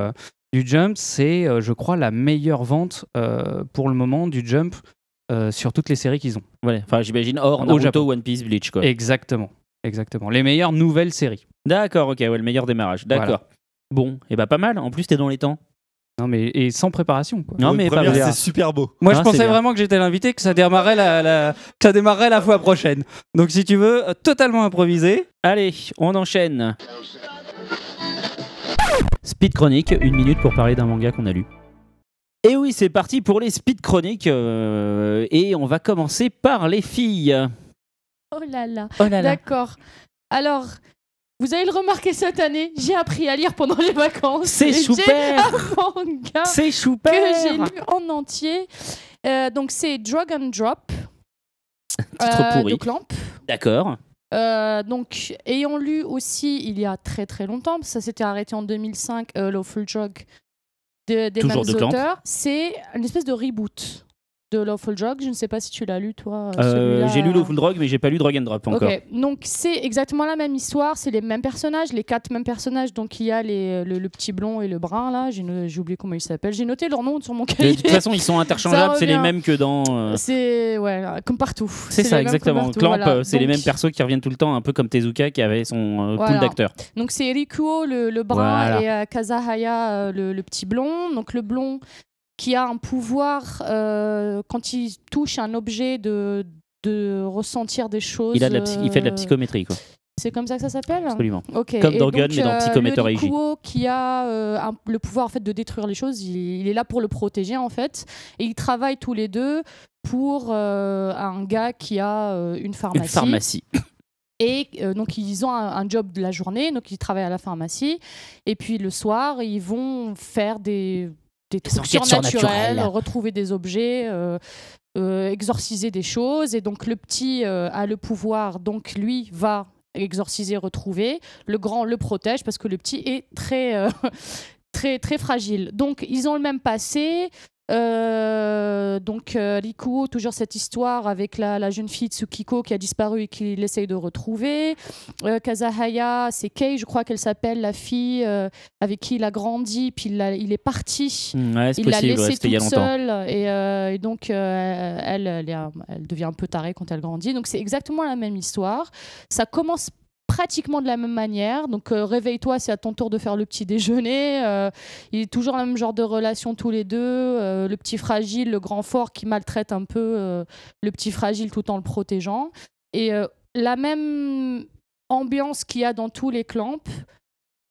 du Jump. C'est, je crois, la meilleure vente pour le moment du Jump sur toutes les séries qu'ils ont. Ouais, enfin, j'imagine hors Naruto. One Piece, Bleach, quoi. Exactement, exactement. Les meilleures nouvelles séries. D'accord, ok, ouais, le meilleur démarrage. D'accord. Voilà. Bon, et bah pas mal. En plus, t'es dans les temps. Non mais et sans préparation. Quoi. Non, mais pas Première, mal. c'est super beau. Moi, Ah, je pensais vraiment que j'étais l'invité, que ça démarrait la, la- que ça démarrait la fois prochaine. Donc, si tu veux, euh, totalement improvisé. Allez, on enchaîne. Speed Chronique, une minute pour parler d'un manga qu'on a lu. Et oui, c'est parti pour les Speed Chroniques. euh, et on va commencer par les filles. Oh là là. Oh là là. D'accord. Alors, vous allez le remarquer cette année, j'ai appris à lire pendant les vacances. C'est super. un manga C'est super. que j'ai lu en entier. Euh, donc, c'est Drag and Drop. Titre euh, pourri. de Clamp. D'accord. Euh, donc, ayant lu aussi il y a très très longtemps, ça s'était arrêté en 2005, euh, Lawful Drug de- des Toujours mêmes de auteurs, c'est une espèce de reboot. De Lawful Drug. Je ne sais pas si tu l'as lu, toi. Euh, celui-là. j'ai lu Lawful Drug, mais j'ai pas lu Drag and Drop encore. Donc c'est exactement la même histoire, c'est les mêmes personnages, les quatre mêmes personnages. Donc il y a les, le, le petit blond et le brun là, j'ai oublié comment ils s'appellent. J'ai noté leur nom sur mon De cahier. toute façon, ils sont interchangeables, c'est les mêmes que dans. euh, C'est ouais, comme partout. C'est ça, exactement. partout, Clamp, voilà. euh, c'est les mêmes persos qui reviennent tout le temps, un peu comme Tezuka qui avait son euh, Voilà. pool d'acteurs. Donc c'est Rikuo le, le brun Voilà. et euh, Kazahaya euh, le, le petit blond. Donc le blond qui a un pouvoir euh, quand il touche un objet de, de ressentir des choses. Il, a de la psy- il fait de la euh, psychométrie, quoi. C'est comme ça que ça s'appelle Absolument. Ok. Comme donc, mais dans Psychometer le. Rikuo qui a euh, un- le pouvoir en fait de détruire les choses, il, il est là pour le protéger en fait, et ils travaillent tous les deux pour euh, un gars qui a euh, une pharmacie. Une pharmacie. Et donc ils ont un, un job de la journée, donc ils travaillent à la pharmacie, et puis le soir ils vont faire des des trucs surnaturels, surnaturelles. retrouver des objets. euh, euh, exorciser des choses et donc le petit euh, a le pouvoir donc lui va exorciser retrouver le grand le protège parce que le petit est très euh, très très fragile donc ils ont le même passé Euh, donc euh, Rikuo, toujours cette histoire avec la, la jeune fille Tsukiko qui a disparu et qu'il essaye de retrouver. Euh, Kazahaya, c'est Kei, je crois qu'elle s'appelle, la fille euh, avec qui il a grandi, puis il, a- il est parti. Mm, ouais, c'est il l'a ouais, laissée a toute seule et, euh, et donc euh, elle, elle, est un- elle devient un peu tarée quand elle grandit. Donc c'est exactement la même histoire. Ça commence pratiquement de la même manière. Donc euh, réveille-toi, c'est à ton tour de faire le petit déjeuner. Euh, il est toujours le même genre de relation tous les deux. Euh, le petit fragile, le grand fort qui maltraite un peu le petit fragile tout en le protégeant. Et la même ambiance qu'il y a dans tous les clamps.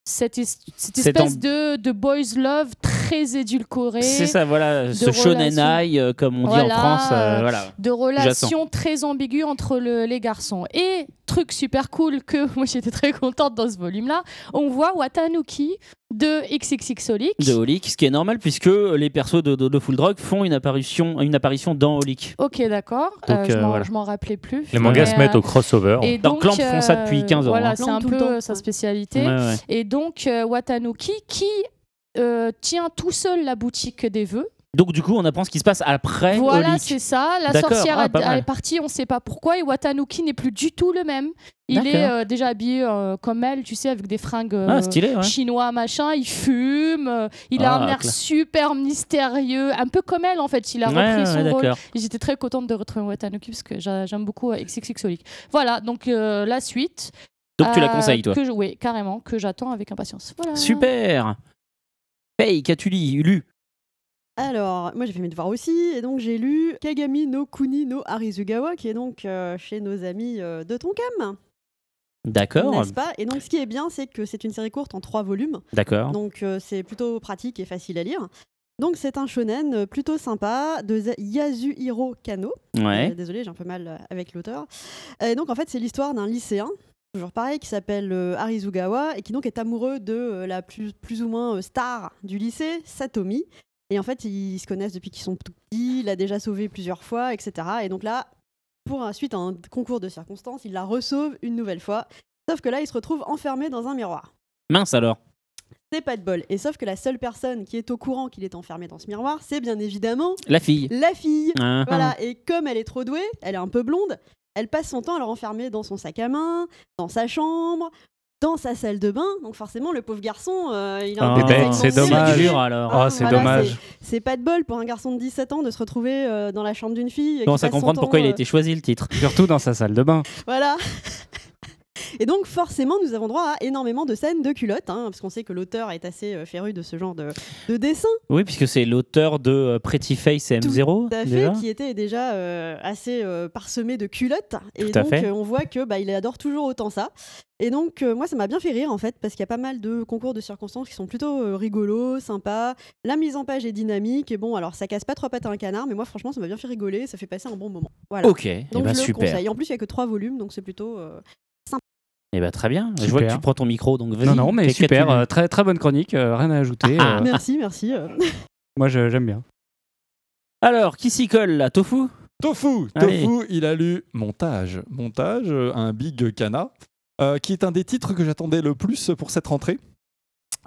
Cette, es- cette Cette espèce de, de boys love très édulcoré. C'est ça, voilà, ce shonen relations- high, euh, comme on dit en France. euh, voilà. de relations très ambiguës entre le- les garçons. Et truc super cool que moi j'étais très contente dans ce volume-là, on voit Watanuki de XXXolic. De Holic, ce qui est normal puisque les persos de, de, de Full Drug font une apparition, une apparition dans Holic. Ok, d'accord. Donc, Euh, je euh, m'en voilà. je m'en rappelais plus. Les mangas se mettent euh, au crossover. Et Dans donc, Clamp font ça depuis 15 ans, Voilà, hein. c'est un peu temps. sa spécialité. Ouais, ouais. Et donc, euh, Watanuki qui euh, tient tout seul la boutique des vœux. Donc du coup, on apprend ce qui se passe après Voilà, c'est ça. La sorcière ah, a- est partie, on ne sait pas pourquoi, et Watanuki n'est plus du tout le même. Il est euh, déjà habillé euh, comme elle, tu sais, avec des fringues euh, Ah, stylé, ouais. chinois, machin. Il fume, euh, il a Ah, un air super mystérieux, un peu comme elle en fait. Il a Ouais, repris ouais, son rôle. J'étais très contente de retrouver Watanuki parce que j'a- j'aime beaucoup euh, XXXolic. Voilà, donc euh, la suite. Donc tu la euh, conseilles, toi que je- Oui, carrément, que j'attends avec impatience. Voilà. Super Hey, qu'as-tu lu Alors, moi j'ai fait mes devoirs aussi, et donc j'ai lu Kagami no Kuni no Arizugawa, qui est donc euh, chez nos amis euh, de Tonkam. D'accord. N'est-ce pas? Et donc ce qui est bien, c'est que c'est une série courte en trois volumes. D'accord. Donc euh, c'est plutôt pratique et facile à lire. Donc c'est un shonen plutôt sympa de Yasuhiro Kano. Ouais. Désolé, j'ai un peu mal avec l'auteur. Et donc en fait, c'est l'histoire d'un lycéen, toujours pareil, qui s'appelle euh, Arizugawa et qui donc est amoureux de euh, la plus, plus ou moins euh, star du lycée, Satomi. Et en fait, ils se connaissent depuis qu'ils sont tout petits, il a déjà sauvé plusieurs fois, etc. Et donc là, pour un, suite à un concours de circonstances, il la resauve une nouvelle fois. Sauf que là, il se retrouve enfermé dans un miroir. Mince alors. C'est pas de bol. Et sauf que la seule personne qui est au courant qu'il est enfermé dans ce miroir, c'est bien évidemment La fille. la fille. Ah, Voilà. ah. Et comme elle est trop douée, elle est un peu blonde, elle passe son temps à le renfermer dans son sac à main, dans sa chambre, dans sa salle de bain. Donc forcément, le pauvre garçon, euh, il a un Ah, des c'est dommage. Dur, alors. Ah, c'est Voilà, dommage. c'est- pas de bol pour un garçon de 17 ans de se retrouver euh, dans la chambre d'une fille. Je qui commence à passe son comprendre temps, pourquoi il a euh, été choisi le titre. Surtout dans sa salle de bain. Voilà. Et donc forcément, nous avons droit à énormément de scènes de culottes, hein, parce qu'on sait que l'auteur est assez euh, féru de ce genre de, de dessin. Oui, puisque c'est l'auteur de euh, Pretty Face et M0. Tout à fait, déjà. qui était déjà euh, assez euh, parsemé de culottes. Et Tout à donc, fait. euh, on voit que bah, il adore toujours autant ça. Et donc, moi, ça m'a bien fait rire, en fait, parce qu'il y a pas mal de concours de circonstances qui sont plutôt rigolos, sympas. La mise en page est dynamique. Et bon, alors, ça casse pas trois pattes à un canard, mais moi, franchement, ça m'a bien fait rigoler. Ça fait passer un bon moment. Voilà. Ok, eh Donc, ben, je le conseille. En plus, il y a que trois volumes, donc c'est plutôt. Eh ben, très bien. Je vois que tu prends ton micro, donc vas-y. Non, non, mais super. euh, très, très bonne chronique. euh, rien à ajouter. Ah. euh, Merci, merci. moi, je- j'aime bien. Alors, qui s'y colle là? Tofu? Tofu, Allez. Tofu, il a lu Montage, Montage, un Big euh, qui est un des titres que j'attendais le plus pour cette rentrée,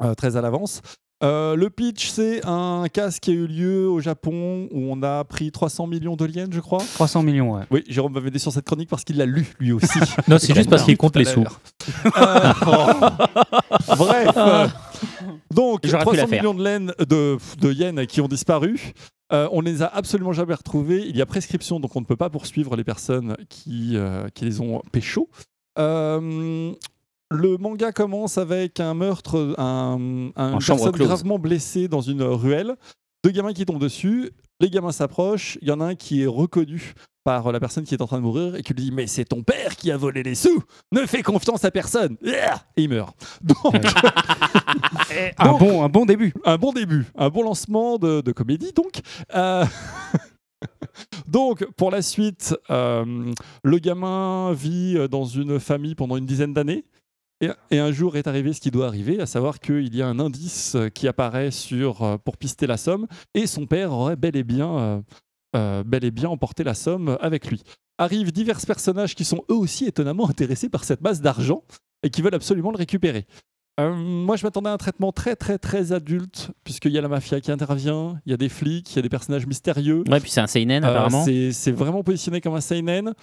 euh, très à l'avance. Euh, le pitch, c'est un casse qui a eu lieu au Japon où on a pris 300 millions de yens, je crois. 300 millions, ouais. Oui, Jérôme va m'aider sur cette chronique parce qu'il l'a lu lui aussi. Non, c'est juste parce qu'il compte les sous. Euh, oh. Bref. euh, donc, J'aurais pu la 300 faire. millions de, laine- de, de yens qui ont disparu. Euh, on ne les a absolument jamais retrouvés. Il y a prescription, donc on ne peut pas poursuivre les personnes qui, euh, qui les ont pécho. Euh, le manga commence avec un meurtre, un, un- personne gravement blessée dans une ruelle. Deux gamins qui tombent dessus. Les gamins s'approchent. Il y en a un qui est reconnu par la personne qui est en train de mourir et qui lui dit Mais c'est ton père qui a volé les sous Ne fais confiance à personne Yeah Et il meurt. Donc, Un Donc- bon, un bon début. un bon début, un bon lancement de, de comédie donc. Euh, donc pour la suite, euh, le gamin vit dans une famille pendant une dizaine d'années. Et, et un jour est arrivé ce qui doit arriver, à savoir qu'il y a un indice qui apparaît sur, euh, pour pister la somme, et son père aurait bel et bien, euh, euh, bel et bien emporté la somme avec lui. Arrivent divers personnages qui sont eux aussi étonnamment intéressés par cette masse d'argent et qui veulent absolument le récupérer. Euh, moi, je m'attendais à un traitement très, très, très adulte, puisqu'il y a la mafia qui intervient, il y a des flics, il y a des personnages mystérieux. Ouais, puis c'est un seinen Euh, apparemment. c'est vraiment positionné comme un seinen.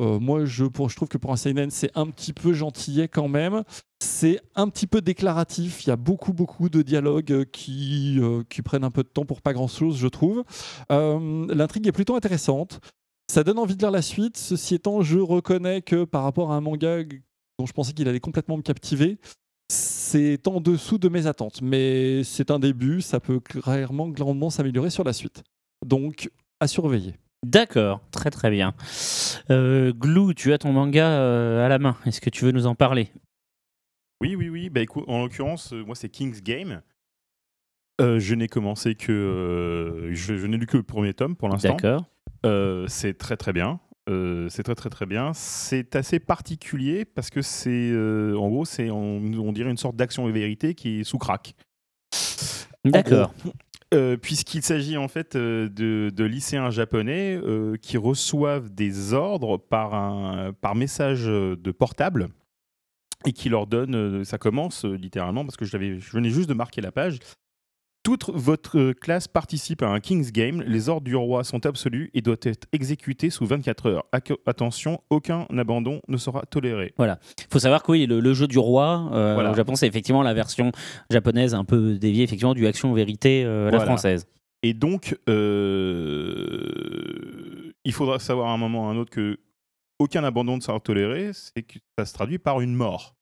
Euh, moi, je, pour, trouve que pour un seinen, c'est un petit peu gentillet quand même. C'est un petit peu déclaratif. Il y a beaucoup, beaucoup de dialogues euh, qui, euh, qui prennent un peu de temps pour pas grand-chose, je trouve. L'intrigue est plutôt intéressante. Ça donne envie de lire la suite. Ceci étant, je reconnais que par rapport à un manga dont je pensais qu'il allait complètement me captiver, c'est en dessous de mes attentes. Mais c'est un début. Ça peut clairement, grandement s'améliorer sur la suite. Donc, à surveiller. D'accord, très très bien. Euh, Glou, tu as ton manga euh, à la main. Est-ce que tu veux nous en parler? Oui, oui, oui. Bah, écoute, en l'occurrence, euh, moi, c'est King's Game. Je n'ai commencé que. je je n'ai lu que le premier tome pour l'instant. D'accord. C'est très, très bien. C'est très, très, très bien. C'est assez particulier parce que c'est. en gros, c'est, on, on dirait une sorte d'action et vérité qui est sous crack. D'accord. Euh, Puisqu'il s'agit en fait euh, de, lycéens japonais euh, qui reçoivent des ordres par, un, par message de portable et qui leur donnent, euh, ça commence littéralement parce que je, je venais juste de marquer la page. Toute votre euh, classe participe à un King's Game. Les ordres du roi sont absolus et doivent être exécutés sous 24 heures. Ac- attention, aucun abandon ne sera toléré. Voilà. Il faut savoir que oui, le, le jeu du roi euh, Voilà. au Japon, c'est effectivement la version japonaise un peu déviée effectivement du action-vérité euh, la française. Et donc, euh, il faudra savoir à un moment ou à un autre que aucun abandon ne sera toléré, c'est que ça se traduit par une mort.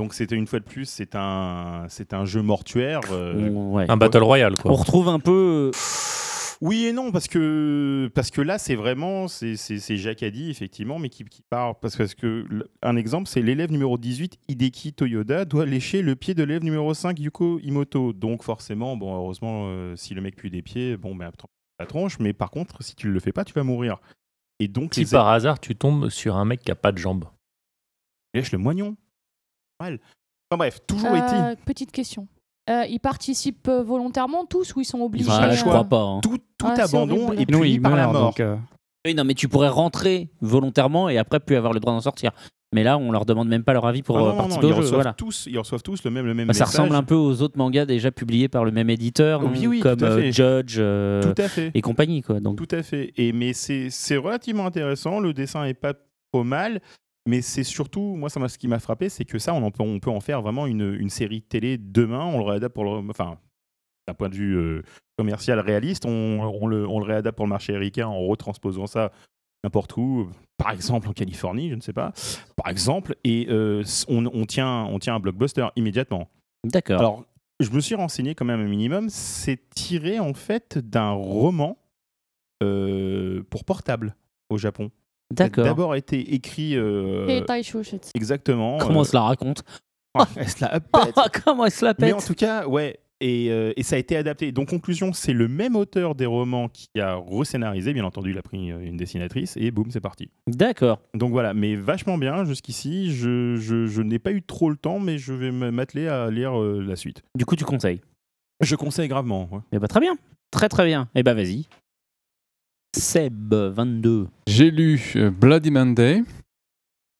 Donc c'était une fois de plus, c'est un, c'est un jeu mortuaire. euh, Ouais. Un battle royale, quoi. On retrouve un peu. Oui et non, parce que, parce que là, c'est vraiment, c'est c'est- c'est Jacques Addy, effectivement, mais qui, qui part. Parce, parce que, un exemple, c'est l'élève numéro 18, Hideki Toyoda, doit lécher le pied de l'élève numéro 5, Yuko Imoto. Donc, forcément, bon, heureusement, euh, si le mec pue des pieds, bon, ben, attends, la tronche, mais par contre, si tu le fais pas, tu vas mourir. Et donc, Si les par hasard tu tombes sur un mec qui a pas de jambes. lèche le moignon. Mal. Enfin bref, toujours Euh, est-il. Petite question. Euh, ils participent euh, volontairement tous ou ils sont obligés Ah, je euh, crois pas. hein. Tout, tout Ah, abandon est Sinon, puni par la mort. donc, euh, Oui, non, mais tu pourrais rentrer volontairement et après plus avoir le droit d'en sortir. Mais là, on leur demande même pas leur avis pour Ah non, euh, non, non, participer ils, reçoivent Voilà. tous, ils reçoivent tous le même, le même Bah, ça message. ressemble un peu aux autres mangas déjà publiés par le même éditeur, Oui, oui, comme tout à euh, fait. Judge euh, Tout à fait. et compagnie. Quoi. Donc, Tout à fait. Et, mais c'est c'est relativement intéressant. Le dessin est pas trop mal. Mais c'est surtout, moi, ça ce qui m'a frappé, c'est que ça, on, en peut, on peut en faire vraiment une, une série télé demain. On le réadapte pour le. Enfin, d'un point de vue euh, commercial réaliste, on, on le, on le réadapte pour le marché américain en retransposant ça n'importe où, par exemple en Californie, je ne sais pas, par exemple, et euh, on, on tient, on tient un blockbuster immédiatement. d'accord. Alors, je me suis renseigné quand même un minimum. C'est tiré en fait d'un roman euh, pour portable au Japon. D'accord. D'abord été écrit. euh, exactement. Comment on euh, se la raconte elle se la pète. Comment elle se la Mais pète en tout cas, ouais. Et, euh, et ça a été adapté. Donc, conclusion, c'est le même auteur des romans qui a rescénarisé. Bien entendu, il a pris euh, une dessinatrice et boum, c'est parti. D'accord. Donc voilà, mais vachement bien jusqu'ici. Je, je, je n'ai pas eu trop le temps, mais je vais m'atteler à lire euh, la suite. Du coup, tu conseilles. Je conseille gravement. ouais. Eh bah, très bien. Très très bien. Eh bah vas-y. Seb 22. J'ai lu euh, Bloody Monday,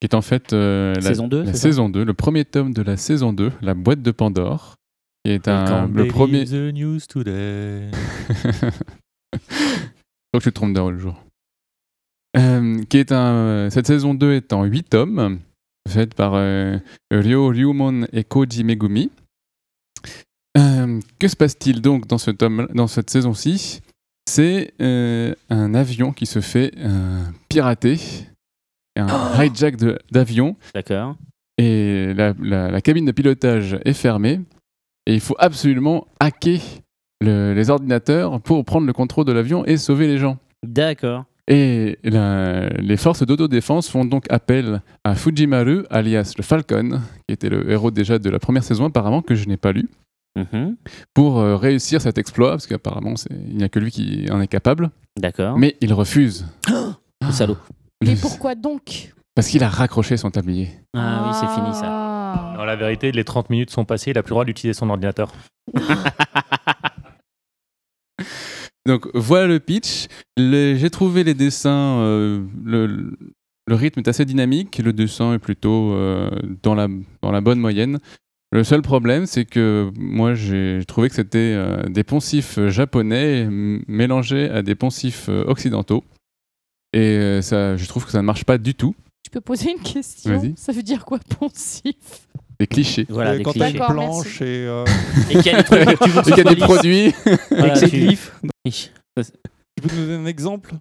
qui est en fait euh, la Saison 2, la saison 2, le premier tome de la saison 2, La boîte de Pandore. qui est un, le premier. the news today. Je crois que je te trompes d'heure le jour. Euh, qui est un, cette saison 2 est en 8 tomes, faite par euh, Ryo Ryumon et Koji Megumi. Euh, que se passe-t-il donc dans, ce tome, dans cette saison-ci? C'est euh, un avion qui se fait euh, pirater, un hijack de- d'avion. D'accord. Et la, la- la cabine de pilotage est fermée. Et il faut absolument hacker le- les ordinateurs pour prendre le contrôle de l'avion et sauver les gens. D'accord. Et la- les forces d'autodéfense font donc appel à Fujimaru, alias le Falcon, qui était le héros déjà de la première saison apparemment, que je n'ai pas lu, Mhm. pour euh, réussir cet exploit, parce qu'apparemment c'est- il n'y a que lui qui en est capable. D'accord. Mais il refuse. Le salaud. Et pourquoi donc? Parce qu'il a raccroché son tablier. Ah oui, c'est fini ça. Ah. Dans la vérité, les 30 minutes sont passées, il a plus le droit d'utiliser son ordinateur. Donc voilà le pitch. Le- J'ai trouvé les dessins, euh, le, le rythme est assez dynamique, le dessin est plutôt euh, dans, la, dans la bonne moyenne. Le seul problème, c'est que moi j'ai trouvé que c'était euh, des poncifs japonais m- mélangés à des poncifs euh, occidentaux. Et euh, ça, je trouve que ça ne marche pas du tout. Tu peux poser une question? Vas-y. Ça veut dire quoi, poncif Des clichés. Voilà, des quand t'as une clichés. D'accord, planche et. euh, Et qu'il y a des trucs que tu veux que Et ce qu'il y a soit des lisse. produits Voilà, Avec ses tu- glyphes. Tu peux nous donner un exemple?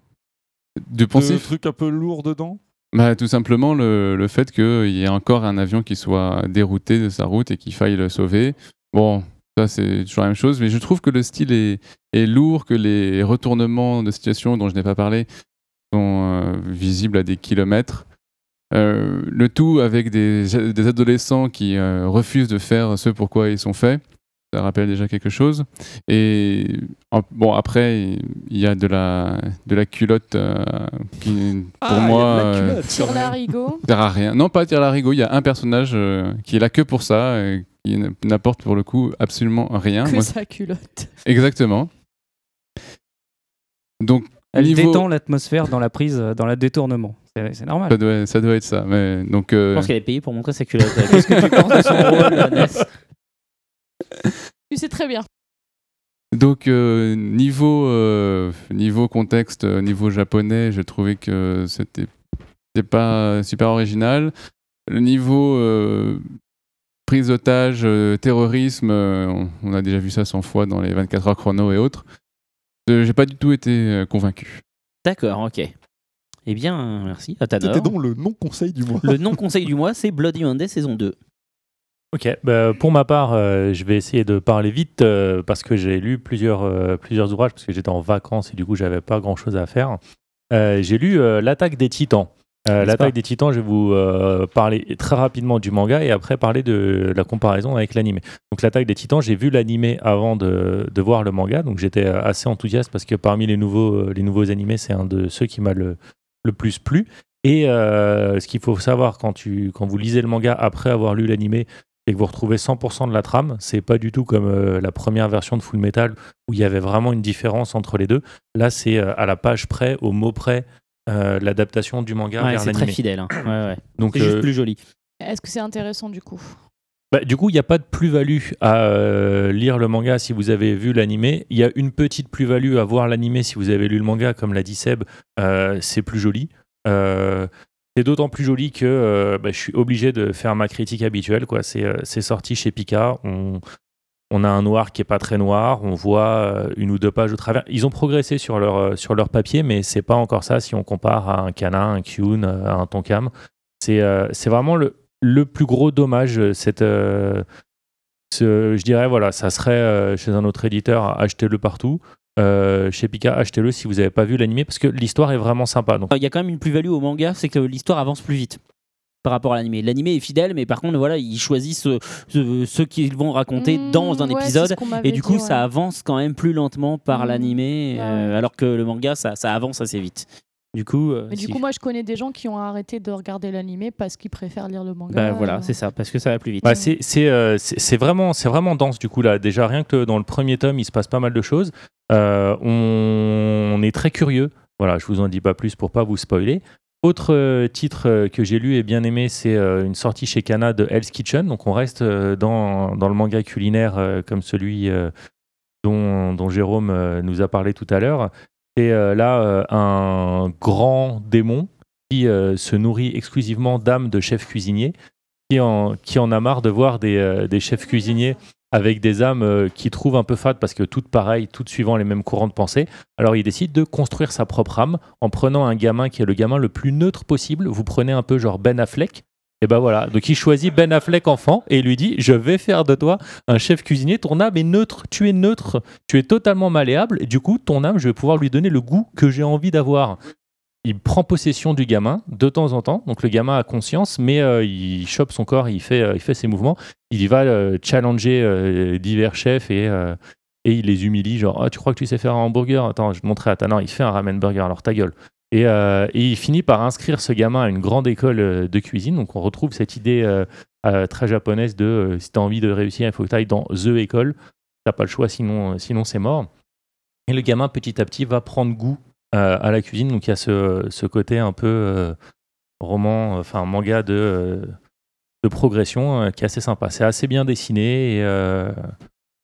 De de poncifs. trucs un peu lourds dedans? Bah, tout simplement le, le fait qu'il y ait encore un avion qui soit dérouté de sa route et qu'il faille le sauver. Bon, ça c'est toujours la même chose, mais je trouve que le style est, est lourd, que les retournements de situation dont je n'ai pas parlé sont euh, visibles à des kilomètres. Euh, le tout avec des, des adolescents qui euh, refusent de faire ce pourquoi ils sont faits. Ça rappelle déjà quelque chose. Et bon, après, il y a de la, de la culotte euh, qui, pour Ah, de moi, la euh. Tire l'arigot. sert à rien. Non, pas Tire Larigot. Il y a un personnage euh, qui est là que pour ça, et qui n'apporte pour le coup absolument rien. Que Moi- sa culotte. Exactement. Donc, Elle niveau- détend l'atmosphère dans la prise, euh, dans la détournement. C'est normal. ça doit, ça doit être ça. Mais, donc, Je euh, pense qu'elle est payée pour montrer sa culotte. Qu'est-ce que tu penses de son rôle, euh, Ness Tu sais très bien. donc euh, niveau, euh, niveau contexte, euh, niveau japonais, je trouvais que c'était c'était pas super original. Le niveau euh, prise d'otage, euh, terrorisme, euh, on, on a déjà vu ça 100 fois dans les 24 heures chrono et autres. Euh, J'ai pas du tout été convaincu. D'accord, ok. Eh bien, merci. C'était donc le non-conseil du mois. Le non-conseil du mois, c'est Bloody Monday saison 2. Ok, bah, pour ma part, euh, je vais essayer de parler vite euh, parce que j'ai lu plusieurs, euh, plusieurs ouvrages parce que j'étais en vacances et du coup j'avais pas grand chose à faire. J'ai lu L'attaque des titans. L'attaque des titans, je vais vous parler très rapidement du manga et après parler de la comparaison avec l'animé. Donc l'attaque des titans, j'ai vu l'animé avant de, de voir le manga, donc j'étais assez enthousiaste parce que parmi les nouveaux, les nouveaux animés, c'est un de ceux qui m'a le, le plus plu. Et euh, ce qu'il faut savoir quand, tu, quand vous lisez le manga après avoir lu l'animé, c'est que vous retrouvez 100% de la trame. C'est pas du tout comme euh, la première version de Full Metal où il y avait vraiment une différence entre les deux. Là, c'est euh, à la page près, au mot près, euh, l'adaptation du manga Ouais, vers c'est très fidèle. hein. Ouais, ouais. Donc, C'est juste euh, plus joli. Est-ce que c'est intéressant du coup? Bah, du coup, il n'y a pas de plus-value à euh, lire le manga si vous avez vu l'animé. Il y a une petite plus-value à voir l'animé si vous avez lu le manga, comme l'a dit Seb, euh, c'est plus joli. Euh, c'est d'autant plus joli que euh, bah, je suis obligé de faire ma critique habituelle. euh, c'est sorti chez Pika. On, a un noir qui est pas très noir. On voit euh, une ou deux pages au travers. Ils ont progressé sur leur, sur leur papier, mais c'est pas encore ça si on compare à un Kana, un Kyun, à un Tonkam. C'est c'est vraiment le, le plus gros dommage. je dirais, voilà, ça serait chez un autre éditeur, achetez-le partout. Euh, chez Pika, achetez-le si vous n'avez pas vu l'animé, parce que l'histoire est vraiment sympa. Donc, Il y a quand même une plus-value au manga, c'est que l'histoire avance plus vite par rapport à l'animé. L'animé est fidèle, mais par contre, voilà, ils choisissent euh, ce, ce qu'ils vont raconter Mmh, dans un ouais, épisode. Et du coup, dit, ça avance quand même plus lentement par Mmh. l'animé, euh, alors que le manga, ça, ça avance assez vite. Du coup, euh, Mais du si- coup, moi, je connais des gens qui ont arrêté de regarder l'animé parce qu'ils préfèrent lire le manga. bah, voilà, euh. c'est ça, parce que ça va plus vite. Bah, c'est euh, c'est- vraiment, c'est vraiment dense du coup là. Déjà rien que dans le premier tome, il se passe pas mal de choses. Euh, on, on est très curieux. Voilà, je vous en dis pas plus pour pas vous spoiler. Autre titre que j'ai lu et bien aimé, c'est une sortie chez Kana de Hell's Kitchen. Donc on reste dans, dans le manga culinaire comme celui dont, dont Jérôme nous a parlé tout à l'heure. C'est euh, là euh, un grand démon qui euh, se nourrit exclusivement d'âmes de chefs cuisiniers, qui en, qui a marre de voir des, chefs cuisiniers avec des âmes qui trouvent un peu fades parce que toutes pareilles, toutes suivant les mêmes courants de pensée. Alors il décide de construire sa propre âme en prenant un gamin qui est le gamin le plus neutre possible. Vous prenez un peu genre Ben Affleck. Et ben voilà, donc il choisit Ben Affleck enfant et lui dit Je vais faire de toi un chef cuisinier. Ton âme est neutre, tu es neutre, tu es totalement malléable. Et du coup, ton âme, je vais pouvoir lui donner le goût que j'ai envie d'avoir. Il prend possession du gamin de temps en temps. Donc le gamin a conscience, mais euh, il chope son corps, il fait, euh, il fait ses mouvements. Il va euh, challenger divers chefs et, et il les humilie. Genre, Ah, tu crois que tu sais faire un hamburger? Attends, je te montrer à ta. Non, il fait un ramen burger, alors ta gueule. Et, euh, et il finit par inscrire ce gamin à une grande école euh, de cuisine. Donc on retrouve cette idée euh, très japonaise de si tu as envie de réussir, il faut que tu ailles dans The école. T'as pas le choix, sinon, sinon c'est mort. Et le gamin, petit à petit, va prendre goût à la cuisine. Donc il y a ce, ce côté un peu roman, enfin manga de, de progression qui est assez sympa. C'est assez bien dessiné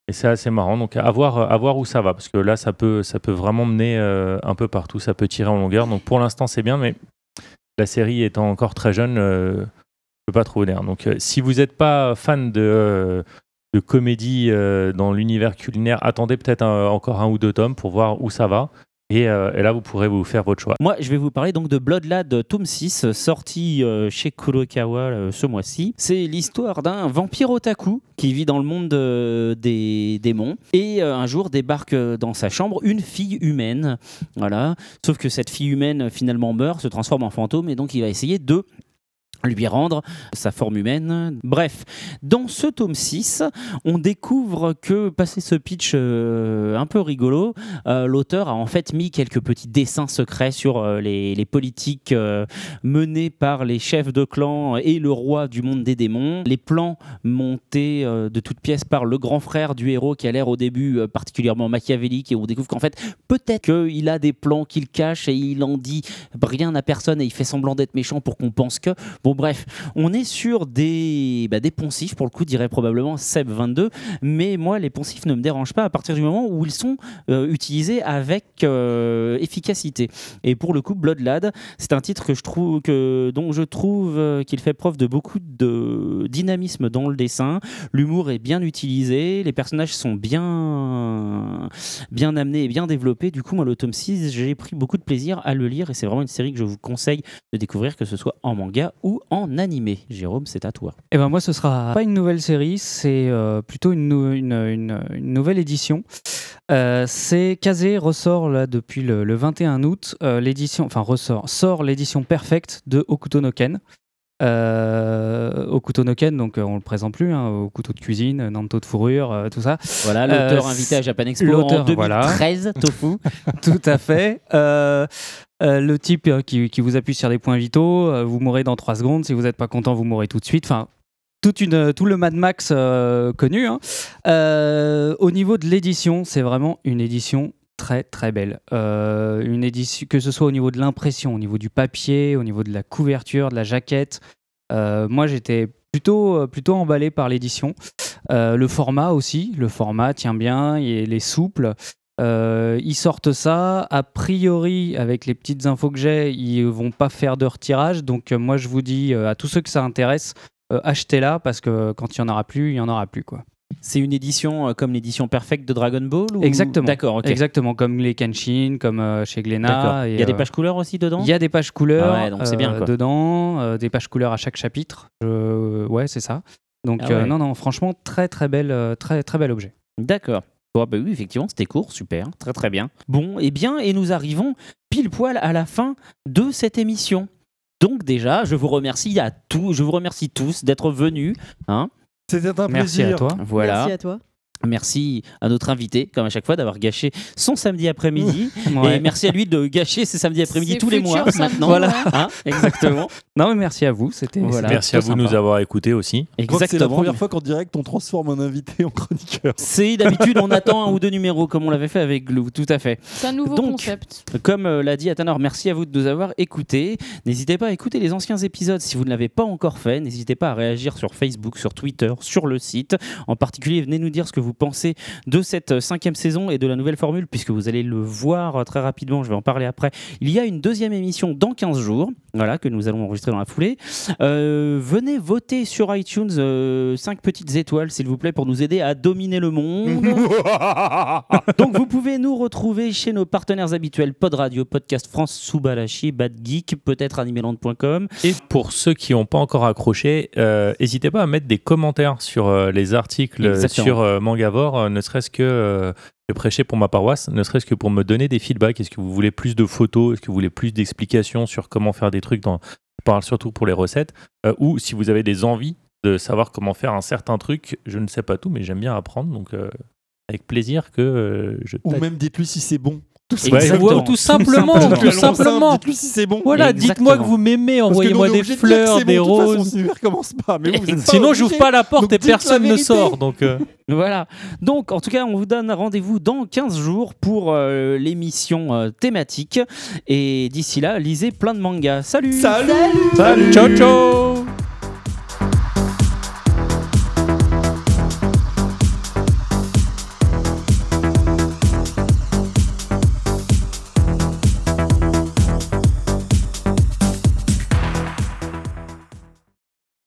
et c'est assez marrant. Donc à voir, où ça va, parce que là, ça peut, ça peut vraiment mener euh, un peu partout, ça peut tirer en longueur. Donc pour l'instant, c'est bien, mais la série étant encore très jeune, euh, je peux pas trop d'air. Donc euh, si vous n'êtes pas fan de, euh, de comédie dans l'univers culinaire, attendez peut-être encore un ou deux tomes pour voir où ça va. Et, euh, et là, vous pourrez vous faire votre choix. Moi, je vais vous parler donc de Bloodlad tome 6, sorti euh, chez Kurokawa euh, ce mois-ci. C'est l'histoire d'un vampire otaku qui vit dans le monde euh, des démons et euh, un jour débarque euh, dans sa chambre une fille humaine. Sauf que cette fille humaine euh, finalement meurt, se transforme en fantôme et donc il va essayer de lui rendre sa forme humaine. Bref, dans ce tome 6, on découvre que, passé ce pitch euh, un peu rigolo, euh, l'auteur a en fait mis quelques petits dessins secrets sur euh, les, politiques menées par les chefs de clan et le roi du monde des démons. Les plans montés de toutes pièces par le grand frère du héros qui a l'air au début particulièrement machiavélique et on découvre qu'en fait peut-être qu'il a des plans qu'il cache et il en dit rien à personne et il fait semblant d'être méchant pour qu'on pense que... Bon bref, on est sur des, bah, des poncifs pour le coup, dirait probablement Seb 22, mais moi les poncifs ne me dérangent pas à partir du moment où ils sont euh, utilisés avec euh, efficacité. Et pour le coup, Bloodlad, c'est un titre que je trouve dont je trouve euh, qu'il fait preuve de beaucoup de dynamisme dans le dessin. L'humour est bien utilisé, les personnages sont bien amenés et bien développés. Du coup, moi le tome 6, j'ai pris beaucoup de plaisir à le lire et c'est vraiment une série que je vous conseille de découvrir que ce soit en manga ou en animé. Jérôme, c'est à toi. Eh ben moi, ce sera pas une nouvelle série, c'est euh, plutôt une, nou- une- une- une nouvelle édition. Euh, c'est Kazé ressort là depuis le, le 21 août euh, l'édition, enfin ressort, sort l'édition perfecte de Okuto no Ken. Euh, Okuto no Ken, donc euh, on le présente plus, hein, au couteau de cuisine, Nanto de fourrure, euh, tout ça. Voilà, l'auteur invité à Japan Expo en l'auteur, 2013, Tofu. tout à fait. Euh, le type euh, qui, qui vous appuie sur des points vitaux, euh, vous mourrez dans 3 secondes. Si vous n'êtes pas content, vous mourrez tout de suite. Enfin, toute une, tout le Mad Max connu. hein. Au niveau de l'édition, c'est vraiment une édition très très belle. Une édition, que ce soit au niveau de l'impression, au niveau du papier, au niveau de la couverture, de la jaquette. Moi, j'étais plutôt, plutôt emballé par l'édition. Le format aussi, le format tient bien, il est souple. Euh, ils sortent ça. A priori, avec les petites infos que j'ai, ils vont pas faire de retirage. Donc, euh, moi, je vous dis euh, à tous ceux que ça intéresse, achetez-la parce que quand il y en aura plus, il y en aura plus quoi. C'est une édition comme l'édition perfecte de Dragon Ball ou- Exactement. D'accord. Exactement, comme les Kenshin, comme chez. Glénat. Il y a des pages couleurs aussi dedans? Il y a des pages couleurs Ah ouais, donc c'est bien, quoi. dedans, des pages couleurs à chaque chapitre. Ouais, c'est ça. Donc Ah ouais. non, non, franchement, très très belle, très très bel objet. D'accord. Bah oui, effectivement, c'était court, super, très très bien. Bon, et bien, et nous arrivons pile poil à la fin de cette émission. Donc déjà, je vous remercie à tous, je vous remercie tous d'être venus. Hein. C'était un Merci à plaisir. toi. Voilà. Merci à toi. Merci à notre invité, comme à chaque fois, d'avoir gâché son samedi après-midi. Ouais. Et merci à lui de gâcher ses samedis après-midi tous les mois maintenant. Voilà. Hein, exactement. Non, mais merci à vous. C'était Voilà. Merci à vous de nous avoir écoutés aussi. Que C'est la Exactement. première fois qu'en direct on transforme un invité en chroniqueur. C'est d'habitude, on attend un ou deux numéros comme on l'avait fait avec Glou, tout à fait. C'est un nouveau Donc, concept. Comme euh, l'a dit Athanor, merci à vous de nous avoir écoutés. N'hésitez pas à écouter les anciens épisodes si vous ne l'avez pas encore fait. N'hésitez pas à réagir sur Facebook, sur Twitter, sur le site. En particulier, venez nous dire ce que vous pensez de cette euh, cinquième saison et de la nouvelle formule, puisque vous allez le voir euh, très rapidement. Je vais en parler après. Il y a une deuxième émission dans 15 jours, voilà, que nous allons enregistrer dans la foulée. Euh, venez voter sur iTunes 5 petites étoiles, s'il vous plaît, pour nous aider à dominer le monde. Donc vous pouvez nous retrouver chez nos partenaires habituels Pod Radio, Podcast France, Subalashi, Bad Geek, peut-être animeland.com. Et pour ceux qui n'ont pas encore accroché, euh, n'hésitez pas à mettre des commentaires sur euh, les articles Exactement. sur euh, Mangavore, euh, ne serait-ce que euh, je prêchais pour ma paroisse, ne serait-ce que pour me donner des feedbacks. Est-ce que vous voulez plus de photos? Est-ce que vous voulez plus d'explications sur comment faire des trucs dans... Je parle surtout pour les recettes. Euh, ou si vous avez des envies de savoir comment faire un certain truc, je ne sais pas tout, mais j'aime bien apprendre. Donc euh, avec plaisir que euh, je... Ou même dites-lui si c'est bon. Tout Ouais, Ou tout simplement, tout simplement. Dites-lui si c'est bon. Voilà, dites-moi que vous m'aimez, envoyez-moi des fleurs, des roses. Sinon, recommence pas. Mais vous, vous êtes pas Sinon, j'ouvre pas la porte Donc et personne ne sort. Donc, euh, Voilà. Donc, en tout cas, on vous donne rendez-vous dans 15 jours pour euh, l'émission euh, thématique. Et d'ici là, lisez plein de mangas. Salut Salut Salut Ciao, ciao